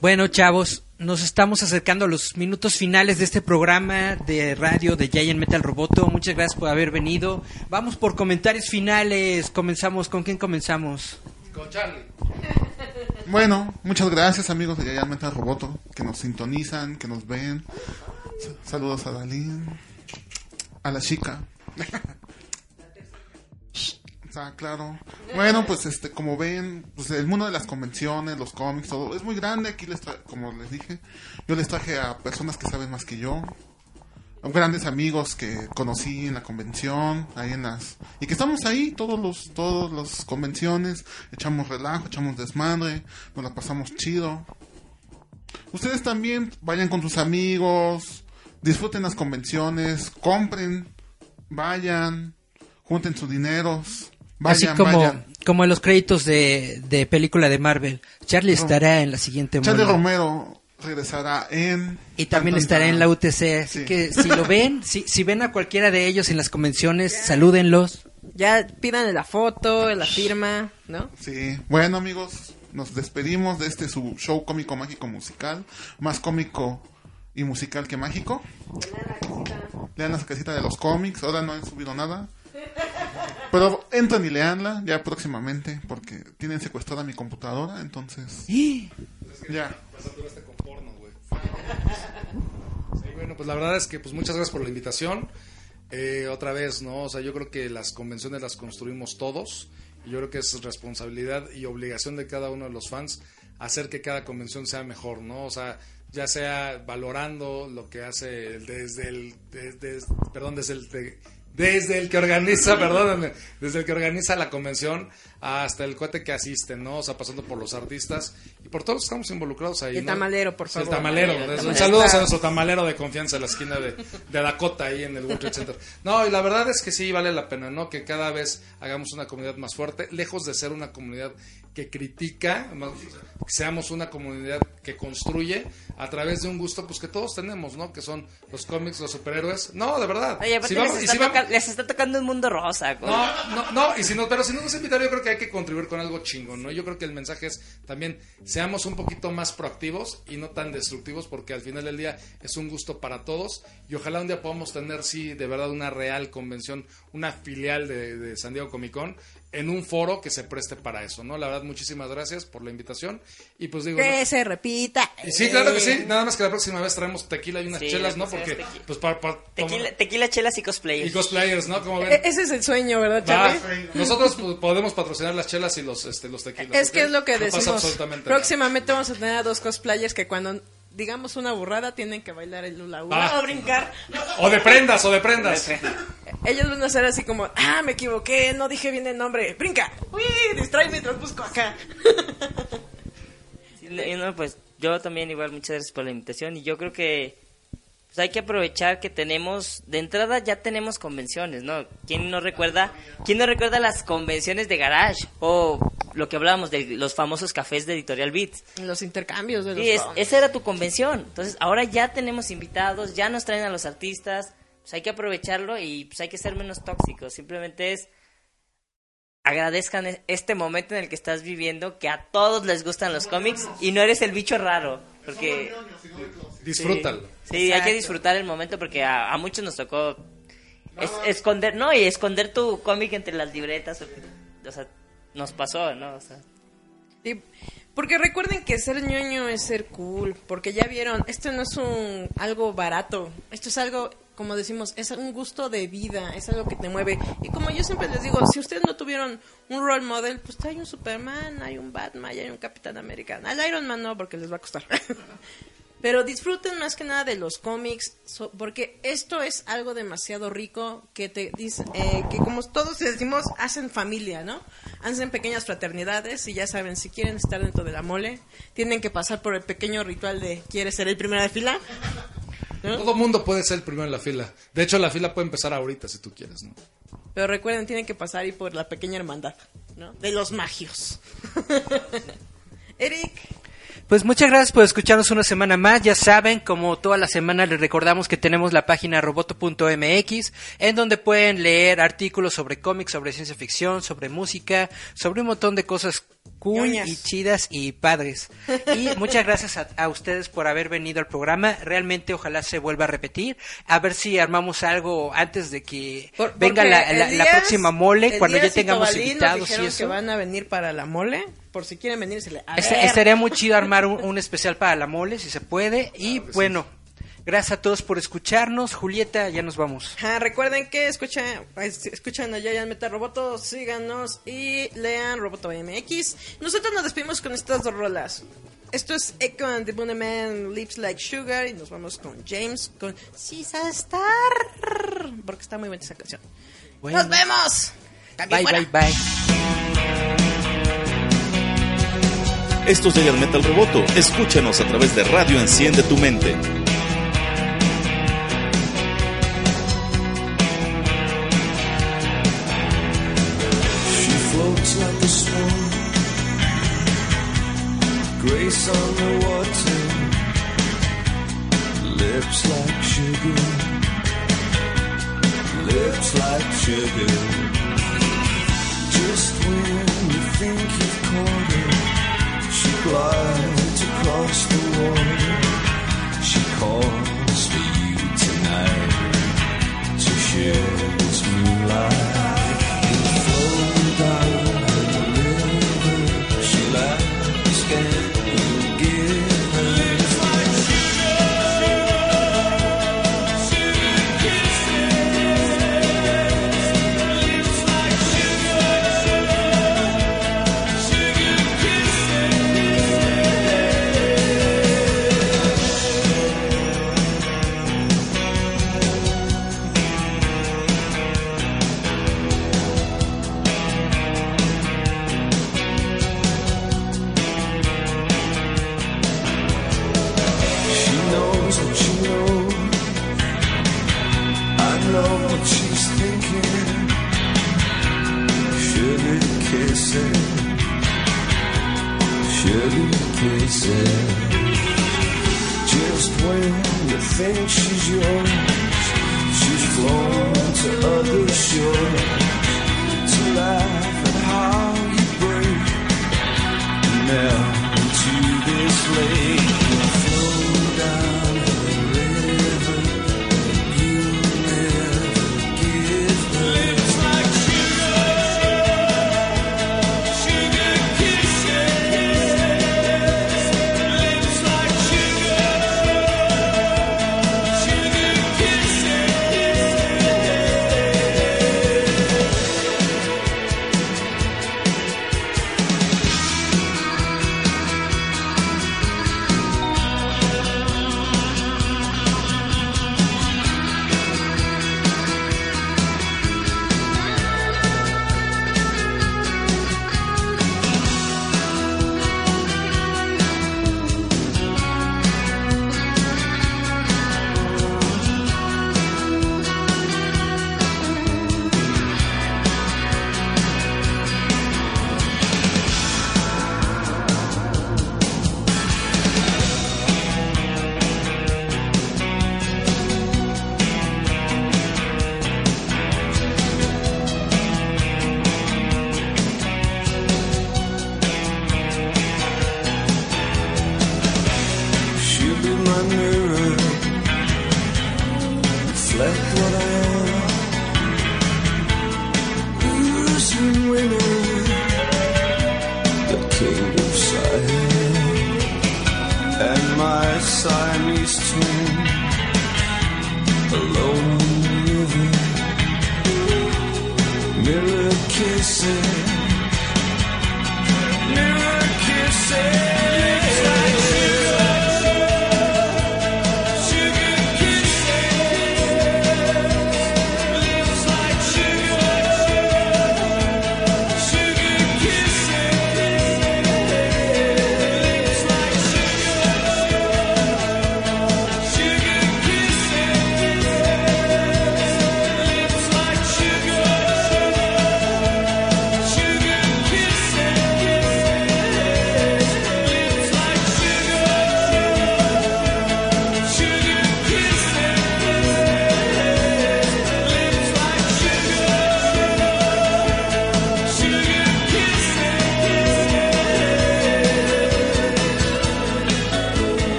Bueno, chavos, nos estamos acercando a los minutos finales de este programa de radio de Giant Metal Roboto. Muchas gracias por haber venido. Vamos por comentarios finales. Comenzamos. ¿Con quién comenzamos? Con Charlie. Bueno, muchas gracias amigos de Yayan Metal Roboto que nos sintonizan, que nos ven. Sa- Saludos a Dalín, a la chica. Está claro. Bueno, pues este, como ven, pues el mundo de las convenciones, los cómics, todo es muy grande. Aquí les tra- como les dije, yo les traje a personas que saben más que yo, a grandes amigos que conocí en la convención, ahí en las y que estamos ahí todos los todos las convenciones, echamos relajo, echamos desmadre, nos la pasamos chido. Ustedes también vayan con sus amigos, disfruten las convenciones, compren, vayan, junten sus dineros Vayan, Así como, vayan. como en los créditos de, de película de Marvel. Charlie estará en la siguiente Charlie mole. Romero regresará en... Y también estará en la UTC. Así Sí. que si lo ven, si, si ven a cualquiera de ellos en las convenciones, salúdenlos. Ya pidan la foto, la firma, ¿no? Sí, bueno amigos, nos despedimos de este su show cómico mágico musical, más cómico y musical que mágico. Lean la casita de los cómics, ahora no han subido nada. Pero entren y leanla ya próximamente porque tienen secuestrada mi computadora, entonces ya. con porno, güey. Sí, bueno, pues la verdad es que pues muchas gracias por la invitación. Eh, otra vez, ¿no? O sea, yo creo que las convenciones las construimos todos. Y yo creo que es responsabilidad y obligación de cada uno de los fans hacer que cada convención sea mejor, ¿no? O sea, ya sea valorando lo que hace el- desde el, desde, perdón, desde el, de- desde el que organiza, perdónenme, desde el que organiza la convención hasta el cohete que asiste, ¿no? O sea, pasando por los artistas y por todos los que estamos involucrados ahí. El ¿no? tamalero, por Sí, El favor. tamalero. El Un tamalero. saludo a nuestro tamalero de confianza en la esquina de, de Dakota ahí en el World Trade Center. No, y la verdad es que sí vale la pena, ¿no? Que cada vez hagamos una comunidad más fuerte, lejos de ser una comunidad que critica, más- que seamos una comunidad que construye a través de un gusto pues que todos tenemos, ¿no? Que son los cómics, los superhéroes. No, de verdad. Oye, Si vamos- les, está si vamos- toca- les está tocando un mundo rosa. güey. no, no, no, y si no, pero si no nos invitan, yo creo que hay que contribuir con algo chingón, ¿no? Yo creo que el mensaje es también seamos un poquito más proactivos y no tan destructivos, porque al final del día es un gusto para todos y ojalá un día podamos tener, sí, de verdad una real convención, una filial de, de San Diego Comic Con en un foro que se preste para eso, ¿no? La verdad, muchísimas gracias por la invitación y pues digo... Que no- se repita. sí, claro que Eh, sí, nada más que la próxima vez traemos tequila y unas Sí, chelas, la ¿no? Porque, vez tequi- pues para... para Tequila, tequila, chelas y cosplayers. y cosplayers, ¿no? Como ven. e- Ese es el sueño, ¿verdad, Charlie? nosotros pues, podemos patrocinar las chelas y los, este, los tequilas. Es que es lo que No pasa decimos. absolutamente nada. Próximamente vamos a tener a dos cosplayers que cuando digamos una burrada tienen que bailar el hula hula Va. o brincar. O de prendas, o de prendas. Ellos van a hacer así como, ah, me equivoqué, no dije bien el nombre, brinca, uy, distrae mientras busco acá. Sí, y no, pues yo también igual muchas gracias por la invitación y yo creo que pues hay que aprovechar que tenemos de entrada ya tenemos convenciones, ¿no? ¿Quién no recuerda quién no recuerda las convenciones de garage o lo que hablábamos de los famosos cafés de Editorial Beats? Los intercambios de los Sí, es- esa era tu convención. Entonces, ahora ya tenemos invitados, ya nos traen a los artistas, pues hay que aprovecharlo y pues hay que ser menos tóxicos. Simplemente es agradezcan e- este momento en el que estás viviendo, que a todos les gustan los cómics y no eres el bicho raro, porque Disfrútalo. Sí, hay que disfrutar el momento porque a, a muchos nos tocó es- esconder, no, y esconder tu cómic entre las libretas, o, o sea, nos pasó, ¿no? O sea, Sí, porque recuerden que ser ñoño es ser cool, porque ya vieron, esto no es un algo barato, esto es algo, como decimos, es un gusto de vida, es algo que te mueve. Y como yo siempre les digo, si ustedes no tuvieron un role model, pues hay un Superman, hay un Batman, hay un Capitán Americano. Al Iron Man no, porque les va a costar. Pero disfruten más que nada de los cómics, so- porque esto es algo demasiado rico que te dice, eh, que como todos decimos, hacen familia, ¿no? Hacen pequeñas fraternidades y ya saben, si quieren estar dentro de la mole, tienen que pasar por el pequeño ritual de ¿quieres ser el primero de fila? Todo mundo puede ser el primero en la fila. De hecho, la fila puede empezar ahorita si tú quieres, ¿no? Pero recuerden, tienen que pasar ahí por la pequeña hermandad, ¿no? De los magios. Eric, Pues muchas gracias por escucharnos una semana más. Ya saben, como toda la semana les recordamos que tenemos la página roboto.mx en donde pueden leer artículos sobre cómics, sobre ciencia ficción, sobre música, sobre un montón de cosas cool Ñoñas. y chidas y padres. Y muchas gracias a, a ustedes por haber venido al programa. Realmente ojalá se vuelva a repetir. A ver si armamos algo antes de que Por- venga la, próxima mole, cuando ya tengamos Tobalín nos invitados y eso. que van a venir para la mole, por si quieren venir, se le... estaría muy chido armar un, un especial para la mole, si se puede. Y bueno, gracias a todos por escucharnos. Julieta, ya nos vamos. Ajá, recuerden que escuchan, pues, escuchan a Giant Metal Roboto, síganos y lean Roboto MX. Nosotros nos despedimos con estas dos rolas. Esto es Echo and the Bunnyman Lips Like Sugar y nos vamos con James con Sisa Star porque está muy buena esa canción. Bueno. ¡Nos vemos! Cambio Bye, bye, bye. Esto es Metal Roboto. Escúchanos a través de Radio Enciende tu Mente. lips underwater, lips like sugar, lips like sugar. Just when you think you've caught her, she glides across the water. She calls for you tonight to share this moonlight.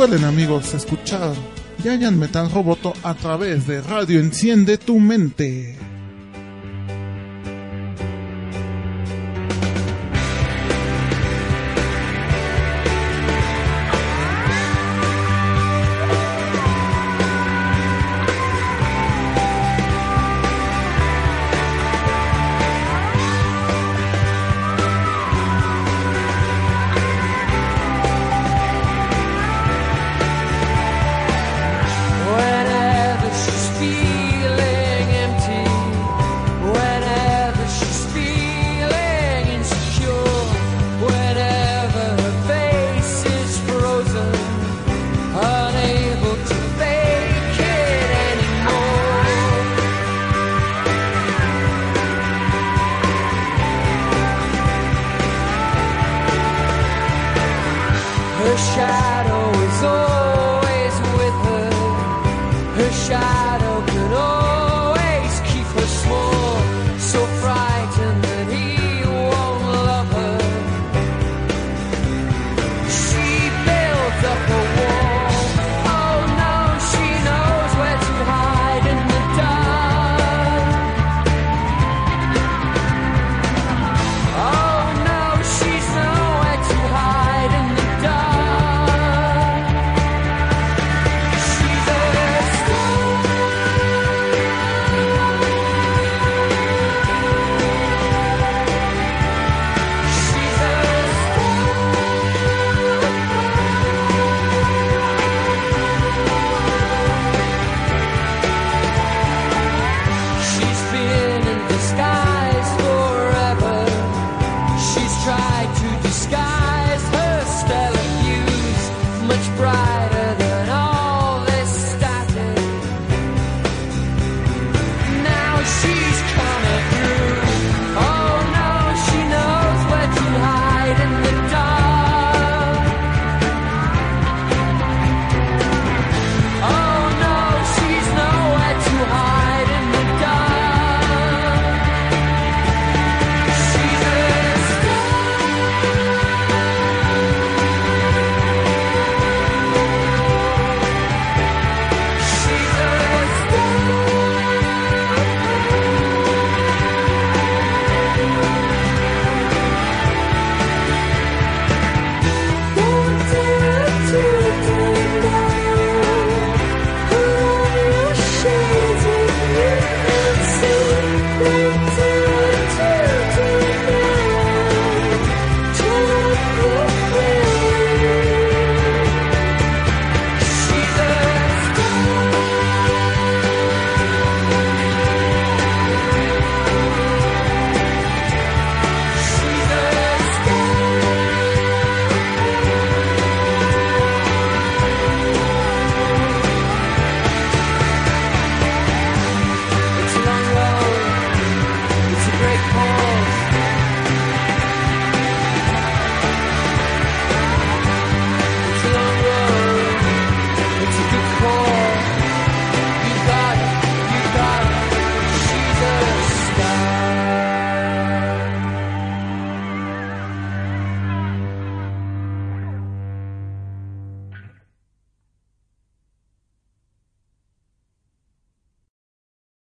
Recuerden amigos, escuchar Giant Metal Roboto a través de Radio Enciende tu Mente.